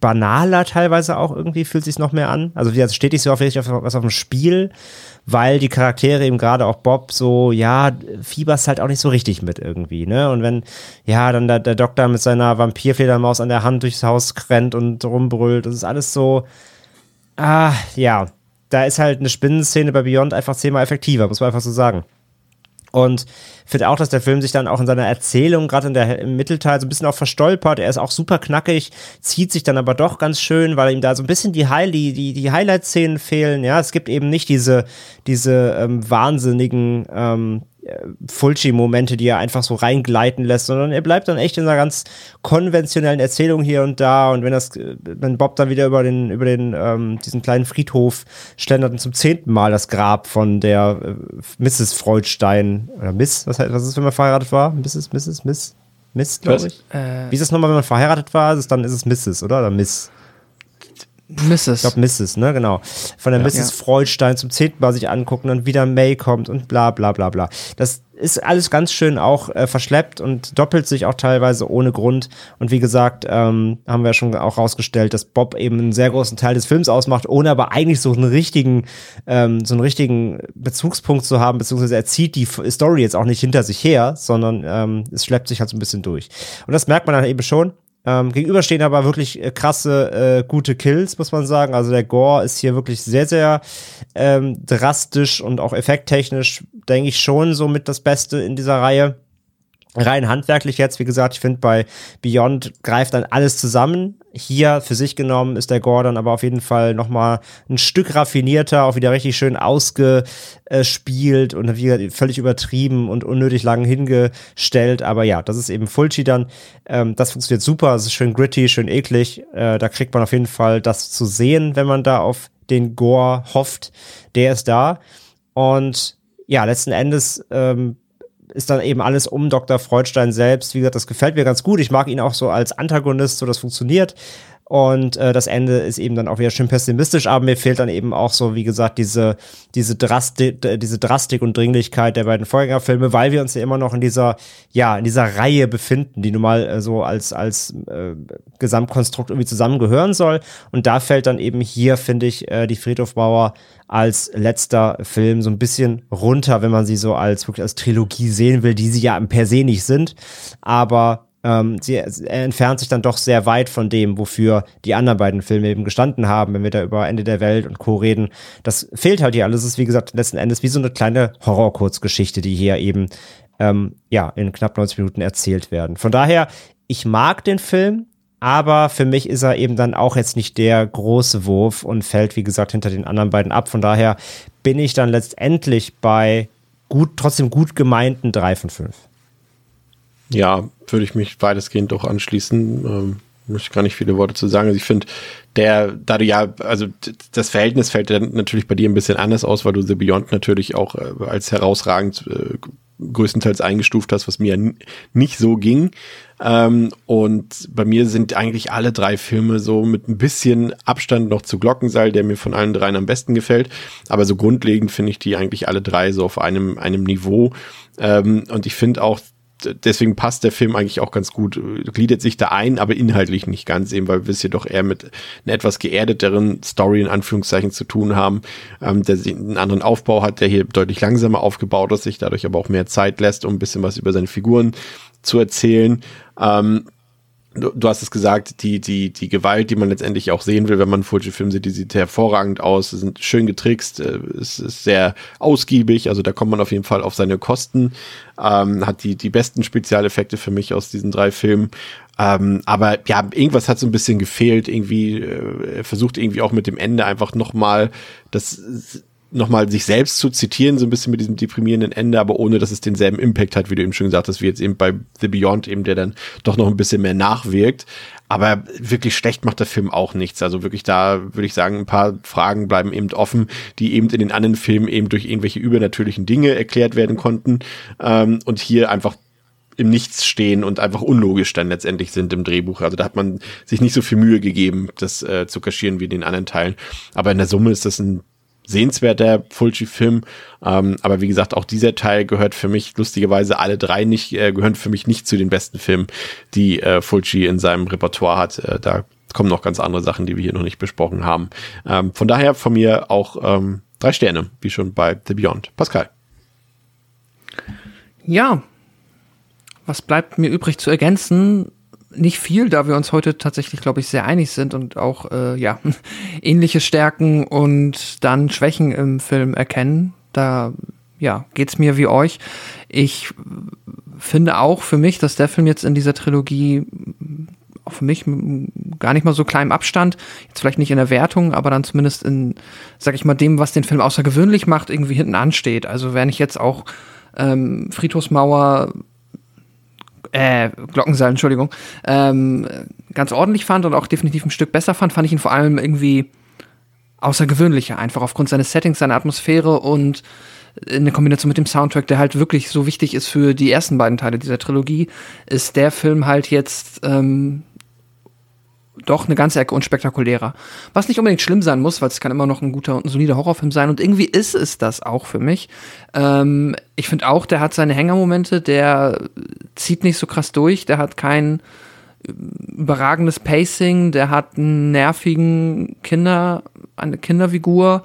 banaler teilweise auch irgendwie, fühlt sich noch mehr an. Also wie steht nicht so auf, was auf dem Spiel, weil die Charaktere eben gerade auch Bob so, ja, fieberst halt auch nicht so richtig mit irgendwie, ne? Und wenn, ja, dann der, der Doktor mit seiner Vampirfledermaus an der Hand durchs Haus rennt und rumbrüllt, das ist alles so, ah, ja, da ist halt eine Spinnenszene bei Beyond einfach zehnmal effektiver, muss man einfach so sagen. Und finde auch, dass der Film sich dann auch in seiner Erzählung, gerade in der im Mittelteil, so ein bisschen auch verstolpert. Er ist auch super knackig, zieht sich dann aber doch ganz schön, weil ihm da so ein bisschen die, High, die, die, die Highlight-Szenen fehlen. Ja, es gibt eben nicht diese, diese ähm, wahnsinnigen ähm, Fulci-Momente, die er einfach so reingleiten lässt, sondern er bleibt dann echt in einer ganz konventionellen Erzählung hier und da. Und wenn das, wenn Bob dann wieder über den, über den, ähm, diesen kleinen Friedhof schlendert und zum zehnten Mal das Grab von der äh, Mrs. Freudstein oder Miss, was, was ist, wenn man verheiratet war? Mrs., Mrs., Miss? Miss, glaube ich. Äh, Wie ist das nochmal, wenn man verheiratet war? Ist, dann ist es Mrs., oder? Oder Miss? Mrs. Ich glaube Mrs., ne, genau. Von der ja, Mrs. Ja. Freudstein zum zehnten Mal sich angucken und wieder May kommt und bla bla bla bla. Das ist alles ganz schön auch äh, verschleppt und doppelt sich auch teilweise ohne Grund. Und wie gesagt, ähm, haben wir schon auch rausgestellt, dass Bob eben einen sehr großen Teil des Films ausmacht, ohne aber eigentlich so einen richtigen, ähm, so einen richtigen Bezugspunkt zu haben, beziehungsweise er zieht die Story jetzt auch nicht hinter sich her, sondern ähm, es schleppt sich halt so ein bisschen durch. Und das merkt man dann eben schon. Ähm, gegenüberstehen aber wirklich äh, krasse, äh, gute Kills, muss man sagen. Also der Gore ist hier wirklich sehr, sehr ähm, drastisch und auch effekttechnisch, denke ich, schon so mit das Beste in dieser Reihe rein handwerklich jetzt, wie gesagt, ich finde bei Beyond greift dann alles zusammen. Hier für sich genommen ist der Gore dann aber auf jeden Fall nochmal ein Stück raffinierter, auch wieder richtig schön ausgespielt und wie völlig übertrieben und unnötig lang hingestellt. Aber ja, das ist eben Fulci dann. Ähm, das funktioniert super, es ist schön gritty, schön eklig. Äh, da kriegt man auf jeden Fall das zu sehen, wenn man da auf den Gore hofft. Der ist da. Und ja, letzten Endes ähm, ist dann eben alles um Dr. Freudstein selbst. Wie gesagt, das gefällt mir ganz gut. Ich mag ihn auch so als Antagonist, so das funktioniert. Und äh, das Ende ist eben dann auch wieder schön pessimistisch, aber mir fehlt dann eben auch so, wie gesagt, diese, diese, Drastik, diese Drastik und Dringlichkeit der beiden Vorgängerfilme, weil wir uns ja immer noch in dieser, ja, in dieser Reihe befinden, die nun mal äh, so als, als äh, Gesamtkonstrukt irgendwie zusammengehören soll. Und da fällt dann eben hier, finde ich, äh, die Friedhofmauer als letzter Film so ein bisschen runter, wenn man sie so als wirklich als Trilogie sehen will, die sie ja per se nicht sind. Aber ähm, sie, er entfernt sich dann doch sehr weit von dem, wofür die anderen beiden Filme eben gestanden haben, wenn wir da über Ende der Welt und Co. reden. Das fehlt halt hier alles. Es ist, wie gesagt, letzten Endes wie so eine kleine Horror-Kurzgeschichte, die hier eben ähm, ja, in knapp 90 Minuten erzählt werden. Von daher, ich mag den Film, aber für mich ist er eben dann auch jetzt nicht der große Wurf und fällt, wie gesagt, hinter den anderen beiden ab. Von daher bin ich dann letztendlich bei gut, trotzdem gut gemeinten drei von fünf. Ja, würde ich mich weitestgehend doch anschließen. Ähm, muss ich gar nicht viele Worte zu sagen. Also ich finde, der, da du ja, also das Verhältnis fällt dann natürlich bei dir ein bisschen anders aus, weil du The Beyond natürlich auch äh, als herausragend äh, größtenteils eingestuft hast, was mir nicht so ging. Ähm, und bei mir sind eigentlich alle drei Filme so mit ein bisschen Abstand noch zu Glockenseil, der mir von allen dreien am besten gefällt. Aber so grundlegend finde ich die eigentlich alle drei so auf einem, einem Niveau. Ähm, und ich finde auch, deswegen passt der Film eigentlich auch ganz gut, gliedert sich da ein, aber inhaltlich nicht ganz eben, weil wir es hier doch eher mit einer etwas geerdeteren Story in Anführungszeichen zu tun haben, ähm, der einen anderen Aufbau hat, der hier deutlich langsamer aufgebaut ist, sich dadurch aber auch mehr Zeit lässt, um ein bisschen was über seine Figuren zu erzählen. Ähm, du, hast es gesagt, die, die, die Gewalt, die man letztendlich auch sehen will, wenn man Fuji-Film sieht, die sieht hervorragend aus, sind schön getrickst, äh, es ist sehr ausgiebig, also da kommt man auf jeden Fall auf seine Kosten, ähm, hat die, die besten Spezialeffekte für mich aus diesen drei Filmen. Ähm, aber ja, irgendwas hat so ein bisschen gefehlt, irgendwie, äh, versucht irgendwie auch mit dem Ende einfach nochmal das nochmal sich selbst zu zitieren, so ein bisschen mit diesem deprimierenden Ende, aber ohne, dass es denselben Impact hat, wie du eben schon gesagt hast, wie jetzt eben bei The Beyond eben, der dann doch noch ein bisschen mehr nachwirkt. Aber wirklich schlecht macht der Film auch nichts. Also wirklich da würde ich sagen, ein paar Fragen bleiben eben offen, die eben in den anderen Filmen eben durch irgendwelche übernatürlichen Dinge erklärt werden konnten. Ähm, und hier einfach im Nichts stehen und einfach unlogisch dann letztendlich sind im Drehbuch. Also da hat man sich nicht so viel Mühe gegeben, das äh, zu kaschieren wie in den anderen Teilen. Aber in der Summe ist das ein sehenswerter Fulci-Film. Ähm, aber wie gesagt, auch dieser Teil gehört für mich lustigerweise alle drei nicht, äh, gehören für mich nicht zu den besten Filmen, die äh, Fulci in seinem Repertoire hat. Äh, da kommen noch ganz andere Sachen, die wir hier noch nicht besprochen haben. Ähm, von daher von mir auch ähm, drei Sterne, wie schon bei The Beyond. Pascal. Ja, was bleibt mir übrig zu ergänzen? Nicht viel, da wir uns heute tatsächlich, glaube ich, sehr einig sind und auch äh, ja ähnliche Stärken und dann Schwächen im Film erkennen. Da ja geht's mir wie euch. Ich finde auch für mich, dass der Film jetzt in dieser Trilogie auch für mich gar nicht mal so kleinem Abstand, jetzt vielleicht nicht in der Wertung, aber dann zumindest in, sag ich mal, dem, was den Film außergewöhnlich macht, irgendwie hinten ansteht. Also wenn ich jetzt auch ähm, Friedhofsmauer äh, Glockenseil, Entschuldigung, ähm, ganz ordentlich fand und auch definitiv ein Stück besser fand, fand ich ihn vor allem irgendwie außergewöhnlicher, einfach aufgrund seines Settings, seiner Atmosphäre und in der Kombination mit dem Soundtrack, der halt wirklich so wichtig ist für die ersten beiden Teile dieser Trilogie, ist der Film halt jetzt ähm, doch eine ganze Ecke unspektakulärer. Was nicht unbedingt schlimm sein muss, weil es kann immer noch ein guter und ein solider Horrorfilm sein. Und irgendwie ist es das auch für mich. Ähm, ich finde auch, der hat seine Hängermomente, der zieht nicht so krass durch, der hat kein überragendes Pacing, der hat einen nervigen Kinder, eine Kinderfigur,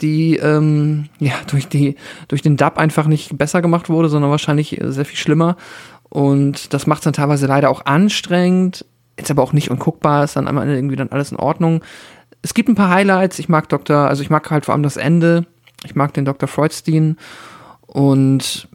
die ähm, ja durch die durch den Dub einfach nicht besser gemacht wurde, sondern wahrscheinlich sehr viel schlimmer. Und das macht es dann teilweise leider auch anstrengend jetzt aber auch nicht unguckbar, ist dann am Ende irgendwie dann alles in Ordnung. Es gibt ein paar Highlights. Ich mag Dr., also ich mag halt vor allem das Ende. Ich mag den Dr. Freudstein und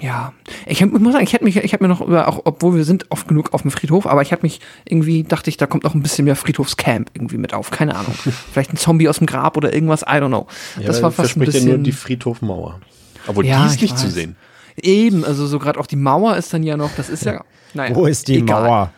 ja, ich, ich muss sagen, ich hätte mich, ich habe mir noch über, auch obwohl wir sind oft genug auf dem Friedhof, aber ich habe mich irgendwie, dachte ich, da kommt noch ein bisschen mehr Friedhofscamp irgendwie mit auf, keine Ahnung. Vielleicht ein Zombie aus dem Grab oder irgendwas, I don't know. Ja, das war fast ein bisschen. Ja nur die Friedhofmauer. Obwohl ja, die ist nicht weiß. zu sehen. Eben, also so gerade auch die Mauer ist dann ja noch, das ist ja, naja. Wo ist die egal. Mauer?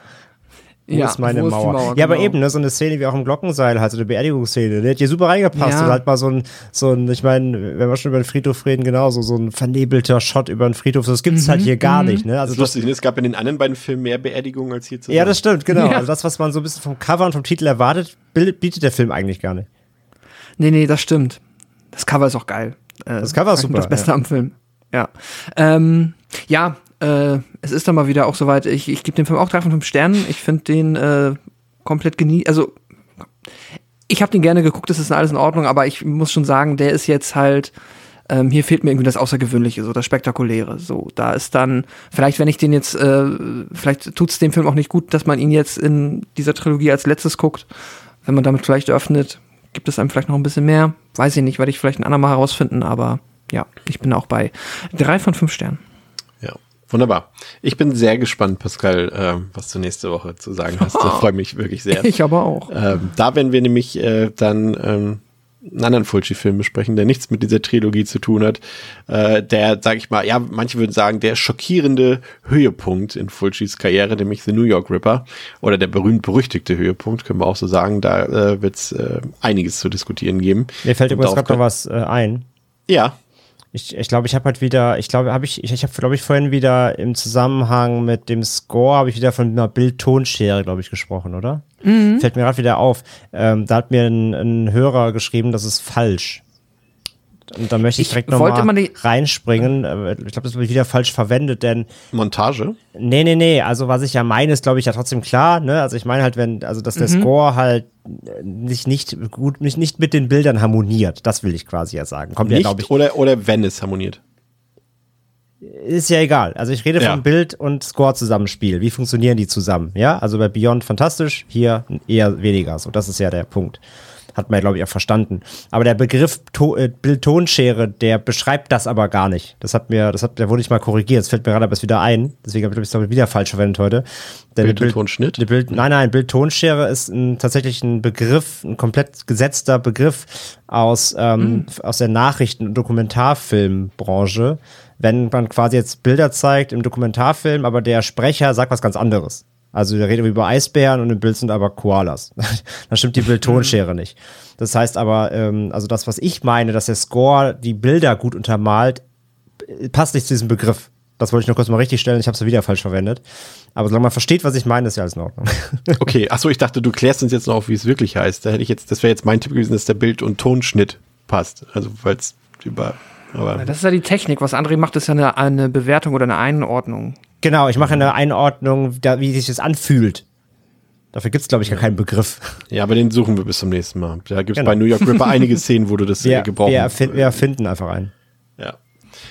Wo Ja, ist meine wo ist die Mauer? Mauer, Ja, aber genau. eben, ne, so eine Szene wie auch im Glockenseil, halt so eine Beerdigungsszene, der hat hier super reingepasst. Ja. Und halt mal so ein, so ein, ich meine, wenn wir schon über den Friedhof reden, genauso, so ein vernebelter Shot über den Friedhof, das gibt's Mhm, halt hier gar nicht, ne? Das Also ist lustig, ne? es gab in den anderen beiden Filmen mehr Beerdigungen als hier zusammen. Ja, das stimmt, genau. Ja. Also das, was man so ein bisschen vom Cover und vom Titel erwartet, bietet der Film eigentlich gar nicht. Nee, nee, das stimmt. Das Cover ist auch geil. Äh, Das Cover ist super, Das Beste ja. am Film. Ja. Ähm, ja, äh, es ist dann mal wieder auch soweit. Ich, ich gebe dem Film auch drei von fünf Sternen. Ich finde den äh, komplett genie. Also, ich habe den gerne geguckt, das ist alles in Ordnung, aber ich muss schon sagen, der ist jetzt halt. Ähm, hier fehlt mir irgendwie das Außergewöhnliche, so das Spektakuläre. So, da ist dann, vielleicht, wenn ich den jetzt, äh, vielleicht tut's dem Film auch nicht gut, dass man ihn jetzt in dieser Trilogie als letztes guckt. Wenn man damit vielleicht öffnet, gibt es einem vielleicht noch ein bisschen mehr. Weiß ich nicht, werde ich vielleicht ein andermal herausfinden, aber ja, ich bin auch bei drei von fünf Sternen. Wunderbar. Ich bin sehr gespannt, Pascal, ähm, was du nächste Woche zu sagen hast. Ich freue mich wirklich sehr. Ich aber auch. Ähm, da werden wir nämlich äh, dann ähm, einen anderen Fulci-Film besprechen, der nichts mit dieser Trilogie zu tun hat. Äh, der, sag ich mal, ja, manche würden sagen, der schockierende Höhepunkt in Fulcis Karriere, nämlich The New York Ripper. Oder der berühmt-berüchtigte Höhepunkt, können wir auch so sagen. Da äh, wird es äh, einiges zu diskutieren geben. Mir fällt übrigens gerade noch was äh, ein. Ja, Ich glaube, ich, glaub, ich habe halt wieder, ich glaube, habe ich, ich, ich habe, glaube ich, vorhin wieder im Zusammenhang mit dem Score, habe ich wieder von einer Bild-Tonschere, glaube ich, gesprochen, oder? Fällt mir gerade wieder auf. Ähm, da hat mir ein, ein Hörer geschrieben, das ist falsch. Und da möchte ich direkt wollte nochmal reinspringen. Äh, Ich glaube, das wird wieder falsch verwendet, denn Montage. Nee, nee, nee. Also was ich ja meine, ist, glaube ich, ja trotzdem klar. Ne? Also ich meine halt, wenn, also dass der Score halt äh, nicht, nicht gut, nicht, nicht mit den Bildern harmoniert. Das will ich quasi ja sagen. Kommt ja, Nicht glaube ich. oder, oder wenn es harmoniert. Ist ja egal. Also ich rede Ja. vom Bild und Score-Zusammenspiel. Wie funktionieren die zusammen? Ja, also bei Beyond fantastisch, hier eher weniger. So, das ist ja der Punkt. Hat man ja, glaube ich, auch verstanden. Aber der Begriff to äh, Bild-Tonschere, der beschreibt das aber gar nicht. Das hat mir, das hat, der wurde ich mal korrigiert. Das fällt mir gerade aber erst wieder ein. Deswegen habe ich, glaube ich, wieder falsch verwendet heute. Denn Bild- Bild, nein, nein, Bild-Tonschere ist ein, tatsächlich ein Begriff, ein komplett gesetzter Begriff aus, ähm, aus der Nachrichten- und Dokumentarfilmbranche. Wenn man quasi jetzt Bilder zeigt im Dokumentarfilm, aber der Sprecher sagt was ganz anderes. Also der redet über Eisbären und im Bild sind aber Koalas. Dann stimmt die Bild-Tonschere nicht. Das heißt aber, ähm, also das, was ich meine, dass der Score die Bilder gut untermalt, passt nicht zu diesem Begriff. Das wollte ich nur kurz mal richtig stellen. Ich habe es wieder falsch verwendet. Aber solange man versteht, was ich meine, ist ja alles in Ordnung. Okay, achso, ich dachte, du klärst uns jetzt noch auf, wie es wirklich heißt. Da hätte ich jetzt, das wäre jetzt mein Tipp gewesen, dass der Bild- und Tonschnitt passt. Also, weil es über, aber. Das ist ja die Technik. Was André macht, ist ja eine, eine Bewertung oder eine Einordnung. Genau, ich mache eine Einordnung, da, wie sich das anfühlt. Dafür gibt es, glaube ich, gar keinen Begriff. Ja, aber den suchen wir bis zum nächsten Mal. Da gibt es Genau. bei New York Ripper einige Szenen, wo du das Wir, äh, gebrauchen wir, erfin wir erfinden einfach einen. Ja.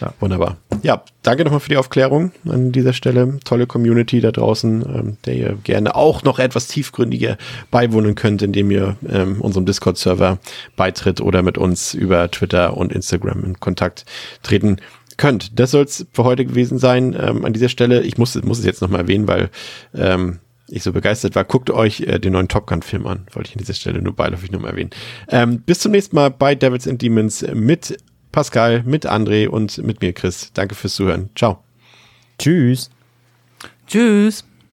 Ja. Wunderbar. Ja, danke nochmal für die Aufklärung an dieser Stelle. Tolle Community da draußen, ähm, der ihr gerne auch noch etwas tiefgründiger beiwohnen könnt, indem ihr ähm, unserem Discord-Server beitritt oder mit uns über Twitter und Instagram in Kontakt treten könnt. Das soll es für heute gewesen sein. Ähm, an dieser Stelle, ich muss, muss es jetzt nochmal erwähnen, weil ähm, ich so begeistert war, guckt euch äh, den neuen Top Gun-Film an. Wollte ich an dieser Stelle nur beiläufig nochmal erwähnen. Ähm, bis zum nächsten Mal bei Devils and Demons mit Pascal, mit André und mit mir, Chris. Danke fürs Zuhören. Ciao. Tschüss. Tschüss.